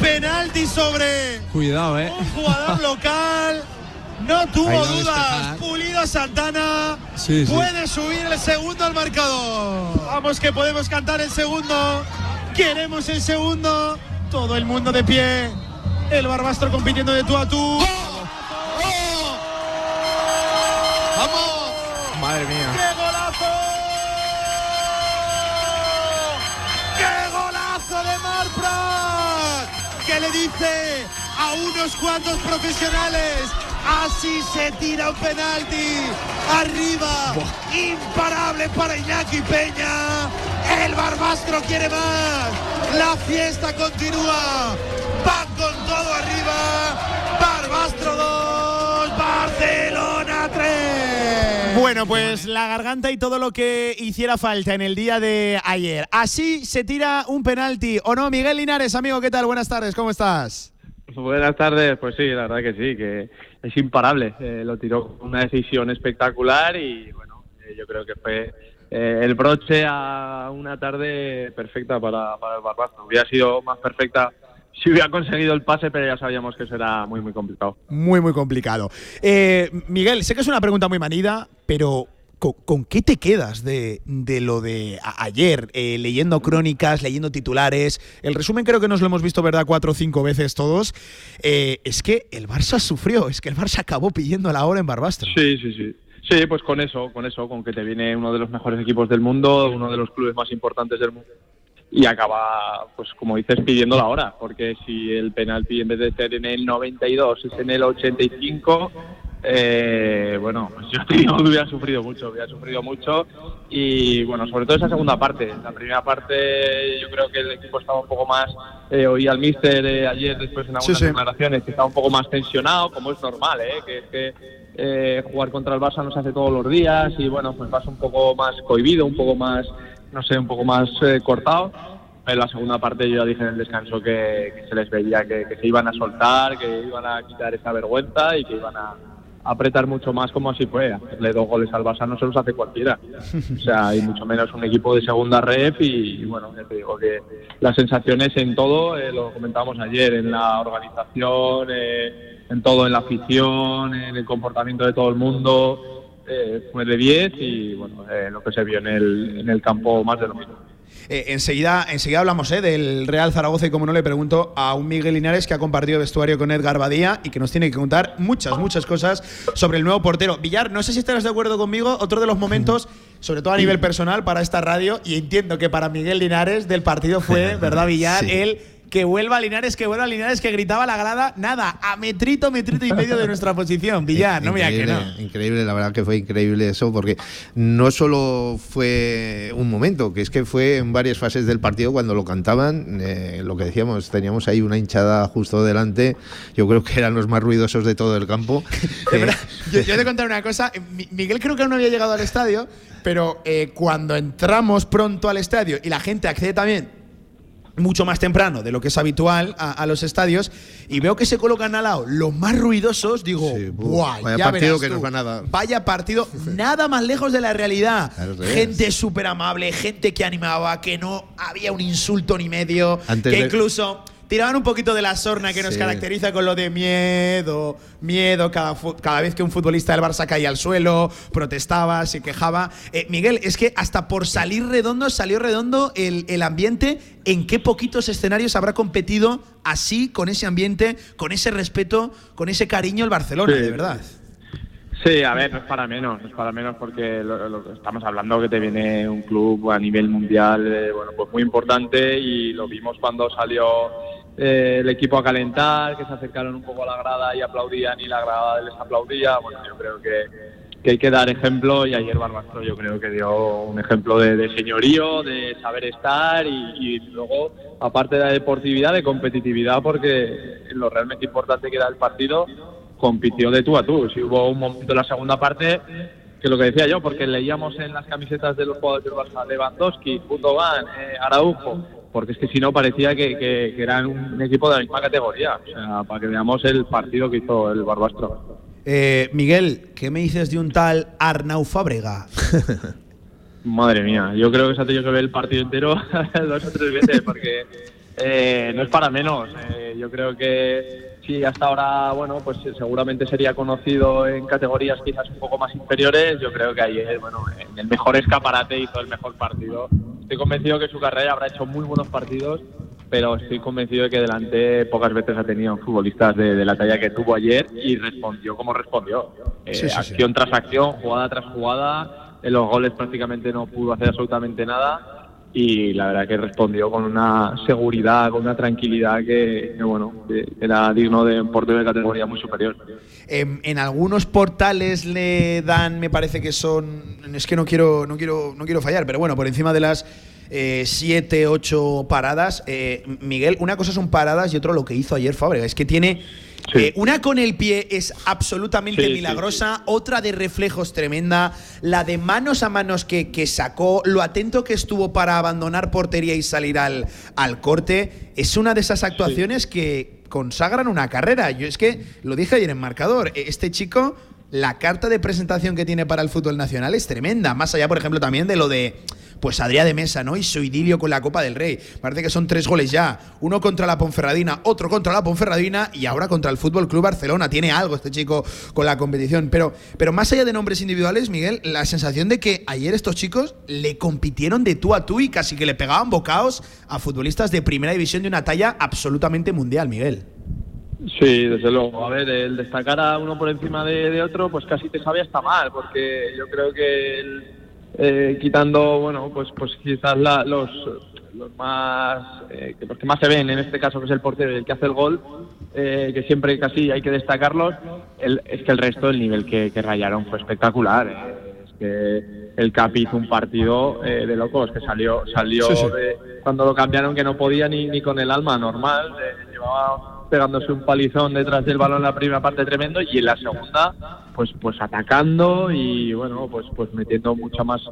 Penalti sobre Cuidado, eh. un jugador local. No tuvo dudas. Pulido Santana. Sí, sí. Puede subir el segundo al marcador. Vamos que podemos cantar el segundo. Queremos el segundo. Todo el mundo de pie. El Barbastro compitiendo de tú a tú. ¡Vamos! Madre mía. ¡Qué golazo! ¡Qué golazo de Marprat! Que le dice a unos cuantos profesionales. Así se tira un penalti. Arriba. Imparable para Iñaki Peña. El Barbastro quiere más. La fiesta continúa. Van con todo arriba. Barbastro 2. Barcelona 3. Bueno, pues la garganta y todo lo que hiciera falta en el día de ayer. Así se tira un penalti, ¿o no? Miguel Linares, amigo, ¿qué tal? Buenas tardes, ¿cómo estás? Buenas tardes, pues sí, la verdad que sí, que es imparable. Eh, lo tiró con una decisión espectacular y bueno, eh, yo creo que fue eh, el broche a una tarde perfecta para, para el Barbastro. Hubiera sido más perfecta si hubiera conseguido el pase, pero ya sabíamos que eso era muy, muy complicado. Muy, muy complicado. Miguel, sé que es una pregunta muy manida, pero ¿con, qué te quedas de, de lo de ayer? Eh, leyendo crónicas, leyendo titulares. El resumen creo que nos lo hemos visto, ¿verdad? Cuatro o cinco veces todos. Eh, es que el Barça sufrió, es que el Barça acabó pidiendo la hora en Barbastro. Sí, sí, sí. Sí, pues con eso, con eso, con que te viene uno de los mejores equipos del mundo, uno de los clubes más importantes del mundo y acaba, pues como dices, pidiendo la hora, porque si el penalti en vez de ser en el 92 es en el 85, eh, bueno, pues yo te digo que hubiera sufrido mucho, hubiera sufrido mucho y bueno, sobre todo esa segunda parte. La primera parte yo creo que el equipo estaba un poco más, eh, oí al míster eh, ayer después en algunas Sí, sí. declaraciones que estaba un poco más tensionado, como es normal, ¿eh? que es que eh, jugar contra el Barça no se hace todos los días y bueno, pues vas un poco más cohibido, un poco más, no sé, un poco más eh, cortado. En la segunda parte yo ya dije en el descanso que, que se les veía que, que se iban a soltar, que iban a quitar esa vergüenza y que iban a apretar mucho más como así fue. Hacerle dos goles al Barça no se los hace cualquiera. O sea, y mucho menos un equipo de segunda ref y, y bueno, ya te digo que las sensaciones en todo, eh, lo comentábamos ayer, en la organización, eh, en todo, en la afición, en el comportamiento de todo el mundo, eh, fue de 10 y bueno, eh, lo que se vio en el, en el campo más de lo mismo. Eh, enseguida, enseguida hablamos eh, del Real Zaragoza y como no le pregunto a un Miguel Linares que ha compartido vestuario con Edgar Badía y que nos tiene que contar muchas, muchas cosas sobre el nuevo portero. Villar, no sé si estarás de acuerdo conmigo, otro de los momentos, sobre todo a nivel personal para esta radio, y entiendo que para Miguel Linares del partido fue, ¿verdad Villar? Sí. El que vuelva a Linares, que vuelva a Linares, que gritaba la grada, nada, a metrito, metrito y medio de nuestra posición. Villar, no me digas que no. Increíble, la verdad que fue increíble eso, porque no solo fue un momento, que es que fue en varias fases del partido cuando lo cantaban, eh, lo que decíamos, teníamos ahí una hinchada justo delante, yo creo que eran los más ruidosos de todo el campo. Eh, Yo, yo te contar una cosa. Mi- Miguel creo que aún no había llegado al estadio, pero eh, cuando entramos pronto al estadio y la gente accede también mucho más temprano de lo que es habitual a, a los estadios y veo que se colocan al lado los más ruidosos, digo, ¡buah! vaya ya partido verás que tú. nos van a dar". Vaya partido, nada más lejos de la realidad. Gente súper amable, gente que animaba, que no había un insulto ni medio, Antes que de- incluso tiraban un poquito de la sorna que nos Sí. caracteriza con lo de miedo, miedo cada, cada vez que un futbolista del Barça caía al suelo, protestaba, se quejaba. Eh, Miguel, es que hasta por salir redondo, salió redondo el, el ambiente. ¿En qué poquitos escenarios habrá competido así, con ese ambiente, con ese respeto, con ese cariño el Barcelona, Sí. de verdad? Sí, a ver, no es para menos, no es para menos porque lo, lo estamos hablando que te viene un club a nivel mundial, eh, bueno, pues muy importante y lo vimos cuando salió eh, el equipo a calentar, que se acercaron un poco a la grada y aplaudían y la grada les aplaudía. Bueno, yo creo que, que hay que dar ejemplo y ayer Barbastro yo creo que dio un ejemplo de, señorío, de saber estar y, y luego, aparte de la deportividad, de competitividad, porque lo realmente importante que era el partido, compitió de tú a tú. Si hubo un momento en la segunda parte que lo que decía yo, porque leíamos en las camisetas de los jugadores del Barça, Lewandowski, Gundogan, eh, Araujo, porque es que si no parecía que, que- que eran un equipo de la misma categoría. O sea, para que veamos el partido que hizo el Barbastro. Eh, Miguel, ¿qué me dices de un tal Arnau Fábrega? Madre mía, yo creo que se ha tenido que ver el partido entero dos o tres veces porque eh, no es para menos. Eh, yo creo que si hasta ahora, bueno, pues eh, seguramente sería conocido en categorías quizás un poco más inferiores. Yo creo que ayer, bueno, en el mejor escaparate hizo el mejor partido. Estoy convencido que su carrera habrá hecho muy buenos partidos, pero estoy convencido de que delante pocas veces ha tenido futbolistas de, de la talla que tuvo ayer y respondió como respondió. Eh, Sí, sí, sí. acción tras acción, jugada tras jugada. En los goles prácticamente no pudo hacer absolutamente nada y la verdad que respondió con una seguridad, con una tranquilidad que, bueno, era digno de un portero de categoría muy superior. Em, en algunos portales le dan, me parece que son, es que no quiero, no quiero, no quiero fallar, pero bueno, por encima de las eh, siete, ocho paradas. Eh, Miguel, una cosa son paradas y otro lo que hizo ayer Fábrega. Es que tiene eh, una con el pie es absolutamente Sí, sí, milagrosa, otra de reflejos tremenda, la de manos a manos que, que sacó, lo atento que estuvo para abandonar portería y salir al, al corte, es una de esas actuaciones que consagran una carrera. Yo es que lo dije ayer en marcador, e- este chico, la carta de presentación que tiene para el fútbol nacional es tremenda, más allá, por ejemplo, también de lo de pues Adrià de Mesa, ¿no? Y su idilio con la Copa del Rey. Parece que son tres goles ya. Uno contra la Ponferradina, otro contra la Ponferradina y ahora contra el Fútbol Club Barcelona. Tiene algo este chico con la competición. Pero, pero más allá de nombres individuales, Miguel, la sensación de que ayer estos chicos le compitieron de tú a tú y casi que le pegaban bocaos a futbolistas de primera división de una talla absolutamente mundial, Miguel. Sí, desde luego. A ver, el destacar a uno por encima de, de otro, pues casi te sabe hasta mal, porque yo creo que el- eh, quitando, bueno, pues pues quizás la- los, los más eh, que los que más se ven en este caso que es el portero y el que hace el gol, eh, que siempre casi hay que destacarlos. el- es que el resto del nivel que, que rayaron fue espectacular. eh. Es que el Capi hizo un partido eh, de locos, que salió salió Sí, sí. de- cuando lo cambiaron que no podía ni, ni con el alma normal, llevaba pegándose un palizón detrás del balón en la primera parte tremendo y en la segunda pues pues atacando y bueno pues pues metiendo mucha más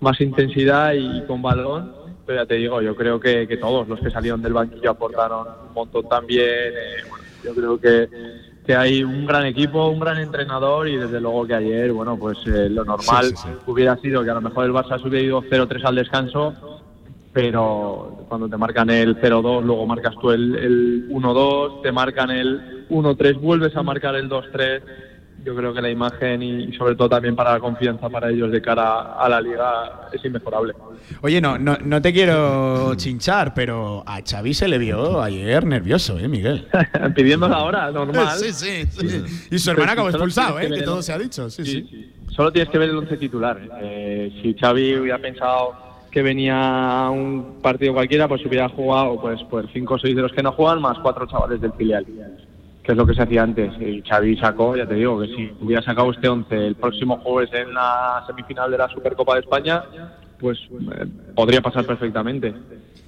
más intensidad y con balón pero ya te digo yo creo que, que todos los que salieron del banquillo aportaron un montón también eh, bueno, yo creo que que hay un gran equipo, un gran entrenador y desde luego que ayer, bueno, pues eh, lo normal Sí, sí, sí. hubiera sido que a lo mejor el Barça hubiera ido 0-3 al descanso pero cuando te marcan el 0-2, luego marcas tú el, el 1-2, te marcan el 1-3, vuelves a marcar el 2-3. Yo creo que la imagen y, sobre todo también para la confianza para ellos de cara a la liga es inmejorable. Oye, no, no, no te quiero chinchar, pero a Xavi se le vio ayer nervioso, ¿eh, Miguel? Pidiendo la hora, normal. Sí, sí, sí. Y su hermana acabó expulsado, ¿eh? Que todo se ha dicho. Sí, sí. Solo tienes que ver el once titular. Eh, si Xavi hubiera pensado que venía un partido cualquiera, pues hubiera jugado pues, pues cinco o seis de los que no juegan, más cuatro chavales del filial, que es lo que se hacía antes. Y Xavi sacó, ya te digo, que si hubiera sacado este 11 el próximo jueves en la semifinal de la Supercopa de España, pues eh, podría pasar perfectamente.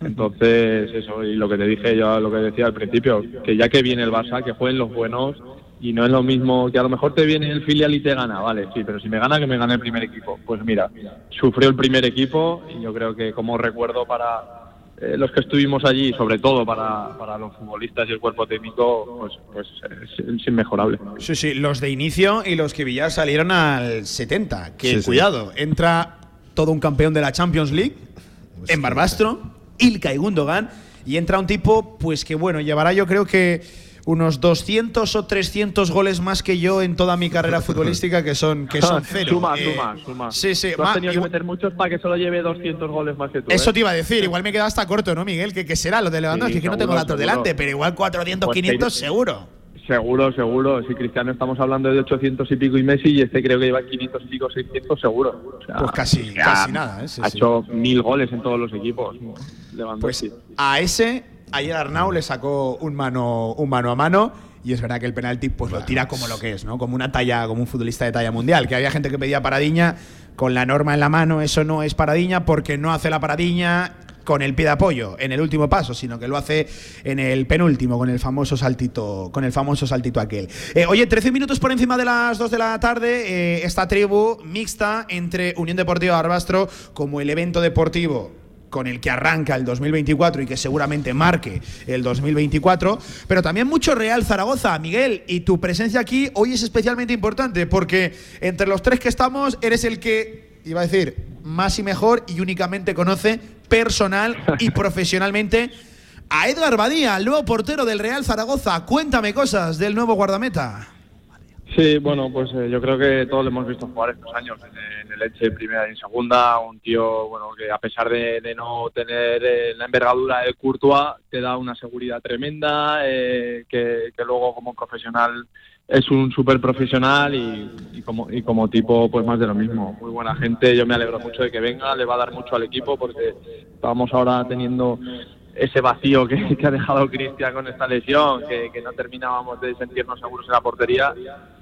Entonces, eso, y lo que te dije yo, lo que decía al principio, que ya que viene el Barça, que jueguen los buenos y no es lo mismo que a lo mejor te viene el filial y te gana, vale, sí, pero si me gana, que me gane el primer equipo. Pues mira, sufrió el primer equipo y yo creo que como recuerdo para eh, los que estuvimos allí, sobre todo para, para los futbolistas y el cuerpo técnico, pues, pues es, es inmejorable. Sí, sí, los de inicio y los que Villar salieron al 70. Que Sí, sí. cuidado, entra todo un campeón de la Champions League en Barbastro, Ilkay Gundogan, y entra un tipo, pues que bueno, llevará yo creo que unos 200 o 300 goles más que yo en toda mi carrera futbolística, que son, que son cero. Suma, Eh, suma, suma. Sí, sí, Tú has tenido que meter muchos para que solo lleve 200 goles más que tú. Eso ¿eh? te iba a decir, igual me queda hasta corto, ¿no, Miguel? Que, que será lo de Lewandowski, Sí, que no tengo seguro, datos seguro. delante, pero igual 400, Pues 500 te- seguro. Seguro, seguro. Si Cristiano estamos hablando de 800 y pico y Messi, y este creo que lleva 500 y pico, 600 seguro. O sea, Pues casi- casi nada, ¿eh? Sí, ha sí. hecho mil goles en todos los equipos. Pues a ese, ayer Arnau le sacó un mano, un mano a mano. Y es verdad que el penalti pues lo tira como lo que es, ¿no? Como una talla, como un futbolista de talla mundial. Que había gente que pedía paradiña con la norma en la mano, eso no es paradiña porque no hace la paradiña con el pie de apoyo en el último paso, sino que lo hace en el penúltimo, con el famoso saltito, con el famoso saltito aquel. Eh, oye, 13 minutos por encima de las 2 de la tarde, eh, esta tribu mixta entre Unión Deportiva Barbastro como el evento deportivo con el que arranca el 2024 y que seguramente marque el 2024, pero también mucho Real Zaragoza, Miguel, y tu presencia aquí hoy es especialmente importante porque entre los tres que estamos eres el que, iba a decir, más y mejor y únicamente conoce personal y profesionalmente a Edgar Badía, el nuevo portero del Real Zaragoza. Cuéntame cosas del nuevo guardameta. Sí, bueno, pues eh, yo creo que todos lo hemos visto jugar estos años en, el Elche primera y segunda. Un tío, bueno, que a pesar de, no tener eh, la envergadura de Courtois, te da una seguridad tremenda, eh, que, luego como profesional es un súper profesional y, y como, y como tipo, pues más de lo mismo. Muy buena gente, yo me alegro mucho de que venga, le va a dar mucho al equipo porque estábamos ahora teniendo ese vacío que, ha dejado Cristian con esta lesión, que, que no terminábamos de sentirnos seguros en la portería.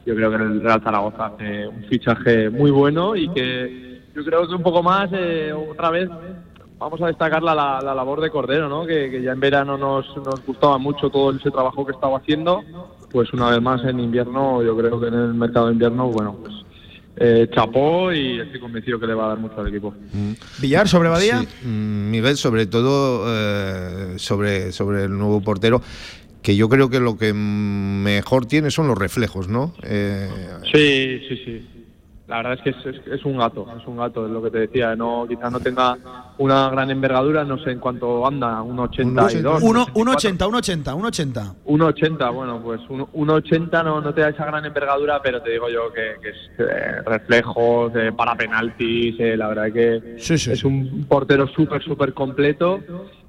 Yo creo que el Real Zaragoza hace un fichaje muy bueno y que yo creo que un poco más, eh, otra vez, vamos a destacar la, la, la labor de Cordero, ¿no? que, que ya en verano nos, nos gustaba mucho todo ese trabajo que estaba haciendo. Pues una vez más en invierno, yo creo que en el mercado de invierno, bueno, pues eh, chapó y estoy convencido que le va a dar mucho al equipo. Villar, sobre Badía. Sí, mm, Miguel, sobre todo eh, sobre, sobre el nuevo portero, que yo creo que lo que mejor tiene son los reflejos, ¿no? Eh, Sí, sí, sí. La verdad es que es, es- es un gato, es un gato, es lo que te decía. No, quizás no tenga una gran envergadura, no sé en cuánto anda, un 82. Uno- 1,80, 1,80, 1,80. 1,80, bueno, pues un- 1,80 no, no te da esa gran envergadura, pero te digo yo que, que es eh, reflejos, eh, para penaltis, eh, la verdad que es un portero súper, súper completo.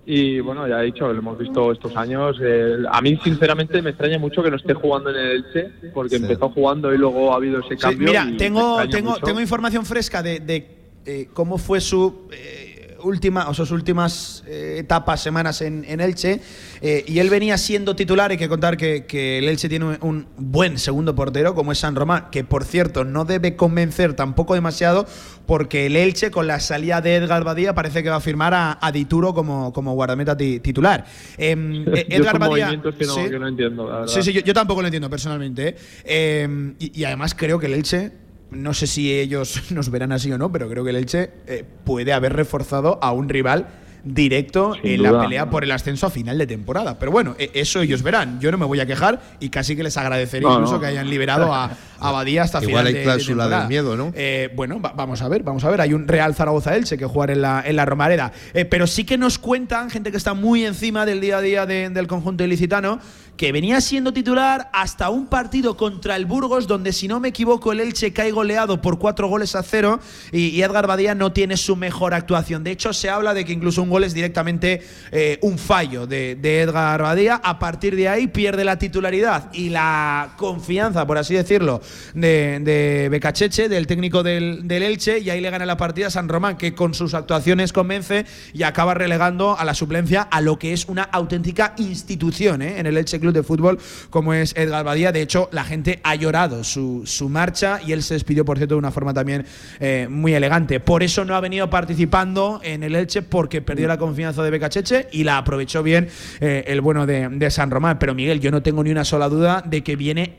Y bueno, ya he dicho, lo hemos visto estos años. eh, a mí, sinceramente, me extraña mucho que no esté jugando en el Elche, porque empezó jugando y luego ha habido ese Sí, cambio. mira, y me tengo, tengo, mucho. tengo información fresca de, de, eh, cómo fue su eh, última, o sus últimas eh, etapas, semanas en, en Elche. eh, y él venía siendo titular. Hay que contar que, que el Elche tiene un, un buen segundo portero, como es San Román, que por cierto no debe convencer tampoco demasiado, porque el Elche, con la salida de Edgar Badía, parece que va a firmar a, a Dituro como, como guardameta ti- titular. Em, eh, Edgar Badía. movimientos que no, sí. que no entiendo, la verdad. Sí, sí, yo, yo tampoco lo entiendo personalmente. Eh, y, y además creo que el Elche, no sé si ellos nos verán así o no, pero creo que el Elche eh, puede haber reforzado a un rival directo Sin en la pelea por el ascenso a final de temporada. Pero bueno, eh, eso ellos verán. Yo no me voy a quejar y casi que les agradecería No, incluso no. que hayan liberado a, a Badía hasta Igual final hay de- de cláusula del temporada. miedo, ¿no? Eh, bueno, va- vamos a ver, vamos a ver. Hay un Real Zaragoza Elche que jugar en la, en la Romareda. Eh, pero sí que nos cuentan, gente que está muy encima del día a día de- del conjunto ilicitano, que venía siendo titular hasta un partido contra el Burgos, donde si no me equivoco, el Elche cae goleado por cuatro goles a cero y, Edgar Badía no tiene su mejor actuación. De hecho, se habla de que incluso un gol es directamente eh, un fallo de, Edgar Badía. A partir de ahí pierde la titularidad y la confianza, por así decirlo, de, de Becacheche, del técnico del, del Elche, y ahí le gana la partida a San Román, que con sus actuaciones convence y acaba relegando a la suplencia a lo que es una auténtica institución ¿eh? en el Elche Club de Fútbol, como es Edgar Badía. De hecho, la gente ha llorado su, su marcha y él se despidió, por cierto, de una forma también eh, muy elegante. Por eso no ha venido participando en el Elche, porque perdió la confianza de Becacheche y la aprovechó bien eh, el bueno de, San Román. Pero Miguel, yo no tengo ni una sola duda de que viene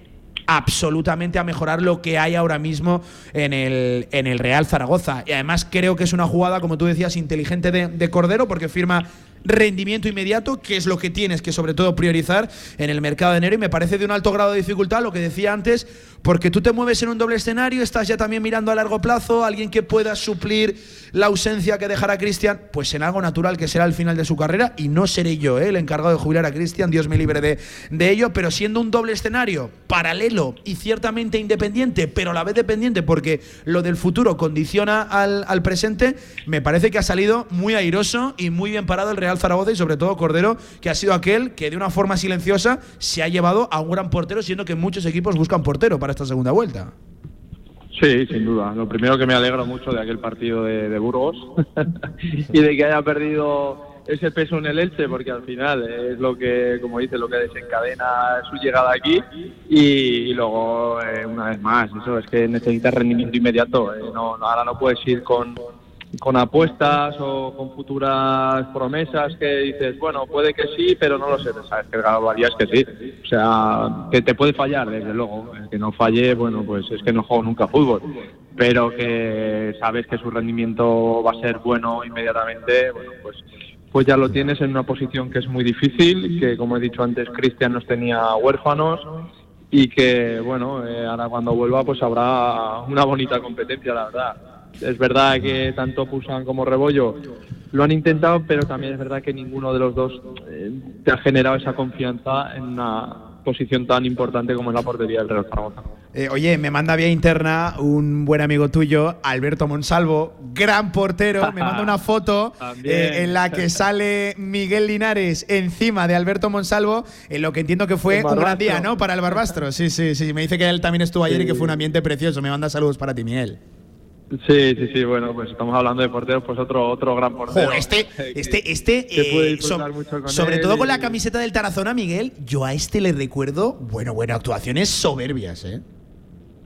absolutamente a mejorar lo que hay ahora mismo en el, en el Real Zaragoza. Y además creo que es una jugada, como tú decías, inteligente de Cordero, porque firma rendimiento inmediato, que es lo que tienes que sobre todo priorizar en el mercado de enero y me parece de un alto grado de dificultad, lo que decía antes, porque tú te mueves en un doble escenario, estás ya también mirando a largo plazo, alguien que pueda suplir la ausencia que dejará Cristian, pues en algo natural que será el final de su carrera y no seré yo ¿eh? el encargado de jubilar a Cristian, Dios me libre de, de ello, pero siendo un doble escenario paralelo y ciertamente independiente, pero a la vez dependiente porque lo del futuro condiciona al, al presente, me parece que ha salido muy airoso y muy bien parado el Real Zaragoza y sobre todo Cordero, que ha sido aquel que de una forma silenciosa se ha llevado a un gran portero, siendo que muchos equipos buscan portero para esta segunda vuelta. Sí, sin duda. Lo primero que me alegro mucho de aquel partido de, Burgos y de que haya perdido ese peso en el Elche, porque al final es lo que, como dice, lo que desencadena su llegada aquí. Y, luego, eh, una vez más, eso es que necesitas rendimiento inmediato. eh, ahora no puedes ir con, con apuestas o con futuras promesas que dices, bueno, puede que sí, pero no lo sé. Sabes que el es que sí. O sea, que te puede fallar, desde luego. El que no falle, bueno, pues es que no juego nunca fútbol. Pero que sabes que su rendimiento va a ser bueno inmediatamente, bueno, pues pues ya lo tienes en una posición que es muy difícil, que como he dicho antes, Cristian nos tenía huérfanos y que, bueno, eh, ahora cuando vuelva pues habrá una bonita competencia, la verdad. Es verdad que tanto Pusan como Rebollo lo han intentado, pero también es verdad que ninguno de los dos eh, te ha generado esa confianza en una posición tan importante como es la portería del Real Zaragoza. Eh, oye, me manda vía interna un buen amigo tuyo, Alberto Monsalvo, gran portero. Me manda una foto eh, en la que sale Miguel Linares encima de Alberto Monsalvo, en lo que entiendo que fue un gran día, ¿no? Para el Barbastro. Sí, sí, sí. Me dice que él también estuvo ayer y que fue un ambiente precioso. Me manda saludos para ti, Miguel. Sí, sí, sí, bueno, pues estamos hablando de porteros, pues otro otro gran portero. Este, este, este, que eh, so- sobre todo con la camiseta del Tarazona, Miguel, yo a este le recuerdo, bueno, bueno, actuaciones soberbias, ¿eh?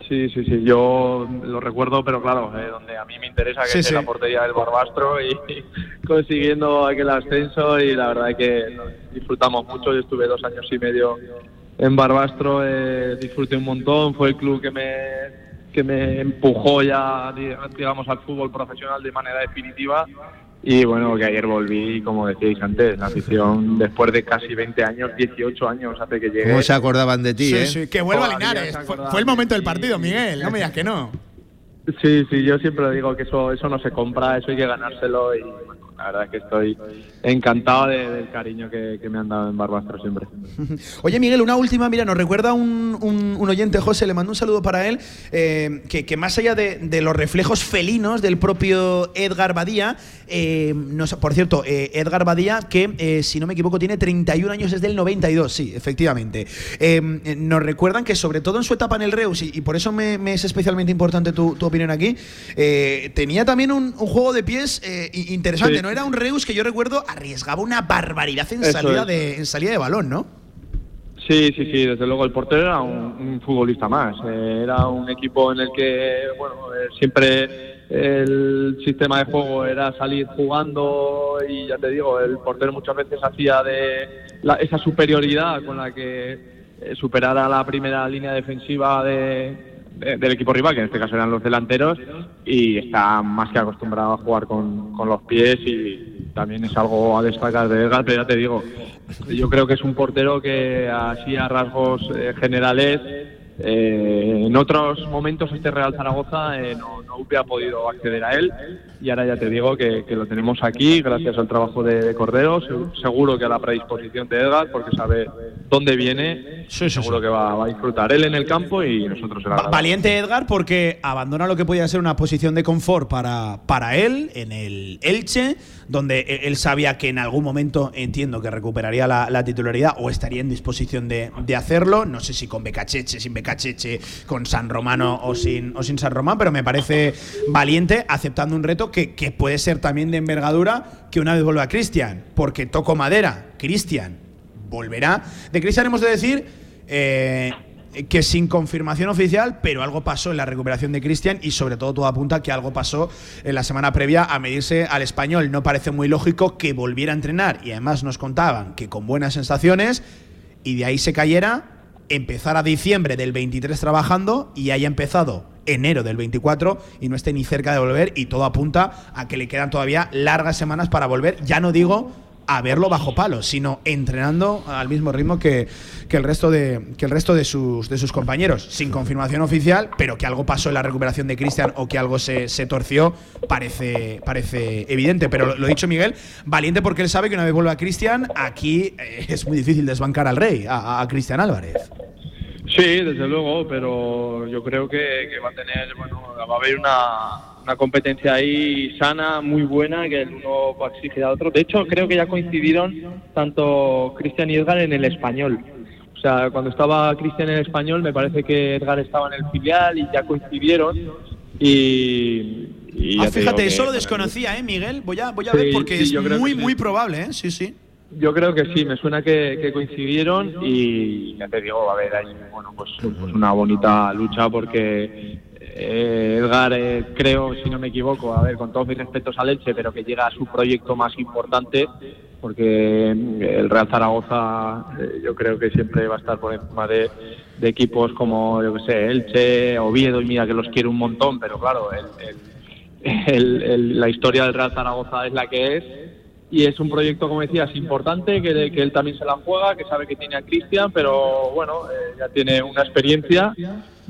Sí, sí, sí, yo lo recuerdo, pero claro, eh, donde a mí me interesa que Sí, es sí. la portería del Barbastro y consiguiendo aquel ascenso y la verdad que disfrutamos mucho. Yo estuve dos años y medio en Barbastro, eh, disfruté un montón, fue el club que me que me empujó ya, di- digamos, al fútbol profesional de manera definitiva. Y bueno, que ayer volví, como decíais antes, la afición después de casi 20 años, 18 años hace que llegué. ¿Cómo se acordaban de ti, Sí, eh? sí, que vuelva Todavía Linares. Fue, el momento del ti. partido, Miguel. No me digas que no. Sí, sí, yo siempre digo que eso, eso no se compra, eso hay que ganárselo y bueno, la verdad es que estoy encantado de- del cariño que, que me han dado en Barbastro siempre. Oye, Miguel, una última, mira, nos recuerda un, un- un oyente, José, le mando un saludo para él, eh, que, que más allá de, de los reflejos felinos del propio Edgar Badía, eh, nos- por cierto, eh, Edgar Badía, que eh, si no me equivoco tiene 31 años, es del 92, sí, efectivamente. Nos recuerdan que sobre todo en su etapa en el Reus, y, y por eso me, me es especialmente importante tu, tu opinión aquí, tenía también un, un juego de pies interesante, Sí. ¿no? Era un Reus que yo recuerdo arriesgaba una barbaridad en Eso salida es. de, en salida de balón, ¿no? Sí, sí, sí, desde luego el portero era un, un futbolista más. eh, era un equipo en el que, bueno, eh, siempre el sistema de juego era salir jugando y ya te digo, el portero muchas veces hacía de la- esa superioridad con la que eh, superara la primera línea defensiva de, de- del equipo rival, que en este caso eran los delanteros, y está más que acostumbrado a jugar con, con los pies y también es algo a destacar de Edgar, pero ya te digo, yo creo que es un portero que así a rasgos eh, generales, eh, en otros momentos este Real Zaragoza eh, no, no ha podido acceder a él. Y ahora ya te digo que, que lo tenemos aquí gracias al trabajo de, de Cordero, Se- seguro que a la predisposición de Edgar porque sabe dónde viene, seguro que va, va a disfrutar él en el campo y nosotros en la. Valiente Edgar porque abandona lo que podía ser una posición de confort para, para él en el Elche, donde e- él sabía que en algún momento entiendo que recuperaría la, la titularidad o estaría en disposición de, de hacerlo. No sé si con Becacheche, sin Becacheche, con San Romano o sin, o sin San Román, pero me parece valiente aceptando un reto que, que puede ser también de envergadura que una vez vuelva Cristian, porque toco madera, Cristian volverá. De Cristian hemos de decir eh, que sin confirmación oficial, pero algo pasó en la recuperación de Cristian y sobre todo todo apunta que algo pasó en la semana previa a medirse al español. No parece muy lógico que volviera a entrenar y además nos contaban que con buenas sensaciones y de ahí se cayera, empezara diciembre del 23 trabajando y haya empezado enero del 24 y no esté ni cerca de volver y todo apunta a que le quedan todavía largas semanas para volver. Ya no digo a verlo bajo palo, sino entrenando al mismo ritmo que, que el resto de que el resto de sus de sus compañeros, sin confirmación oficial, pero que algo pasó en la recuperación de Cristian o que algo se, se torció, parece, parece evidente. Pero lo, dicho Miguel, valiente porque él sabe que una vez vuelva Cristian, aquí eh, es muy difícil desbancar al rey, a, a Cristian Álvarez. Sí, desde luego, pero yo creo que, que va a tener, bueno, va a haber una, una competencia ahí sana, muy buena, que el uno va a exigir al otro. De hecho, creo que ya coincidieron tanto Cristian y Edgar en el español. O sea, cuando estaba Cristian en el español, me parece que Edgar estaba en el filial y ya coincidieron. Y, y Ah, fíjate, eso lo desconocía, ¿eh, Miguel? Voy a, voy a Sí, ver porque sí, es muy, sí. muy probable, ¿eh? Sí, sí. Yo creo que sí, me suena que, que coincidieron y ya te digo, va a haber ahí bueno, pues, pues una bonita lucha porque eh, Edgar, eh, creo, si no me equivoco, a ver, con todos mis respetos al Elche, pero que llega a su proyecto más importante porque mm, el Real Zaragoza eh, yo creo que siempre va a estar por encima de, equipos como, yo que sé, Elche, Oviedo, y mira que los quiere un montón, pero claro, el- la historia del Real Zaragoza es la que es y es un proyecto, como decías, importante, que, que él también se la juega, que sabe que tiene a Cristian, pero bueno, eh, ya tiene una experiencia,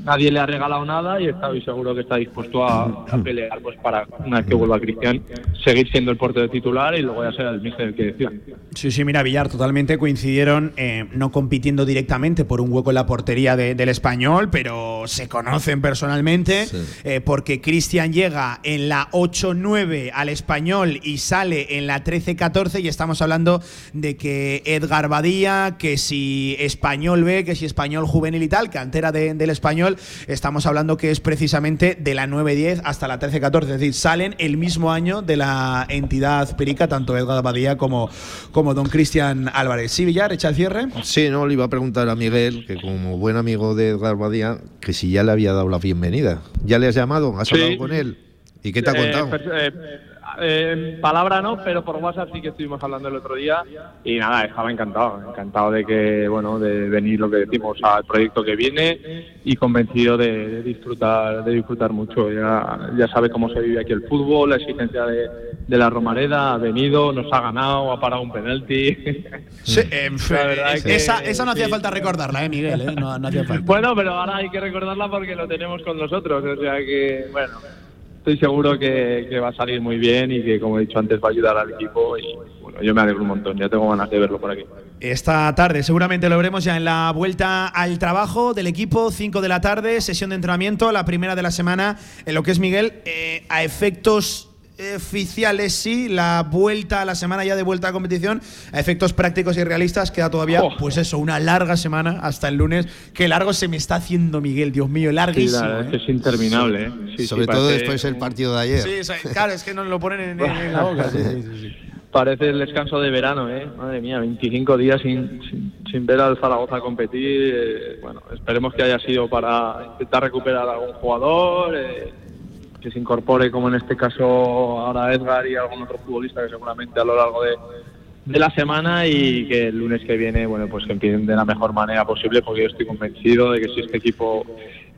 nadie le ha regalado nada y estoy seguro que está dispuesto a, a pelear pues para, una vez que vuelva Cristian, seguir siendo el portero titular y luego ya será el míster el que decía. Sí, sí, mira, Villar, totalmente coincidieron, eh, no compitiendo directamente por un hueco en la portería de- del español, pero se conocen personalmente, eh, porque Cristian llega en la 8-9 al español y sale en la 13-14, y estamos hablando de que Edgar Badía, que si español B, que si español juvenil y tal, cantera de- del español, estamos hablando que es precisamente de la 9-10 hasta la 13-14, es decir, salen el mismo año de la entidad perica, tanto Edgar Badía como, como don Cristian Álvarez. ¿Sí, Villar, echa el cierre? Sí, no, le iba a preguntar a Miguel, que como buen amigo de Edgar Badía, que si ya le había dado la bienvenida. ¿Ya le has llamado? ¿Has Sí. hablado con él? ¿Y qué te ha Eh, contado? eh, eh, palabra no, pero por WhatsApp sí que estuvimos hablando el otro día y nada, estaba encantado, encantado de que, bueno, de venir lo que decimos al proyecto que viene y convencido de, de disfrutar, de disfrutar mucho. Ya, ya sabe cómo se vive aquí el fútbol, la exigencia de, de la Romareda, ha venido, nos ha ganado, ha parado un penalti. Sí, eh, eh, que- esa, esa no hacía sí. falta recordarla, ¿eh, Miguel? eh? No, no hacía falta. Bueno, pero ahora hay que recordarla porque lo tenemos con nosotros. O sea que, bueno, estoy seguro que, va a salir muy bien y que, como he dicho antes, va a ayudar al equipo. Y bueno, yo me alegro un montón. Ya tengo ganas de verlo por aquí. Esta tarde seguramente lo veremos ya en la vuelta al trabajo del equipo, 5 de la tarde, sesión de entrenamiento, la primera de la semana, en lo que es Miguel, eh, a efectos oficiales sí, la vuelta a la semana ya de vuelta a competición, a efectos prácticos y realistas queda todavía, pues eso, una larga semana hasta el lunes. Qué largo se me está haciendo Miguel, Dios mío, Sí, larguísimo. la verdad es ¿eh? que es interminable. ¿eh? Sí, Sobre sí, todo parece- después del partido de ayer. Sí, o sea, claro, es que nos lo ponen en, en- la boca. sí, sí, sí, sí. Parece el descanso de verano, ¿eh? Madre mía, 25 días sin, sin, sin ver al Zaragoza competir. eh, bueno, esperemos que haya sido para intentar recuperar a algún jugador, eh, que se incorpore, como en este caso ahora Edgar y algún otro futbolista que seguramente a lo largo de, de la semana y que el lunes que viene, bueno, pues que empiecen de la mejor manera posible, porque yo estoy convencido de que si este equipo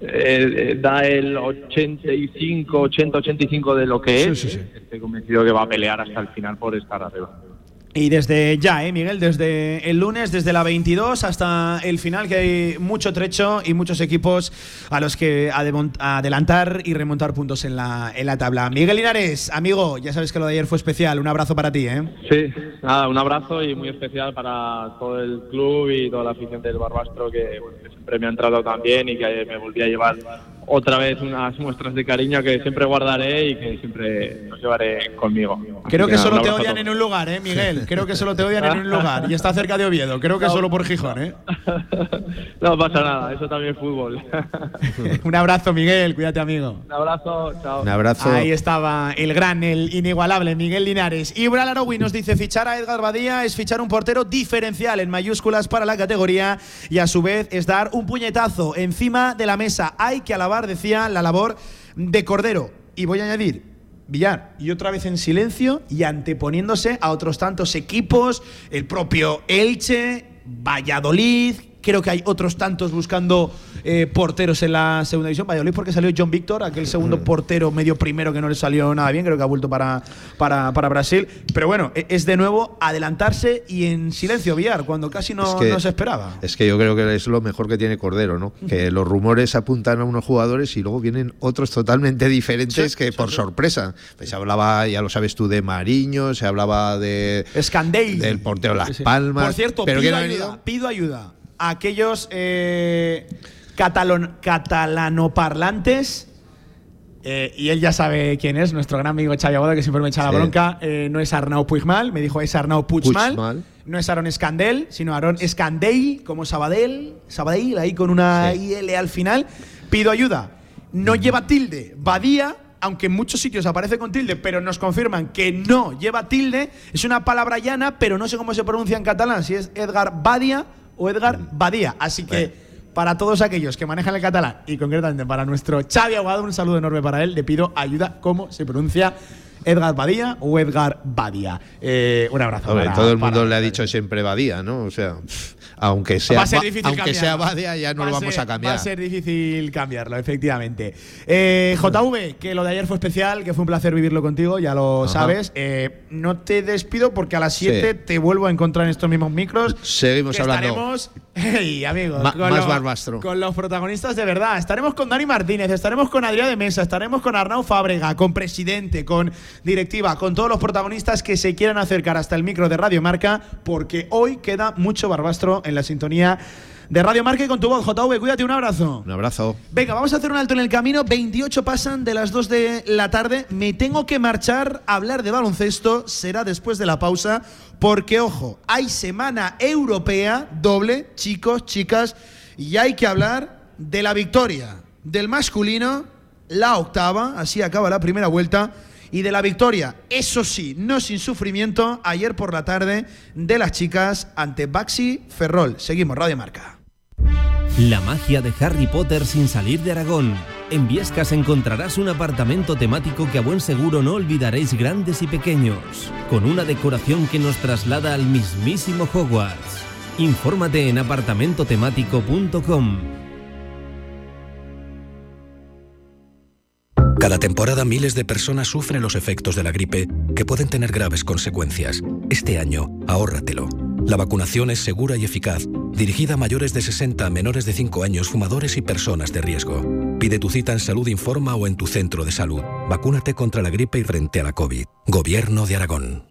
eh, eh, da el 85, 80, 85 de lo que es, estoy convencido que va a pelear hasta el final por estar arriba. Y desde ya, ¿eh, Miguel? Desde el lunes, desde la 22 hasta el final, que hay mucho trecho y muchos equipos a los que adelantar y remontar puntos en la, en la tabla. Miguel Linares, amigo, ya sabes que lo de ayer fue especial. Un abrazo para ti, ¿eh? Sí, nada, un abrazo y muy especial para todo el club y toda la afición del Barbastro que siempre me han tratado tan bien y que me volví a llevar otra vez unas muestras de cariño que siempre guardaré y que siempre nos llevaré conmigo. Creo que solo te odian en un lugar, ¿eh, Miguel? Creo que solo te odian en un lugar. Y está cerca de Oviedo. Creo que solo por Gijón, ¿eh? No pasa nada, eso también es fútbol. Un abrazo, Miguel. Cuídate, amigo. un abrazo, chao. Un abrazo. Ahí estaba el gran, el inigualable Miguel Linares. Ibra Larowi nos dice fichar a Edgar Badía es fichar un portero diferencial en mayúsculas para la categoría y a su vez es dar un puñetazo encima de la mesa. Hay que alabar, decía, la labor de Cordero. Y voy a añadir, Villar, y otra vez en silencio y anteponiéndose a otros tantos equipos, el propio Elche, Valladolid. Creo que hay otros tantos buscando eh, porteros en la segunda división. Valladolid porque salió John Víctor, aquel segundo portero medio primero que no le salió nada bien, creo que ha vuelto para, para, para Brasil. Pero bueno, e- es de nuevo adelantarse y en silencio Villar, cuando casi no, Es que- no se esperaba. Es que yo creo que es lo mejor que tiene Cordero, ¿no? Que los rumores apuntan a unos jugadores y luego vienen otros totalmente diferentes Sí, que por sorpresa. Pues se hablaba, ya lo sabes tú, de Mariño, se hablaba de Scandale. del portero Las Sí, sí. Palmas. Por cierto, pero pido, ¿quién ha ayuda, pido ayuda aquellos eh, catalon- catalanoparlantes. eh, y él ya sabe quién es, nuestro gran amigo Xavi Aguado, que siempre me echa la Sí. bronca. Eh, no es Arnau Puigmal, me dijo es Arnau Puigmal. Puigmal. No es Aaron Escandel, sino Aaron Escandell, como Sabadell, Sabadell, ahí con una IL al final. Pido ayuda. No lleva tilde. Badía, aunque en muchos sitios aparece con tilde, pero nos confirman que no lleva tilde. Es una palabra llana, pero no sé cómo se pronuncia en catalán, si es Edgar Badia o Edgar Badía. Así que. Para todos aquellos que manejan el catalán y concretamente para nuestro Xavi Aguado, un saludo enorme para él. Le pido ayuda cómo se pronuncia Edgar Badía o Edgar Badia. Eh, un abrazo. Para- todo el para- mundo le ha dicho siempre Badía, ¿no? O sea, pff, aunque sea, Va a ser difícil aunque sea. Badia, ya no Va lo vamos ser- a cambiar. Va a ser difícil cambiarlo, efectivamente. Eh, JV, que lo de ayer fue especial, que fue un placer vivirlo contigo, ya lo Ajá. sabes. Eh, no te despido porque a las 7 Sí. te vuelvo a encontrar en estos mismos micros. Seguimos hablando. Estaremos, hey, amigo, Ma- con más los- Barbastro. Con los protagonistas de verdad. Estaremos con Dani Martínez, estaremos con Adrián de Mesa, estaremos con Arnau Fábrega, con presidente, con directiva, con todos los protagonistas que se quieran acercar hasta el micro de Radio Marca, porque hoy queda mucho Barbastro en la sintonía de Radio Marca y con tu voz, JV. Cuídate, un abrazo. Un abrazo. Venga, vamos a hacer un alto en el camino. 28 pasan de las 2 de la tarde. Me tengo que marchar a hablar de baloncesto. Será después de la pausa. Porque, ojo, hay semana europea doble, chicos, chicas. Y hay que hablar de la victoria del masculino, la octava. Así acaba la primera vuelta. Y de la victoria, eso sí, no sin sufrimiento, ayer por la tarde de las chicas ante Baxi Ferrol. Seguimos, Radio Marca. La magia de Harry Potter sin salir de Aragón. En Viescas encontrarás un apartamento temático que a buen seguro no olvidaréis grandes y pequeños, con una decoración que nos traslada al mismísimo Hogwarts. Infórmate en apartamentotemático.com. Cada temporada miles de personas sufren los efectos de la gripe que pueden tener graves consecuencias. Este año, ahórratelo. La vacunación es segura y eficaz, dirigida a mayores de 60, menores de 5 años, fumadores y personas de riesgo. Pide tu cita en Salud Informa o en tu centro de salud. Vacúnate contra la gripe y frente a la COVID. Gobierno de Aragón.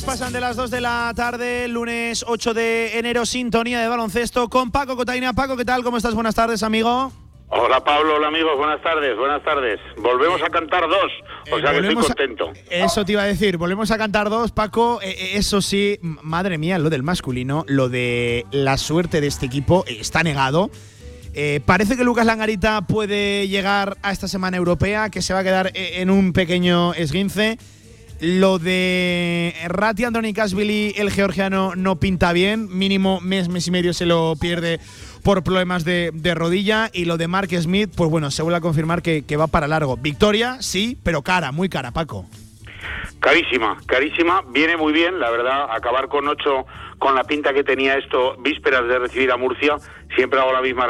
Minutos pasan de las 2 de la tarde, lunes 8 de enero, sintonía de baloncesto con Paco Cotaina. Paco, ¿qué tal? ¿Cómo estás? Buenas tardes, amigo. Hola Pablo, hola amigos, buenas tardes, buenas tardes. Volvemos a cantar dos, o sea que estoy a- contento. Eso te iba a decir, volvemos a cantar dos, Paco. Eh, eh, eso sí, madre mía, lo del masculino, lo de la suerte de este equipo eh, está negado. Eh, parece que Lucas Langarita puede llegar a esta semana europea, que se va a quedar eh, en un pequeño esguince. Lo de Rati Andronikashvili, el georgiano, no pinta bien. Mínimo mes, mes y medio se lo pierde por problemas de, de rodilla. Y lo de Mark Smith, pues bueno, se vuelve a confirmar que, que va para largo. Victoria, sí, pero cara, muy cara, Paco. Carísima, carísima, viene muy bien, la verdad, acabar con ocho con la pinta que tenía esto vísperas de recibir a Murcia, siempre hago la misma,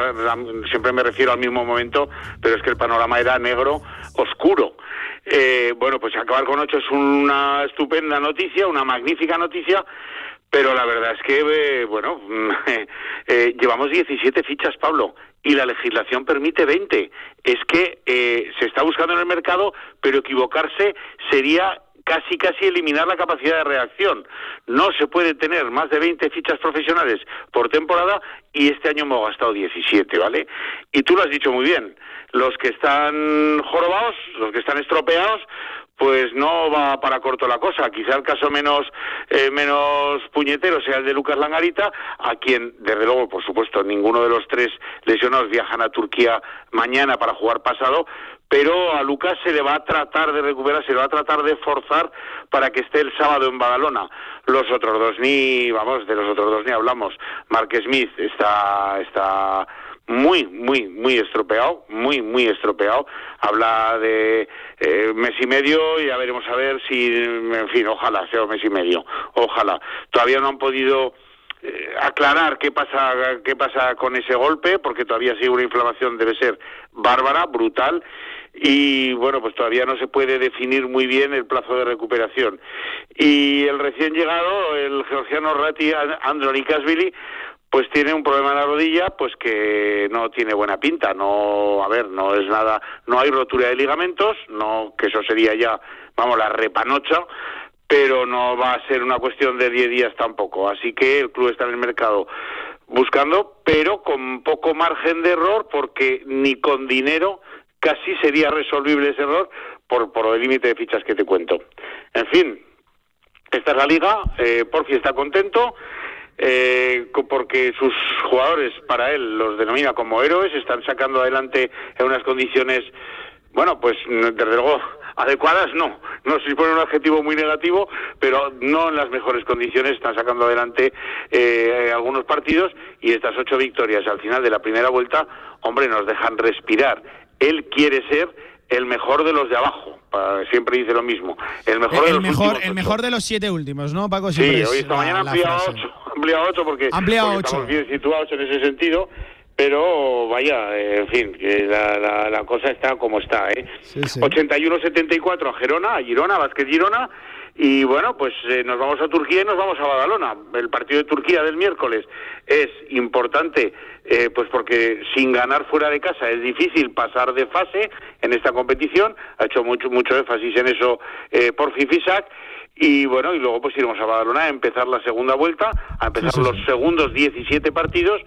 siempre me refiero al mismo momento, pero es que el panorama era negro, oscuro. Eh, bueno, pues acabar con ocho es una estupenda noticia, una magnífica noticia, pero la verdad es que, eh, bueno, eh, llevamos 17 fichas, Pablo, y la legislación permite 20. Es que eh, se está buscando en el mercado, pero equivocarse sería casi casi eliminar la capacidad de reacción. No se puede tener más de 20 fichas profesionales por temporada y este año hemos gastado 17, ¿vale? Y tú lo has dicho muy bien. Los que están jorobados, los que están estropeados, pues no va para corto la cosa. Quizá el caso menos eh, menos puñetero sea el de Lucas Langarita, a quien, desde luego, por supuesto, ninguno de los tres lesionados viajan a Turquía mañana para jugar pasado, pero a Lucas se le va a tratar de recuperar, se le va a tratar de forzar para que esté el sábado en Badalona. Los otros dos ni, vamos, de los otros dos ni hablamos. Mark Smith está, está muy, muy, muy estropeado, muy, muy estropeado. Habla de eh, mes y medio ya veremos a ver si, en fin, ojalá sea un mes y medio, ojalá. Todavía no han podido eh, aclarar qué pasa, qué pasa con ese golpe, porque todavía sigue una inflamación, debe ser bárbara, brutal. Y bueno, pues todavía no se puede definir muy bien el plazo de recuperación. Y el recién llegado, el georgiano Rati Andronikashvili, pues tiene un problema en la rodilla, pues que no tiene buena pinta. No, a ver, no es nada, no hay rotura de ligamentos, no, que eso sería ya, vamos, la repanocha, pero no va a ser una cuestión de 10 días tampoco. Así que el club está en el mercado buscando, pero con poco margen de error, porque ni con dinero casi sería resolvible ese error por, por el límite de fichas que te cuento. En fin, esta es la liga, eh, Porfi está contento, eh, porque sus jugadores, para él, los denomina como héroes, están sacando adelante en unas condiciones, bueno, pues desde luego adecuadas no, no se pone un adjetivo muy negativo, pero no en las mejores condiciones están sacando adelante eh, algunos partidos y estas ocho victorias al final de la primera vuelta, hombre, nos dejan respirar. Él quiere ser el mejor de los de abajo, siempre dice lo mismo, el mejor de los mejor, últimos el ocho. mejor de los siete últimos, ¿no, Paco? Sí, Siempre es hoy esta mañana ampliado a frase. 8, ha ampliado a 8 porque, ampliado a estamos bien situados en ese sentido, pero vaya, eh, en fin, que la, la, la cosa está como está, ¿eh? 81-74 a Gerona, a Girona, Vázquez Girona, y bueno, pues eh, nos vamos a Turquía y nos vamos a Badalona. El partido de Turquía del miércoles es importante, eh, pues porque sin ganar fuera de casa es difícil pasar de fase en esta competición. Ha hecho mucho mucho énfasis en eso eh, por Fifisac. Y bueno, y luego pues iremos a Badalona a empezar la segunda vuelta, a empezar Sí, sí, los segundos 17 partidos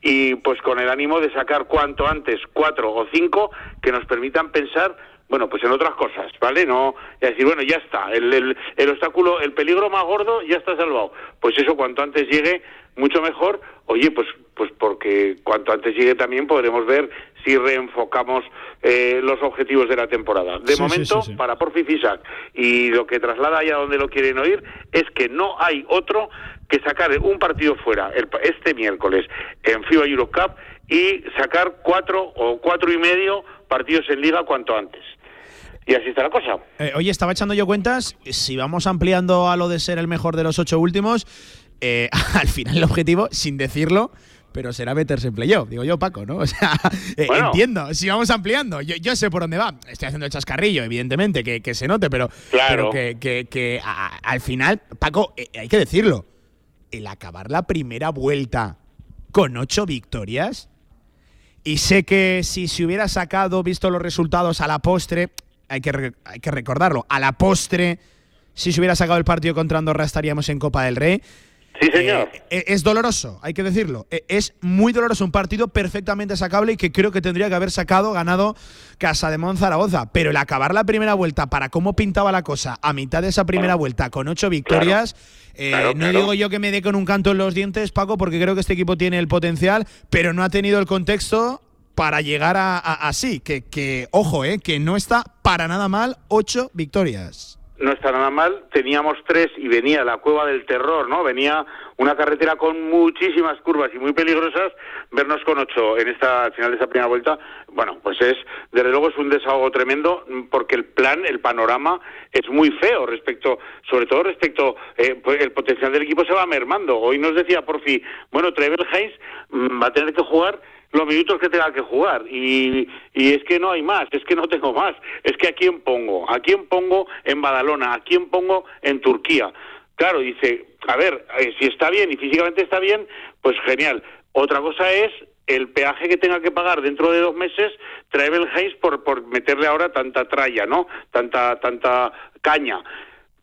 y pues con el ánimo de sacar cuanto antes cuatro o cinco que nos permitan pensar bueno, pues en otras cosas, ¿vale? No y decir, bueno, ya está, el, el, el obstáculo, el peligro más gordo ya está salvado. Pues eso cuanto antes llegue, mucho mejor. Oye, pues pues porque cuanto antes llegue también podremos ver si reenfocamos eh, los objetivos de la temporada. De Sí, momento, sí, sí. para Porfi Fisac y lo que traslada allá donde lo quieren oír es que no hay otro que sacar un partido fuera el, este miércoles en FIBA Europe Cup y sacar cuatro o cuatro y medio partidos en liga cuanto antes. y así está la cosa. Eh, oye, estaba echando yo cuentas, si vamos ampliando a lo de ser el mejor de los ocho últimos, eh, al final el objetivo, sin decirlo, pero será meterse en playoff, digo yo, Paco, ¿no? O sea, eh, Bueno. entiendo, si vamos ampliando, yo, yo sé por dónde va, estoy haciendo el chascarrillo, evidentemente, que, que se note, pero, Claro. pero que, que- que a- al final, Paco, eh, hay que decirlo, el acabar la primera vuelta con ocho victorias, y sé que si se hubiera sacado, visto los resultados a la postre, hay que, hay que recordarlo, a la postre, si se hubiera sacado el partido contra Andorra estaríamos en Copa del Rey. Sí, señor. Eh, es doloroso, hay que decirlo. Eh, Es muy doloroso, un partido perfectamente sacable y que creo que tendría que haber sacado, ganado Casa de Zaragoza. Pero el acabar la primera vuelta para cómo pintaba la cosa a mitad de esa primera vuelta con ocho victorias, eh, Claro, no digo yo que me dé con un canto en los dientes, Paco, porque creo que este equipo tiene el potencial, pero no ha tenido el contexto para llegar a, a- así. Que, que, ojo, eh, que no está para nada mal ocho victorias. No está nada mal. Teníamos tres y venía la cueva del terror, ¿no? Venía una carretera con muchísimas curvas y muy peligrosas. Vernos con ocho en esta al final de esta primera vuelta, bueno, pues es desde luego es un desahogo tremendo porque el plan, el panorama es muy feo respecto, sobre todo respecto eh, pues el potencial del equipo se va mermando. Hoy nos decía Porfi, bueno, Trevor Hayes mm, va a tener que jugar los minutos que tenga que jugar y, y es que no hay más, es que no tengo más, es que a quién pongo, a quién pongo en Badalona, a quién pongo en Turquía. Claro, dice, a ver, eh, si está bien y físicamente está bien, pues genial. Otra cosa es el peaje que tenga que pagar dentro de dos meses Travel Hayes por, por meterle ahora tanta tralla, ¿no? Tanta, tanta caña.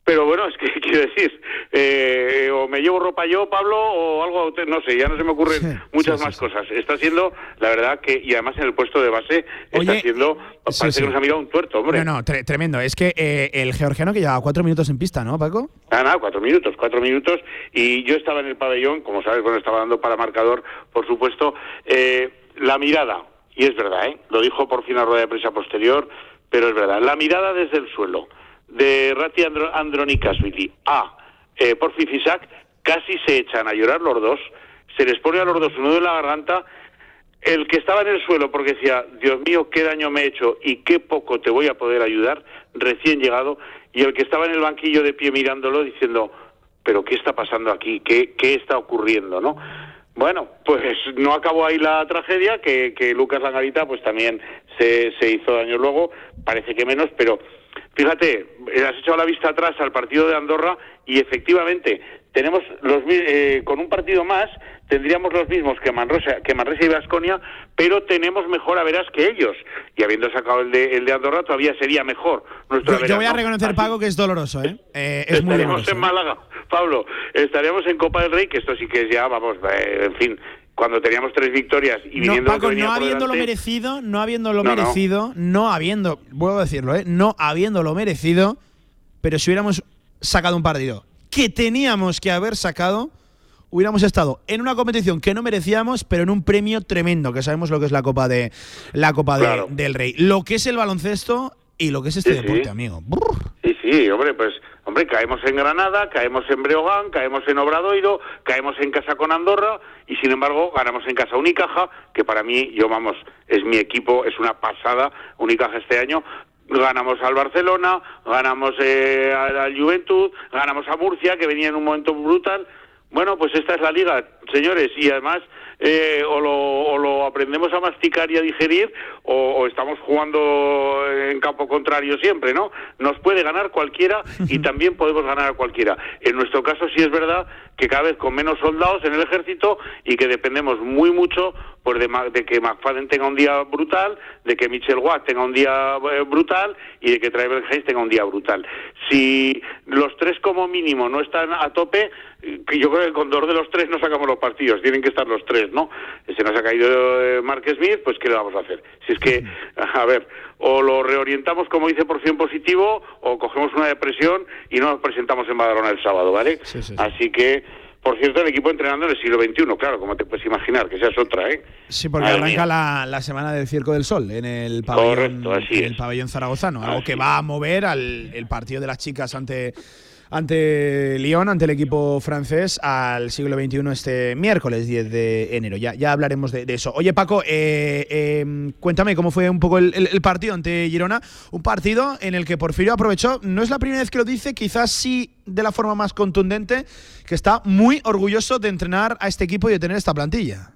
Pero bueno, es que quiero decir, eh, o me llevo ropa yo, Pablo, o algo, no sé, ya no se me ocurren muchas más cosas. Está siendo, la verdad, que, y además en el puesto de base, está siendo, parece que nos ha mirado un tuerto, hombre. No, no, tre- tremendo. Es que eh, el georgiano que llevaba cuatro minutos en pista, ¿no, Paco? Nada, nada, cuatro minutos, cuatro minutos. Y yo estaba en el pabellón, como sabes, bueno, estaba dando para marcador, por supuesto. Eh, la mirada, y es verdad, ¿eh? lo dijo por fin la rueda de prensa posterior, pero es verdad. La mirada desde el suelo de Rati Andro Andronikasvili a eh, Porfi Fisac, casi se echan a llorar los dos. Se les pone a los dos un nudo en la garganta. El que estaba en el suelo porque decía, Dios mío, qué daño me he hecho y qué poco te voy a poder ayudar, recién llegado, y el que estaba en el banquillo de pie mirándolo diciendo, pero ¿qué está pasando aquí? ¿Qué, qué está ocurriendo? ¿no? Bueno, pues no acabó ahí la tragedia, que, que Lucas Langarita pues también se, se hizo daño luego, parece que menos, pero fíjate, eh, has echado la vista atrás al partido de Andorra y efectivamente tenemos los eh, con un partido más tendríamos los mismos que Manresa, que Manresa y Vasconia, pero tenemos mejor a verás que ellos. Y habiendo sacado el de, el de Andorra todavía sería mejor nuestro Yo, voy a ¿no? reconocer, Paco, que es doloroso, ¿eh? Eh, es muy Estaríamos doloroso. en Málaga, Pablo. Estaríamos en Copa del Rey, que esto sí que es ya, vamos, eh, en fin, cuando teníamos tres victorias y No, viniendo que Paco, no habiéndolo delante, merecido, no habiéndolo No, no. merecido, no habiendo, vuelvo a decirlo, ¿eh? no habiéndolo merecido, pero si hubiéramos sacado un partido que teníamos que haber sacado, hubiéramos estado en una competición que no merecíamos, pero en un premio tremendo, que sabemos lo que es la Copa de la Copa de- del Rey, lo que es el baloncesto y lo que es este Sí, sí. deporte, amigo. Sí, sí, hombre, pues, hombre, caemos en Granada, caemos en Breogán, caemos en Obradoiro, caemos en casa con Andorra y sin embargo ganamos en casa Unicaja, que para mí, yo vamos, es mi equipo, es una pasada Unicaja este año. Ganamos al Barcelona, ganamos eh, al Juventud, ganamos a Murcia, que venía en un momento brutal. Bueno, pues esta es la liga, señores, y además eh, o, lo, o lo aprendemos a masticar y a digerir o, o estamos jugando en campo contrario siempre, ¿no? Nos puede ganar cualquiera y también podemos ganar a cualquiera. En nuestro caso sí es verdad que cada vez con menos soldados en el ejército y que dependemos muy mucho pues de, de que McFadden tenga un día brutal, de que Mitchell Watt tenga un día eh, brutal y de que Trevor Hayes tenga un día brutal. Si los tres como mínimo no están a tope, eh, yo creo que con dos de los tres no sacamos los partidos, tienen que estar los tres, ¿no? Se nos ha caído eh, Mark Smith, pues ¿qué le vamos a hacer? Si es que, a ver, o lo reorientamos como dice por fin positivo, o cogemos una depresión y no nos presentamos en Badalona el sábado, ¿vale? Así que, por cierto, el equipo entrenando en el siglo XXI, claro, como te puedes imaginar, que esa es otra, ¿eh? Sí, porque Madre arranca la, la semana del Circo del Sol en el pabellón, Correcto, así en el pabellón zaragozano, algo que va a mover al el partido de las chicas ante ante Lyon, ante el equipo francés, al siglo XXI este miércoles 10 de enero. Ya, ya hablaremos de, eso. Oye, Paco, eh, eh, cuéntame cómo fue un poco el, el- el partido ante Girona. Un partido en el que Porfirio aprovechó, no es la primera vez que lo dice, quizás sí de la forma más contundente, que está muy orgulloso de entrenar a este equipo y de tener esta plantilla.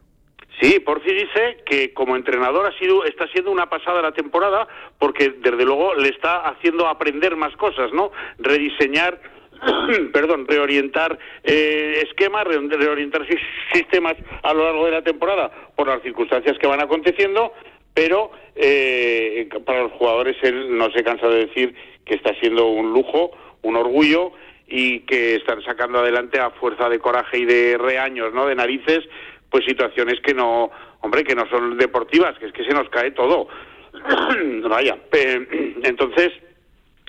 Sí, Porfi dice que como entrenador ha sido, está siendo una pasada la temporada porque desde luego le está haciendo aprender más cosas, ¿no? Rediseñar, perdón, reorientar eh, esquemas, re- reorientar sis- sistemas a lo largo de la temporada por las circunstancias que van aconteciendo, pero eh, para los jugadores él no se cansa de decir que está siendo un lujo, un orgullo y que están sacando adelante a fuerza de coraje y de reaños, ¿no? De narices, pues situaciones que no, hombre, que no son deportivas, que es que se nos cae todo. Vaya, eh, entonces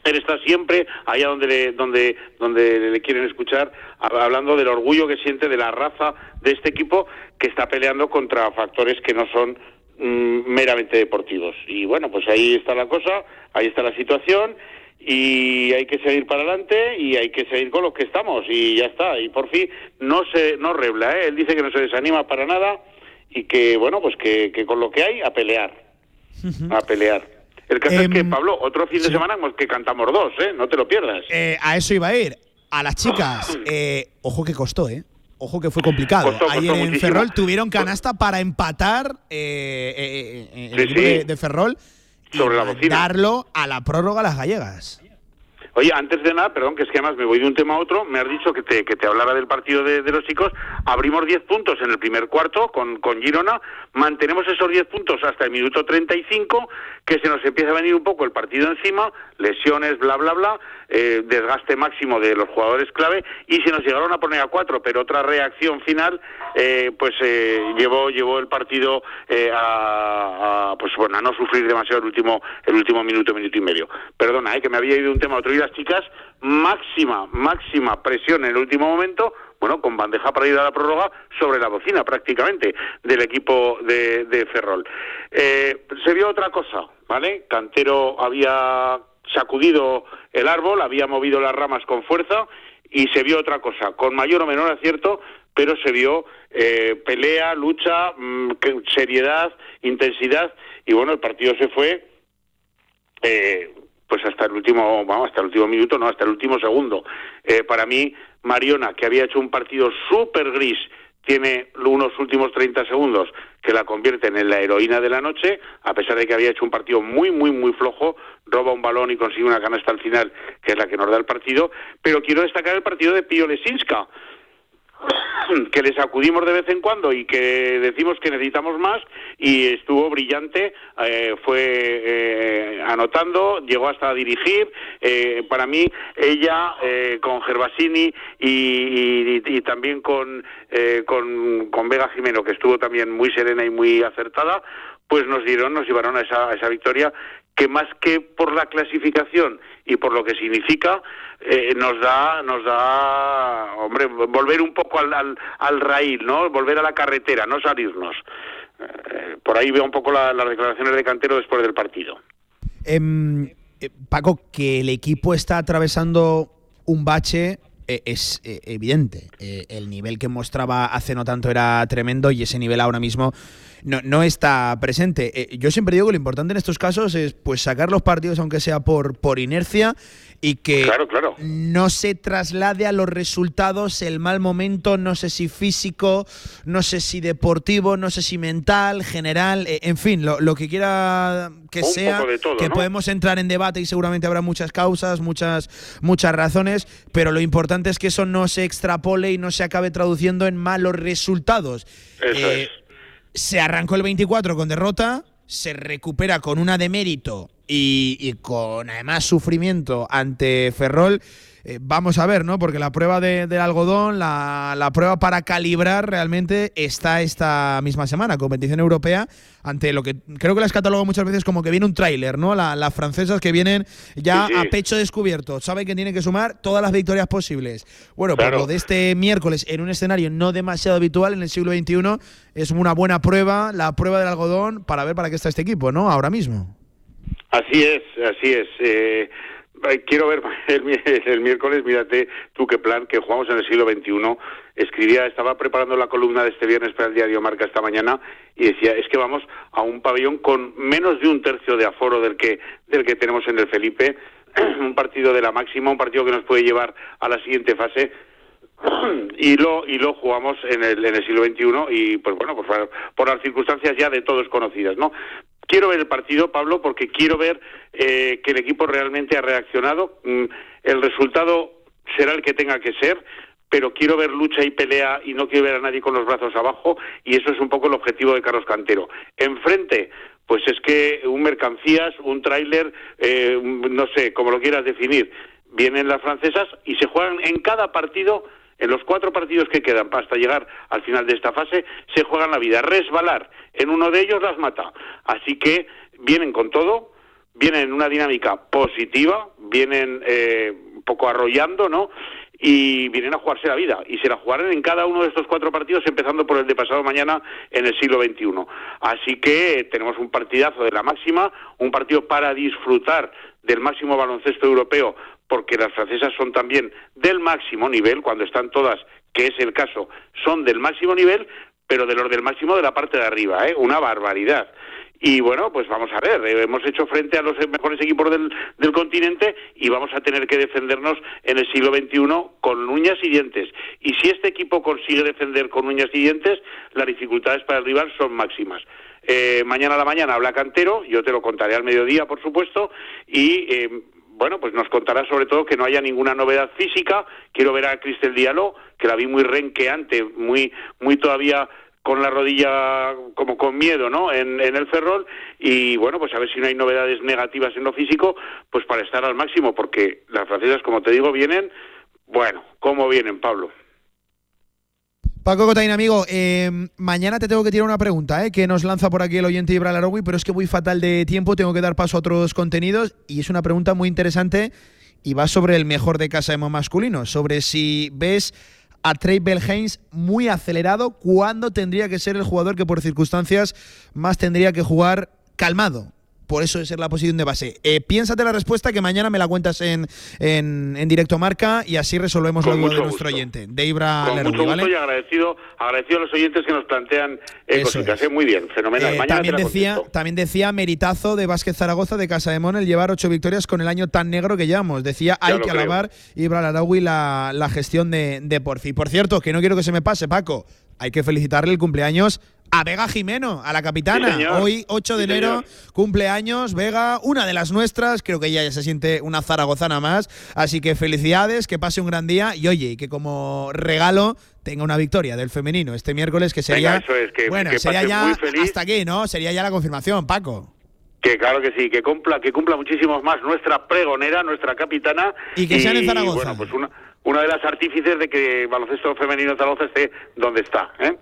él está siempre allá donde le, donde donde le quieren escuchar hab- hablando del orgullo que siente de la raza de este equipo que está peleando contra factores que no son mm, meramente deportivos. Y bueno pues ahí está la cosa ahí está la situación y hay que seguir para adelante y hay que seguir con los que estamos y ya está. Y por fin no se no rebla ¿eh? él dice que no se desanima para nada y que bueno pues que, que con lo que hay a pelear a pelear el caso es que Pablo otro fin de semana que cantamos dos eh no te lo pierdas Eh, a eso iba a ir. A las chicas, eh, ojo que costó, ¿eh? Ojo que fue complicado. Costó, en muchísimo. Ferrol tuvieron canasta para empatar eh, eh, eh, el Sí, de, de Ferrol y Sobre la bocina. darlo a la prórroga a las gallegas. Oye, antes de nada, perdón, que es que además me voy de un tema a otro, me has dicho que te, que te hablara del partido de, de los chicos, abrimos 10 puntos en el primer cuarto con, con Girona, mantenemos esos 10 puntos hasta el minuto 35, que se nos empieza a venir un poco el partido encima, lesiones, bla, bla, bla, eh, desgaste máximo de los jugadores clave, y se nos llegaron a poner a 4, pero otra reacción final, eh, pues eh, llevó, llevó el partido eh, a, a, pues bueno, a no sufrir demasiado el último, el último minuto, minuto y medio. Perdona, eh, que me había ido un tema otro. Y las chicas, máxima, máxima presión en el último momento, bueno, con bandeja para ir a la prórroga sobre la bocina prácticamente del equipo de, de Ferrol. Eh, se vio otra cosa, ¿vale? Cantero había sacudido el árbol, había movido las ramas con fuerza y se vio otra cosa, con mayor o menor acierto, pero se vio eh, pelea, lucha, mm, que- seriedad, intensidad y bueno, el partido se fue eh, pues hasta el último, vamos, hasta el último minuto, no, hasta el último segundo. Eh, para mí, Mariona, que había hecho un partido súper gris, tiene unos últimos 30 segundos que la convierten en la heroína de la noche, a pesar de que había hecho un partido muy, muy, muy flojo, roba un balón y consigue una canasta al final, que es la que nos da el partido, pero quiero destacar el partido de Pío Lesinska, que le sacudimos de vez en cuando y que decimos que necesitamos más y estuvo brillante, eh, fue eh, anotando, llegó hasta dirigir. eh, para mí, ella eh, con Gervasini y, y- y también con, eh, con, con Vega Jimeno, que estuvo también muy serena y muy acertada, pues nos dieron, nos llevaron a esa, a esa victoria que más que por la clasificación y por lo que significa, eh, nos da, nos da, hombre, volver un poco al, al, al raíl, ¿no? Volver a la carretera, no salirnos. Eh, por ahí veo un poco la- las declaraciones de Cantero después del partido. Em, eh, Paco, que el equipo está atravesando un bache es evidente. El nivel que mostraba hace no tanto era tremendo y ese nivel ahora mismo no, no está presente. Eh, yo siempre digo que lo importante en estos casos es pues sacar los partidos aunque sea por, por inercia y que Claro, claro. no se traslade a los resultados el mal momento, no sé si físico, no sé si deportivo, no sé si mental, general, eh, en fin, lo, lo que quiera que Un sea, todo, que ¿no? podemos entrar en debate y seguramente habrá muchas causas, muchas, muchas razones, pero lo importante es que eso no se extrapole y no se acabe traduciendo en malos resultados. Eso Eh, Se arrancó el 24 con derrota, se recupera con una de mérito y, y con además sufrimiento ante Ferrol. Eh, vamos a ver, ¿no? Porque la prueba de- del algodón, la, la prueba para calibrar realmente está esta misma semana, competición europea, ante lo que creo que las catalogo muchas veces como que viene un tráiler, ¿no? La- las francesas que vienen ya Sí, sí. a pecho descubierto, saben que tienen que sumar todas las victorias posibles. Bueno, Claro. pues lo de este miércoles en un escenario no demasiado habitual en el siglo XXI es una buena prueba, la prueba del algodón, para ver para qué está este equipo, ¿no? Ahora mismo. Así es, así es. Eh, Eh, Quiero ver el, el miércoles, mírate tú qué plan, que jugamos en el siglo XXI. Escribía, estaba preparando la columna de este viernes para el diario Marca esta mañana y decía, es que vamos a un pabellón con menos de un tercio de aforo del que, del que tenemos en el Felipe, un partido de la máxima, un partido que nos puede llevar a la siguiente fase y lo y lo jugamos en el, en el siglo XXI y pues bueno pues por, por las circunstancias ya de todos conocidas no quiero ver el partido Pablo porque quiero ver eh, que el equipo realmente ha reaccionado. Mm, el resultado será el que tenga que ser pero quiero ver lucha y pelea y no quiero ver a nadie con los brazos abajo y eso es un poco el objetivo de Carlos Cantero. Enfrente pues es que un mercancías un tráiler eh, no sé como lo quieras definir vienen las francesas y se juegan en cada partido, en los cuatro partidos que quedan hasta llegar al final de esta fase, se juegan la vida. Resbalar en uno de ellos las mata. Así que vienen con todo, vienen en una dinámica positiva, vienen eh, un poco arrollando, ¿no? Y vienen a jugarse la vida. Y se la jugarán en cada uno de estos cuatro partidos, empezando por el de pasado mañana en el siglo XXI. Así que tenemos un partidazo de la máxima, un partido para disfrutar del máximo baloncesto europeo, porque las francesas son también del máximo nivel, cuando están todas, que es el caso, son del máximo nivel, pero de los del máximo de la parte de arriba, ¿eh? una barbaridad. Y bueno, pues vamos a ver, eh, hemos hecho frente a los mejores equipos del, continente y vamos a tener que defendernos en el siglo XXI con uñas y dientes. Y si este equipo consigue defender con uñas y dientes, las dificultades para el rival son máximas. Eh, mañana a la mañana habla Cantero, yo te lo contaré al mediodía, por supuesto, y eh, bueno, pues nos contará sobre todo que no haya ninguna novedad física. Quiero ver a Cristel Diallo, que la vi muy renqueante, muy, muy todavía con la rodilla como con miedo, ¿no? En, en el Ferrol y bueno, pues a ver si no hay novedades negativas en lo físico, pues para estar al máximo, porque las francesas, como te digo, vienen, bueno, ¿cómo vienen, Pablo? Paco Cotain, amigo, eh, mañana te tengo que tirar una pregunta eh, que nos lanza por aquí el oyente Ibra Larogui, pero es que voy fatal de tiempo, tengo que dar paso a otros contenidos y es una pregunta muy interesante y va sobre el mejor de casa emo masculino, sobre si ves a Trey Belhains muy acelerado, cuándo tendría que ser el jugador que por circunstancias más tendría que jugar calmado. Por eso es ser la posición de base. Eh, piénsate la respuesta que mañana me la cuentas en, en, en directo marca y así resolvemos Con la duda de nuestro gusto. oyente, de Ibra Con Larogui, mucho gusto ¿vale? y agradecido, agradecido a los oyentes que nos plantean eh, cositas. eh, Muy bien, fenomenal. Eh, mañana también, te la decía, contesto. también decía meritazo de Vázquez Zaragoza de Casa de Mon el llevar ocho victorias con el año tan negro que llevamos. Decía, hay que creo. alabar Ibra Laragui la, la gestión de, de Porfi. Por cierto, que no quiero que se me pase, Paco. Hay que felicitarle el cumpleaños a Vega Jimeno, a la capitana. Sí. Hoy, 8 de Sí, enero, cumpleaños, Vega, una de las nuestras. Creo que ella ya se siente una zaragozana más. Así que felicidades, que pase un gran día. Y oye, y que como regalo tenga una victoria del femenino este miércoles, que sería. Venga, eso es, que- bueno, que sería ya hasta aquí, ¿no? Sería ya la confirmación, Paco. Que claro que sí, que cumpla, que cumpla muchísimos más nuestra pregonera, nuestra capitana. Y que sean en Zaragoza. Bueno, pues una, una de las artífices de que el baloncesto femenino de Zaragoza esté donde está. ¿eh?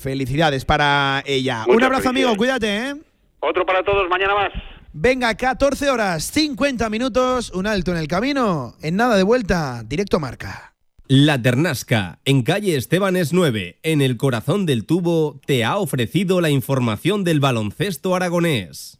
Felicidades para ella. Muchas un abrazo, amigo, cuídate, ¿eh? Otro para todos, mañana más. Venga, 14 horas, 50 minutos, un alto en el camino. En nada de vuelta, directo marca. La Ternasca, en calle Estebanes 9, en el corazón del tubo, te ha ofrecido la información del baloncesto aragonés.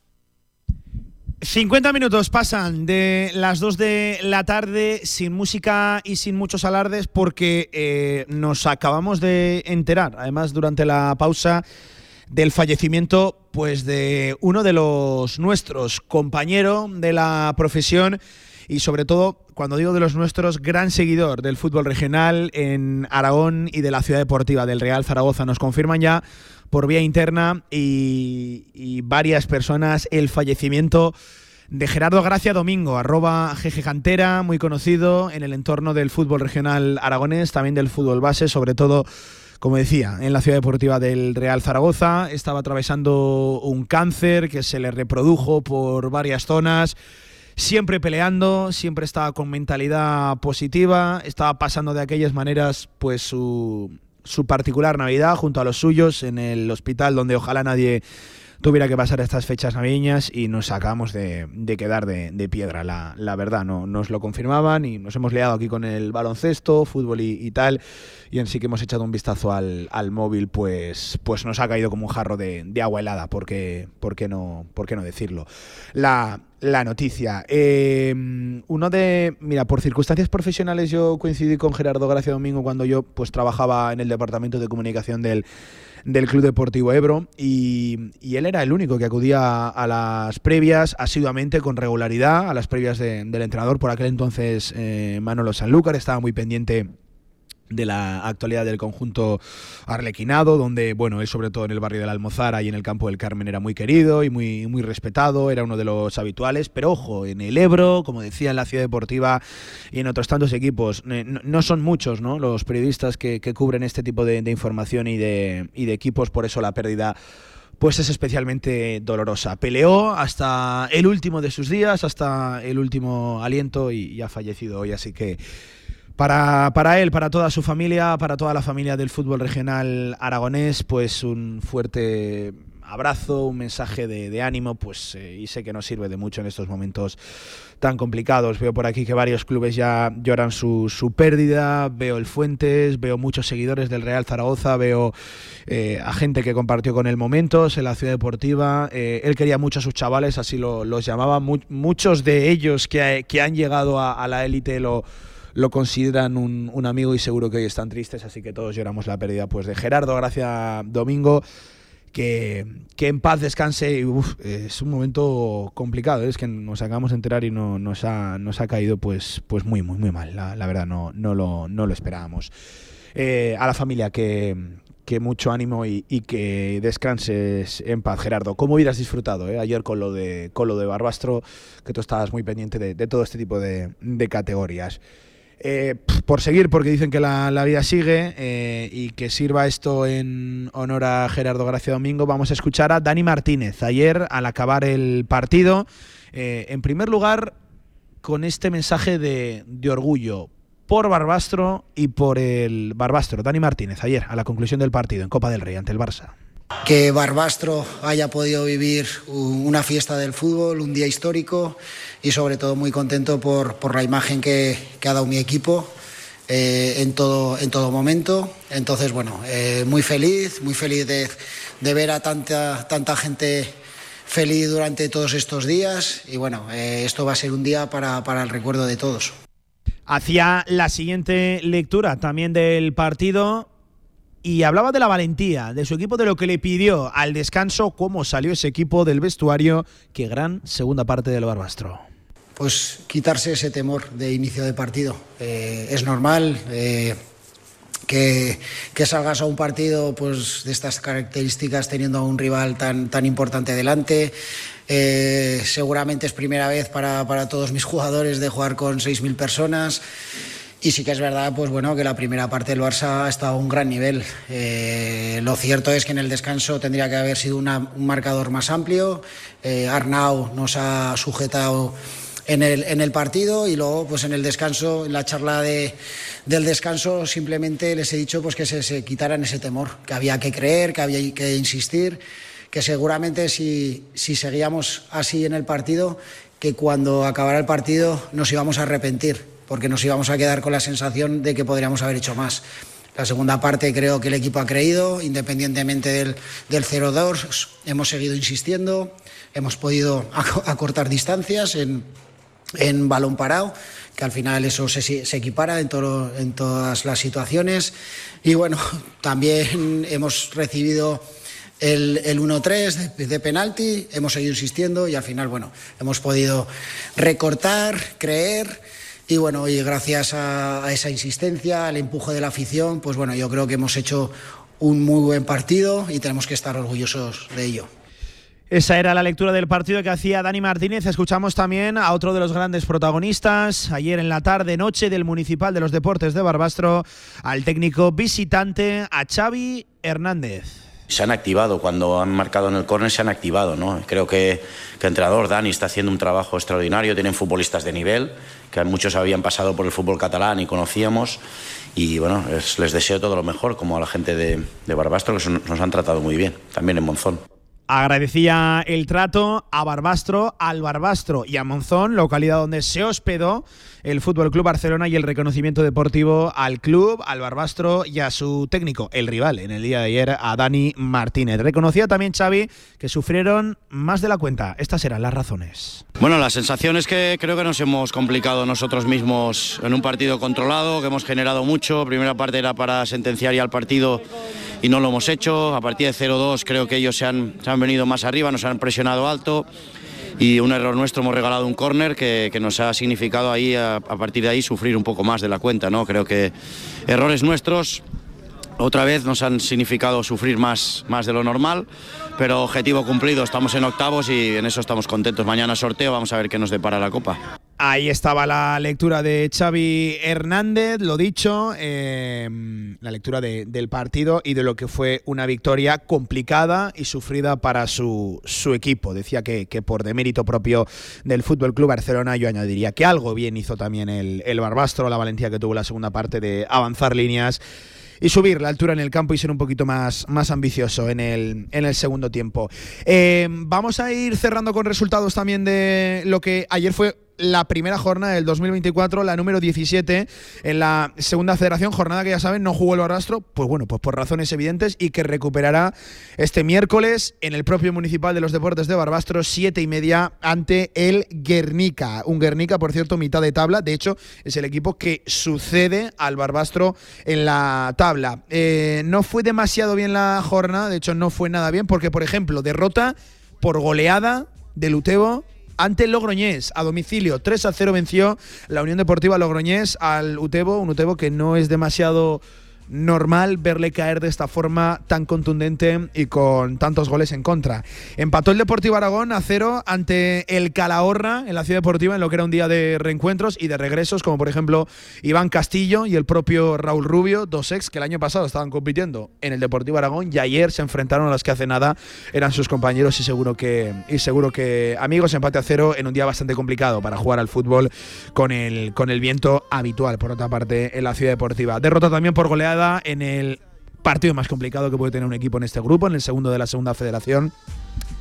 50 minutos pasan de las 2 de la tarde sin música y sin muchos alardes porque eh, nos acabamos de enterar, además durante la pausa, del fallecimiento pues de uno de los nuestros, compañero de la profesión y sobre todo, cuando digo de los nuestros, gran seguidor del fútbol regional en Aragón y de la ciudad deportiva del Real Zaragoza. Nos confirman ya por vía interna y, varias personas el fallecimiento de Gerardo Gracia Domingo, arroba GG Cantera, muy conocido en el entorno del fútbol regional aragonés, también del fútbol base, sobre todo como decía, en la ciudad deportiva del Real Zaragoza. Estaba atravesando un cáncer que se le reprodujo por varias zonas. Siempre peleando, siempre estaba con mentalidad positiva, estaba pasando de aquellas maneras pues su, su particular Navidad junto a los suyos en el hospital donde ojalá nadie tuviera que pasar estas fechas navideñas y nos acabamos de, de quedar de, de piedra, la, la, verdad. No nos lo confirmaban y nos hemos liado aquí con el baloncesto, fútbol y, tal. Y en sí que hemos echado un vistazo al, al, móvil, pues, pues nos ha caído como un jarro de, de agua helada, porque, ¿por, qué no, ¿por qué no decirlo? La, la noticia. Eh, uno de. Mira, por circunstancias profesionales, yo coincidí con Gerardo Gracia Domingo cuando yo pues trabajaba en el departamento de comunicación del, del Club Deportivo Ebro y, él era el único que acudía a las previas asiduamente, con regularidad, a las previas de, del entrenador. Por aquel entonces, eh, Manolo Sanlúcar estaba muy pendiente de la actualidad del conjunto arlequinado, donde, bueno, él sobre todo en el barrio de la Almozara y en el campo del Carmen era muy querido y muy, muy respetado, era uno de los habituales, pero ojo, en el Ebro, como decía en la Ciudad Deportiva y en otros tantos equipos, no, no son muchos ¿no? los periodistas que, cubren este tipo de, de información y de, y de equipos, por eso la pérdida pues es especialmente dolorosa. Peleó hasta el último de sus días, hasta el último aliento y, y ha fallecido hoy, así que para, para, él, para toda su familia, para toda la familia del fútbol regional aragonés, pues un fuerte abrazo, un mensaje de, ánimo, pues eh, y sé que nos sirve de mucho en estos momentos tan complicados. Veo por aquí que varios clubes ya lloran su, su pérdida, veo el Fuentes, veo muchos seguidores del Real Zaragoza, veo eh, a gente que compartió con él momentos en la ciudad deportiva. Eh, él quería mucho a sus chavales, así lo, los llamaba. Mu muchos de ellos que, que han llegado a, a la élite lo lo consideran un, un, amigo y seguro que hoy están tristes, así que todos lloramos la pérdida pues de Gerardo Gracia Domingo. Que, que en paz descanse es un momento complicado, ¿eh? es que nos acabamos de enterar y no, nos, ha, nos ha caído pues, pues muy, muy, muy mal, la, verdad no, no, lo, no lo esperábamos. Eh, a la familia que, que mucho ánimo y, que descanses en paz, Gerardo. ¿Cómo hubieras disfrutado eh? ayer con lo, de, con lo de Barbastro, que tú estabas muy pendiente de, todo este tipo de categorías? Eh, por seguir, porque dicen que la, la vida sigue eh, y que sirva esto en honor a Gerardo Gracia Domingo, vamos a escuchar a Dani Martínez. Ayer, al acabar el partido, eh, en primer lugar, con este mensaje de, de, orgullo por Barbastro y por el Barbastro. Dani Martínez, ayer, a la conclusión del partido en Copa del Rey ante el Barça. Que Barbastro haya podido vivir una fiesta del fútbol, un día histórico y sobre todo muy contento por, por la imagen que, que, ha dado mi equipo eh, en, todo, en todo momento. Entonces, bueno, eh, muy feliz, muy feliz de, de, ver a tanta, tanta gente feliz durante todos estos días y bueno, eh, esto va a ser un día para, para el recuerdo de todos. Hacia la siguiente lectura también del partido, y hablaba de la valentía de su equipo, de lo que le pidió al descanso, cómo salió ese equipo del vestuario. Qué gran segunda parte del Barbastro. Pues quitarse ese temor de inicio de partido. Eh, es normal eh, que, salgas a un partido pues, de estas características teniendo a un rival tan, tan importante delante. Eh, seguramente es primera vez para, para todos mis jugadores de jugar con 6.000 personas. Y sí que es verdad, pues bueno, que la primera parte del Barça ha estado a un gran nivel. Eh, lo cierto es que en el descanso tendría que haber sido una, un marcador más amplio. Eh, Arnau nos ha sujetado en el, en el partido y luego, pues en el descanso, en la charla de, del descanso, simplemente les he dicho pues que se, se quitaran ese temor, que había que creer, que había que insistir, que seguramente si, si seguíamos así en el partido, que cuando acabara el partido nos íbamos a arrepentir porque nos íbamos a quedar con la sensación de que podríamos haber hecho más. La segunda parte creo que el equipo ha creído, independientemente del, del 0-2, hemos seguido insistiendo, hemos podido ac- acortar distancias en, en balón parado, que al final eso se, equipara en, todo- en todas las situaciones. Y bueno, también hemos recibido el, el 1-3 de, de penalti, hemos seguido insistiendo y al final, bueno, hemos podido recortar, creer. Y bueno, y gracias a, a esa insistencia, al empuje de la afición, pues bueno, yo creo que hemos hecho un muy buen partido y tenemos que estar orgullosos de ello. Esa era la lectura del partido que hacía Dani Martínez. Escuchamos también a otro de los grandes protagonistas, ayer en la tarde noche del Municipal de los Deportes de Barbastro, al técnico visitante, a Xavi Hernández. Se han activado, cuando han marcado en el córner se han activado, ¿no? Creo que, que el entrenador Dani está haciendo un trabajo extraordinario, tienen futbolistas de nivel, que muchos habían pasado por el fútbol catalán y conocíamos, y bueno, es- les deseo todo lo mejor, como a la gente de, Barbastro, que nos han tratado muy bien, también en Monzón. Agradecía el trato a Barbastro, al Barbastro y a Monzón, localidad donde se hospedó el Fútbol Club Barcelona y el reconocimiento deportivo al club, al Barbastro y a su técnico, el rival, en el día de ayer, a Dani Martínez. Reconocía también Xavi que sufrieron más de la cuenta. Estas eran las razones. Bueno, la sensación es que creo que nos hemos complicado nosotros mismos en un partido controlado, que hemos generado mucho. Primera parte era para sentenciar ya el partido y no lo hemos hecho. A partir de 0-2 creo que ellos se han, se han venido más arriba, nos han presionado alto y un error nuestro hemos regalado un córner que, que nos ha significado ahí a, a partir de ahí sufrir un poco más de la cuenta. ¿no? Creo que errores nuestros otra vez nos han significado sufrir más, más de lo normal, pero objetivo cumplido, estamos en octavos y en eso estamos contentos. Mañana sorteo, vamos a ver qué nos depara la Copa. Ahí estaba la lectura de Xavi Hernández, lo dicho, eh, la lectura de- del partido y de lo que fue una victoria complicada y sufrida para su, su equipo. Decía que, que por demérito propio del Fútbol Club Barcelona, yo añadiría que algo bien hizo también el, el Barbastro, la valentía que tuvo la segunda parte de avanzar líneas y subir la altura en el campo y ser un poquito más, más ambicioso en el, en el segundo tiempo. Eh, vamos a ir cerrando con resultados también de lo que ayer fue la primera jornada del 2024, la número 17 en la segunda federación, jornada que ya saben no jugó el Barrastro, pues bueno, pues por razones evidentes y que recuperará este miércoles en el propio Municipal de los Deportes de Barbastro, siete y media ante el Guernica. Un Guernica, por cierto, mitad de tabla, de hecho es el equipo que sucede al Barbastro en la tabla. Eh, no fue demasiado bien la jornada, de hecho no fue nada bien, porque por ejemplo, derrota por goleada del Utebo ante Logroñés a domicilio. 3 a 0 venció la Unión Deportiva Logroñés al Utebo, un Utebo que no es demasiado normal verle caer de esta forma tan contundente y con tantos goles en contra. Empató el Deportivo Aragón a cero ante el Calahorra en la Ciudad Deportiva en lo que era un día de reencuentros y de regresos, como por ejemplo Iván Castillo y el propio Raúl Rubio, dos ex que el año pasado estaban compitiendo en el Deportivo Aragón y ayer se enfrentaron a los que hace nada eran sus compañeros y seguro que y seguro que amigos empate a cero en un día bastante complicado para jugar al fútbol con el con el viento habitual por otra parte en la Ciudad Deportiva. Derrota también por goleada en el partido más complicado que puede tener un equipo en este grupo, en el segundo de la segunda federación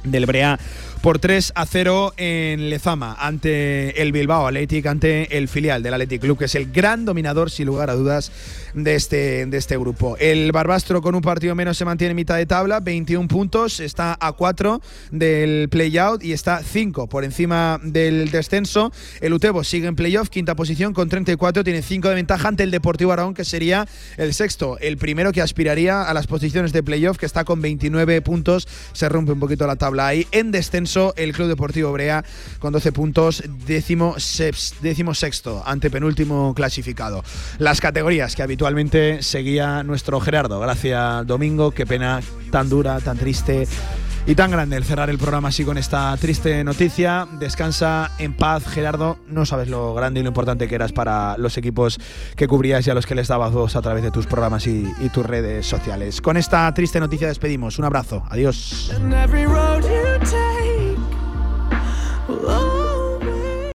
del Brea por 3 a 0 en Lezama ante el Bilbao Athletic, ante el filial del Athletic Club, que es el gran dominador, sin lugar a dudas, de este, de este grupo. El Barbastro con un partido menos se mantiene en mitad de tabla, 21 puntos, está a 4 del play-out y está 5 por encima del descenso. El Utebo sigue en playoff, quinta posición con 34, tiene 5 de ventaja ante el Deportivo Aragón, que sería el sexto, el primero que aspiraría a las posiciones de playoff, que está con 29 puntos, se rompe un poquito la tabla ahí. En descenso, el Club Deportivo Brea con 12 puntos, décimo, décimo sexto, ante penúltimo clasificado. Las categorías que habitualmente seguía nuestro Gerardo. Gracias, Domingo. Qué pena tan dura, tan triste y tan grande el cerrar el programa así con esta triste noticia. Descansa en paz, Gerardo. No sabes lo grande y lo importante que eras para los equipos que cubrías y a los que les dabas voz a través de tus programas y, y tus redes sociales. Con esta triste noticia despedimos. Un abrazo. Adiós.